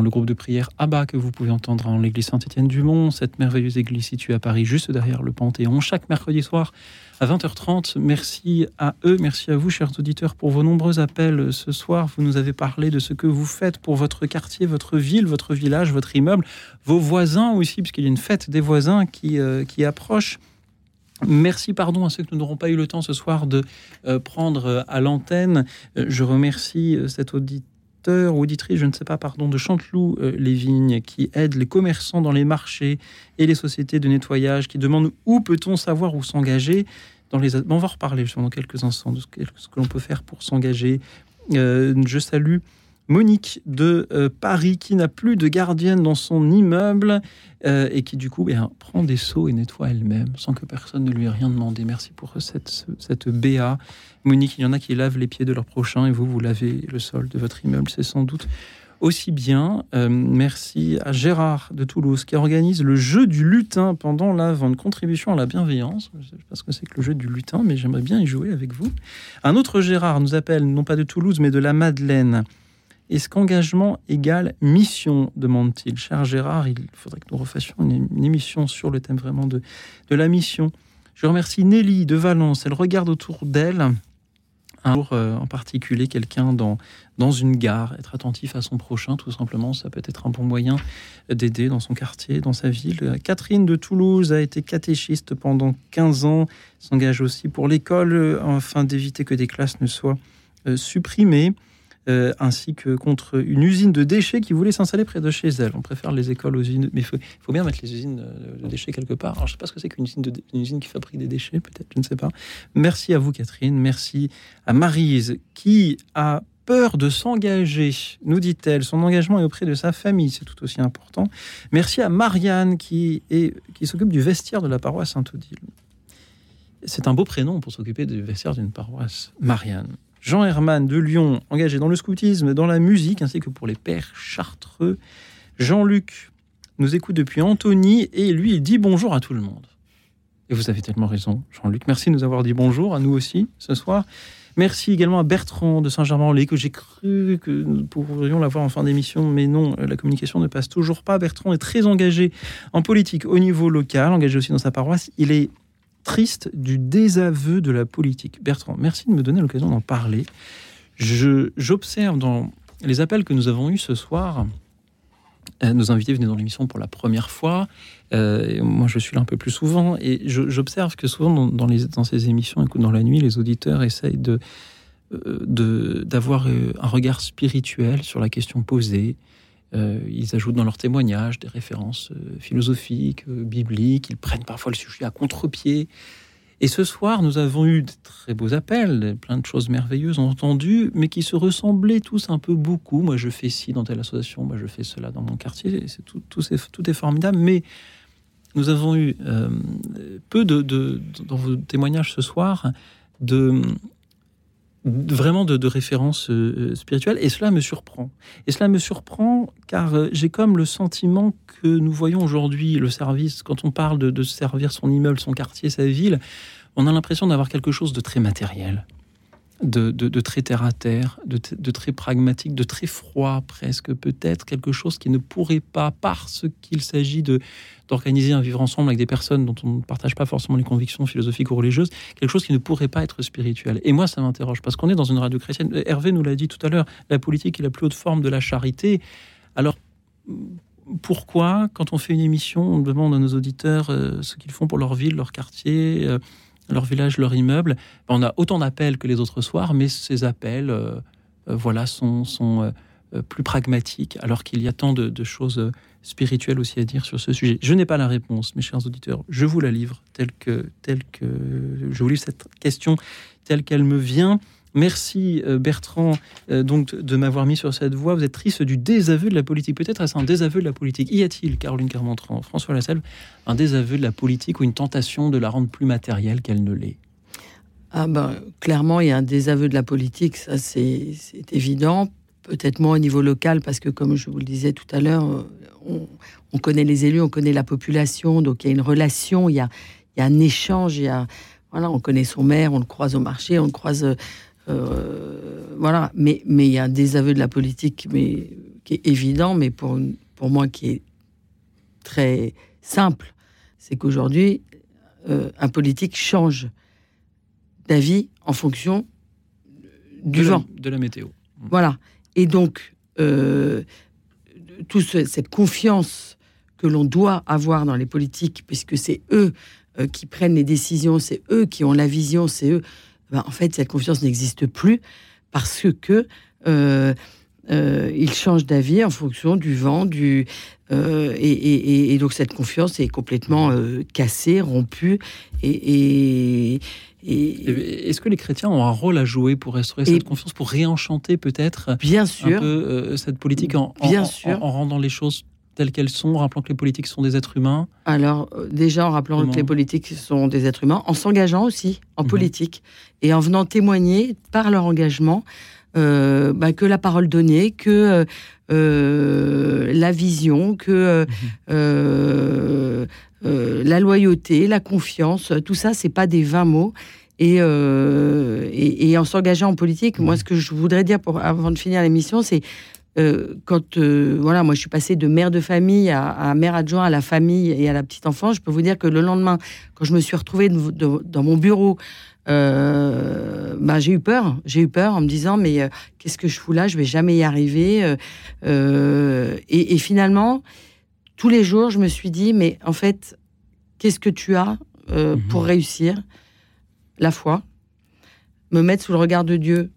Le groupe de prière Abba que vous pouvez entendre en l'église Saint-Étienne-du-Mont, cette merveilleuse église située à Paris, juste derrière le Panthéon, chaque mercredi soir à 20h30. Merci à eux, merci à vous, chers auditeurs, pour vos nombreux appels ce soir. Vous nous avez parlé de ce que vous faites pour votre quartier, votre ville, votre village, votre immeuble, vos voisins aussi, puisqu'il y a une fête des voisins qui, euh, qui approche. Merci, pardon à ceux que nous n'aurons pas eu le temps ce soir de euh, prendre euh, à l'antenne. Je remercie cet auditeur ou auditrice, je ne sais pas, pardon, de Chanteloup-les-Vignes qui aide les commerçants dans les marchés et les sociétés de nettoyage qui demandent où peut-on savoir où s'engager. Dans les... On va reparler dans quelques instants de ce que, ce que l'on peut faire pour s'engager. Euh, je salue Monique de euh, Paris qui n'a plus de gardienne dans son immeuble euh, et qui du coup eh prend des seaux et nettoie elle-même sans que personne ne lui ait rien demandé. Merci pour cette, cette BA. Monique, il y en a qui lavent les pieds de leur prochain et vous, vous lavez le sol de votre immeuble. C'est sans doute aussi bien. Euh, merci à Gérard de Toulouse qui organise le jeu du lutin pendant la vente. Contribution à la bienveillance. Je ne sais pas ce que c'est que le jeu du lutin, mais j'aimerais bien y jouer avec vous. Un autre Gérard nous appelle, non pas de Toulouse, mais de la Madeleine. Est-ce qu'engagement égale mission demande-t-il. Cher Gérard, il faudrait que nous refassions une, émission sur le thème vraiment de, de la mission. Je remercie Nelly de Valence. Elle regarde autour d'elle un jour euh, en particulier quelqu'un dans, dans une gare, être attentif à son prochain, tout simplement, ça peut être un bon moyen d'aider dans son quartier, dans sa ville. Euh, Catherine de Toulouse a été catéchiste pendant 15 ans, s'engage aussi pour l'école euh, afin d'éviter que des classes ne soient supprimées. Euh, ainsi que contre une usine de déchets qui voulait s'installer près de chez elle. On préfère les écoles aux usines, mais il faut, bien mettre les usines euh, de déchets quelque part. Alors, je ne sais pas ce que c'est qu'une usine, usine qui fabrique des déchets, peut-être, je ne sais pas. Merci à vous, Catherine. Merci à Marise, qui a peur de s'engager, nous dit-elle. Son engagement est auprès de sa famille, c'est tout aussi important. Merci à Marianne, qui, qui s'occupe du vestiaire de la paroisse Saint-Odile. C'est un beau prénom pour s'occuper du vestiaire d'une paroisse. Marianne. Jean Herman de Lyon, engagé dans le scoutisme, dans la musique, ainsi que pour les pères chartreux. Jean-Luc nous écoute depuis Antony et lui, il dit bonjour à tout le monde. Et vous avez tellement raison, Jean-Luc. Merci de nous avoir dit bonjour à nous aussi ce soir. Merci également à Bertrand de Saint-Germain-en-Laye, que j'ai cru que nous pourrions l'avoir en fin d'émission, mais non, la communication ne passe toujours pas. Bertrand est très engagé en politique au niveau local, engagé aussi dans sa paroisse. Il est triste du désaveu de la politique. Bertrand, merci de me donner l'occasion d'en parler. J'observe dans les appels que nous avons eus ce soir, euh, nos invités venaient dans l'émission pour la première fois. Euh, moi, je suis là un peu plus souvent. Et j'observe que souvent, dans, ces émissions, écoute, dans la nuit, les auditeurs essayent de euh, d'avoir un regard spirituel sur la question posée. Euh, ils ajoutent dans leurs témoignages des références euh, philosophiques, euh, bibliques. Ils prennent parfois le sujet à contre-pied. Et ce soir, nous avons eu de très beaux appels, plein de choses merveilleuses entendues, mais qui se ressemblaient tous un peu beaucoup. Moi, je fais ci dans telle association, moi, je fais cela dans mon quartier. C'est tout, c'est- tout est formidable, mais nous avons eu peu de, de- dans vos témoignages ce soir de- vraiment de, de références euh, spirituelles et cela me surprend. Et cela me surprend car euh, j'ai comme le sentiment que nous voyons aujourd'hui le service, quand on parle de servir son immeuble, son quartier, sa ville, on a l'impression d'avoir quelque chose de très matériel, de, très terre à terre, de, très pragmatique, de très froid presque, peut-être quelque chose qui ne pourrait pas, parce qu'il s'agit de d'organiser un vivre ensemble avec des personnes dont on ne partage pas forcément les convictions philosophiques ou religieuses, quelque chose qui ne pourrait pas être spirituel. Et moi, ça m'interroge, parce qu'on est dans une radio chrétienne. Hervé nous l'a dit tout à l'heure, la politique est la plus haute forme de la charité. Alors, pourquoi, quand on fait une émission, on demande à nos auditeurs euh, ce qu'ils font pour leur ville, leur quartier, euh, leur village, leur immeuble Ben, On a autant d'appels que les autres soirs, mais ces appels, euh, euh, voilà, sont, sont euh, plus pragmatiques, alors qu'il y a tant de, de choses spirituelles aussi à dire sur ce sujet. Je n'ai pas la réponse, mes chers auditeurs. Je vous la livre telle que, telle que je vous livre cette question telle qu'elle me vient. Merci euh, Bertrand euh, donc de m'avoir mis sur cette voie. Vous êtes triste du désaveu de la politique. Peut-être est-ce un désaveu de la politique. Y a-t-il, Caroline Carmentran, François Lassalle, un désaveu de la politique ou une tentation de la rendre plus matérielle qu'elle ne l'est? Ah ben, clairement, il y a un désaveu de la politique, ça c'est évident. Peut-être moins au niveau local, parce que comme je vous le disais tout à l'heure, euh, on, on connaît les élus, on connaît la population, donc il y a une relation, il y a, un échange, y a, voilà, on connaît son maire, on le croise au marché, on le croise, voilà. Mais mais il y a un désaveu de la politique, mais qui est évident, mais pour, pour moi qui est très simple, c'est qu'aujourd'hui, euh, un politique change d'avis en fonction du de la- vent. de la météo. Voilà. Et donc, euh, toute ce- cette confiance que l'on doit avoir dans les politiques, puisque c'est eux euh, qui prennent les décisions, c'est eux qui ont la vision, c'est eux. Ben, en fait, cette confiance n'existe plus parce que euh, euh, ils changent d'avis en fonction du vent, du euh, et, et- et- et donc cette confiance est complètement euh, cassée, rompue et, Est-ce que les chrétiens ont un rôle à jouer pour restaurer Et- cette confiance, pour réenchanter peut-être Bien un sûr. peu euh, cette politique en, en- Bien en- sûr. en rendant les choses telles qu'elles sont, en rappelant que les politiques sont des êtres humains Alors, euh, déjà en rappelant Comment que les politiques sont des êtres humains, en s'engageant aussi en Mhm. politique et en venant témoigner par leur engagement euh, bah, que la parole donnée, que euh, la vision, que euh, euh, la loyauté, la confiance, tout ça, c'est pas des vains mots. Et, et, et en s'engageant en politique, moi, ce que je voudrais dire pour, avant de finir l'émission, c'est euh, quand euh, voilà, moi je suis passée de mère de famille à, à mère adjoint à la famille et à la petite enfance, je peux vous dire que le lendemain, quand je me suis retrouvée de- de- dans mon bureau, euh, bah, j'ai eu peur. J'ai eu peur en me disant mais euh, qu'est-ce que je fous là? Je vais jamais y arriver. et, et finalement, tous les jours, je me suis dit mais en fait, qu'est-ce que tu as euh, pour réussir? La foi, me mettre sous le regard de Dieu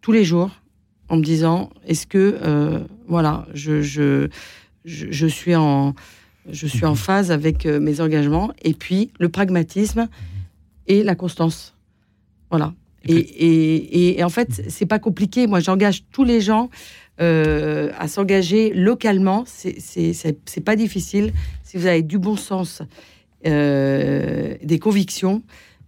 tous les jours en me disant est-ce que euh, voilà je, je, je, je suis en je suis en phase avec euh, mes engagements et puis le pragmatisme et la constance. Voilà. Et, et, et- et en fait c'est pas compliqué. Moi j'engage tous les gens euh, à s'engager localement. C'est pas difficile. Si vous avez du bon sens euh, des convictions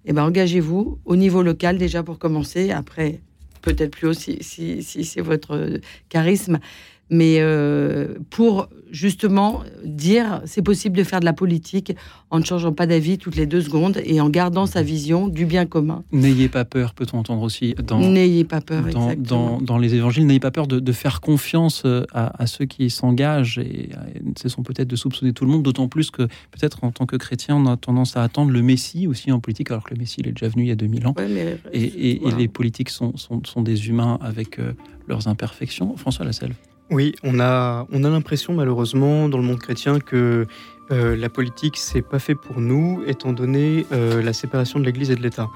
eh ben engagez-vous au niveau local déjà pour commencer. Après peut-être plus haut si, si, si c'est votre charisme, mais euh, pour justement dire c'est possible de faire de la politique en ne changeant pas d'avis toutes les deux secondes et en gardant sa vision du bien commun. N'ayez pas peur, peut-on entendre aussi dans, N'ayez pas peur, dans, dans- dans les évangiles, n'ayez pas peur de, de faire confiance euh, à, à ceux qui s'engagent et euh, ce sont peut-être de soupçonner tout le monde, d'autant plus que peut-être en tant que chrétien, on a tendance à attendre le Messie aussi en politique, alors que le Messie il est déjà venu il y a 2000 ans. Ouais, mais- et, et- les politiques sont, sont, sont des humains avec euh, leurs imperfections. François Lasselle. Oui, on a, on a l'impression malheureusement dans le monde chrétien que euh, la politique, c'est pas fait pour nous, étant donné euh, la séparation de l'Église et de l'État.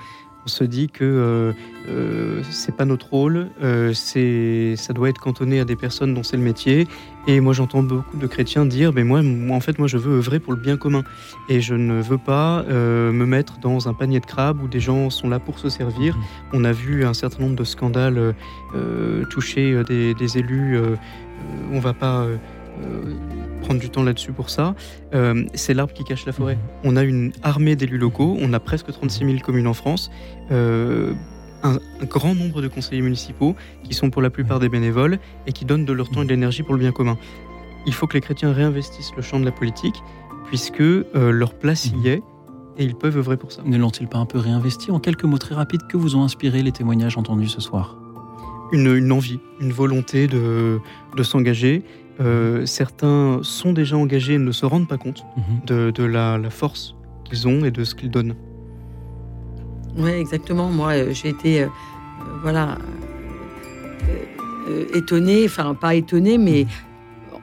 On se dit que euh, euh, c'est pas notre rôle, euh, c'est, ça doit être cantonné à des personnes dont c'est le métier. Et moi, j'entends beaucoup de chrétiens dire, mais moi, en fait, moi, je veux œuvrer pour le bien commun, et je ne veux pas euh, me mettre dans un panier de crabes où des gens sont là pour se servir. On a vu un certain nombre de scandales euh, toucher euh, des, des élus. euh, on va pas prendre du temps là-dessus pour ça. Euh, c'est l'arbre qui cache la forêt. On a une armée d'élus locaux. On a presque 36 000 communes en France. Euh, un, grand nombre de conseillers municipaux qui sont pour la plupart des bénévoles et qui donnent de leur temps et de l'énergie pour le bien commun. Il faut que les chrétiens réinvestissent le champ de la politique puisque euh, leur place y est et ils peuvent œuvrer pour ça. Ne l'ont-ils pas un peu réinvesti En quelques mots très rapides, que vous ont inspiré les témoignages entendus ce soir? Une, une envie, une volonté de, de s'engager. Euh, certains sont déjà engagés et ne se rendent pas compte de, de la, la force qu'ils ont et de ce qu'ils donnent. Oui, exactement. Moi, euh, j'ai été, euh, voilà, euh, étonnée, enfin pas étonnée, mais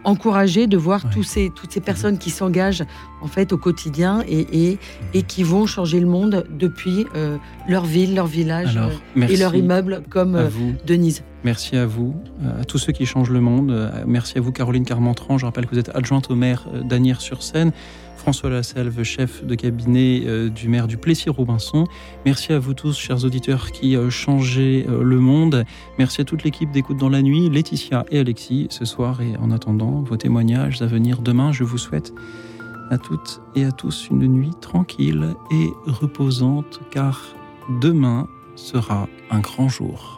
encouragée de voir tous ces, toutes ces personnes qui s'engagent en fait au quotidien et, et, et qui vont changer le monde depuis euh, leur ville, leur village Alors, et leur immeuble, comme. Denise. Merci à vous, à tous ceux qui changent le monde. Merci à vous, Caroline Carmentran. Je rappelle que vous êtes adjointe au maire d'Agnières-sur-Seine. François Lasselve, chef de cabinet euh, du maire du Plessis-Robinson. Merci à vous tous, chers auditeurs, qui euh, changez euh, le monde. Merci à toute l'équipe d'Écoute dans la nuit, Laetitia et Alexis, ce soir. Et en attendant vos témoignages à venir demain, je vous souhaite à toutes et à tous une nuit tranquille et reposante, car demain sera un grand jour.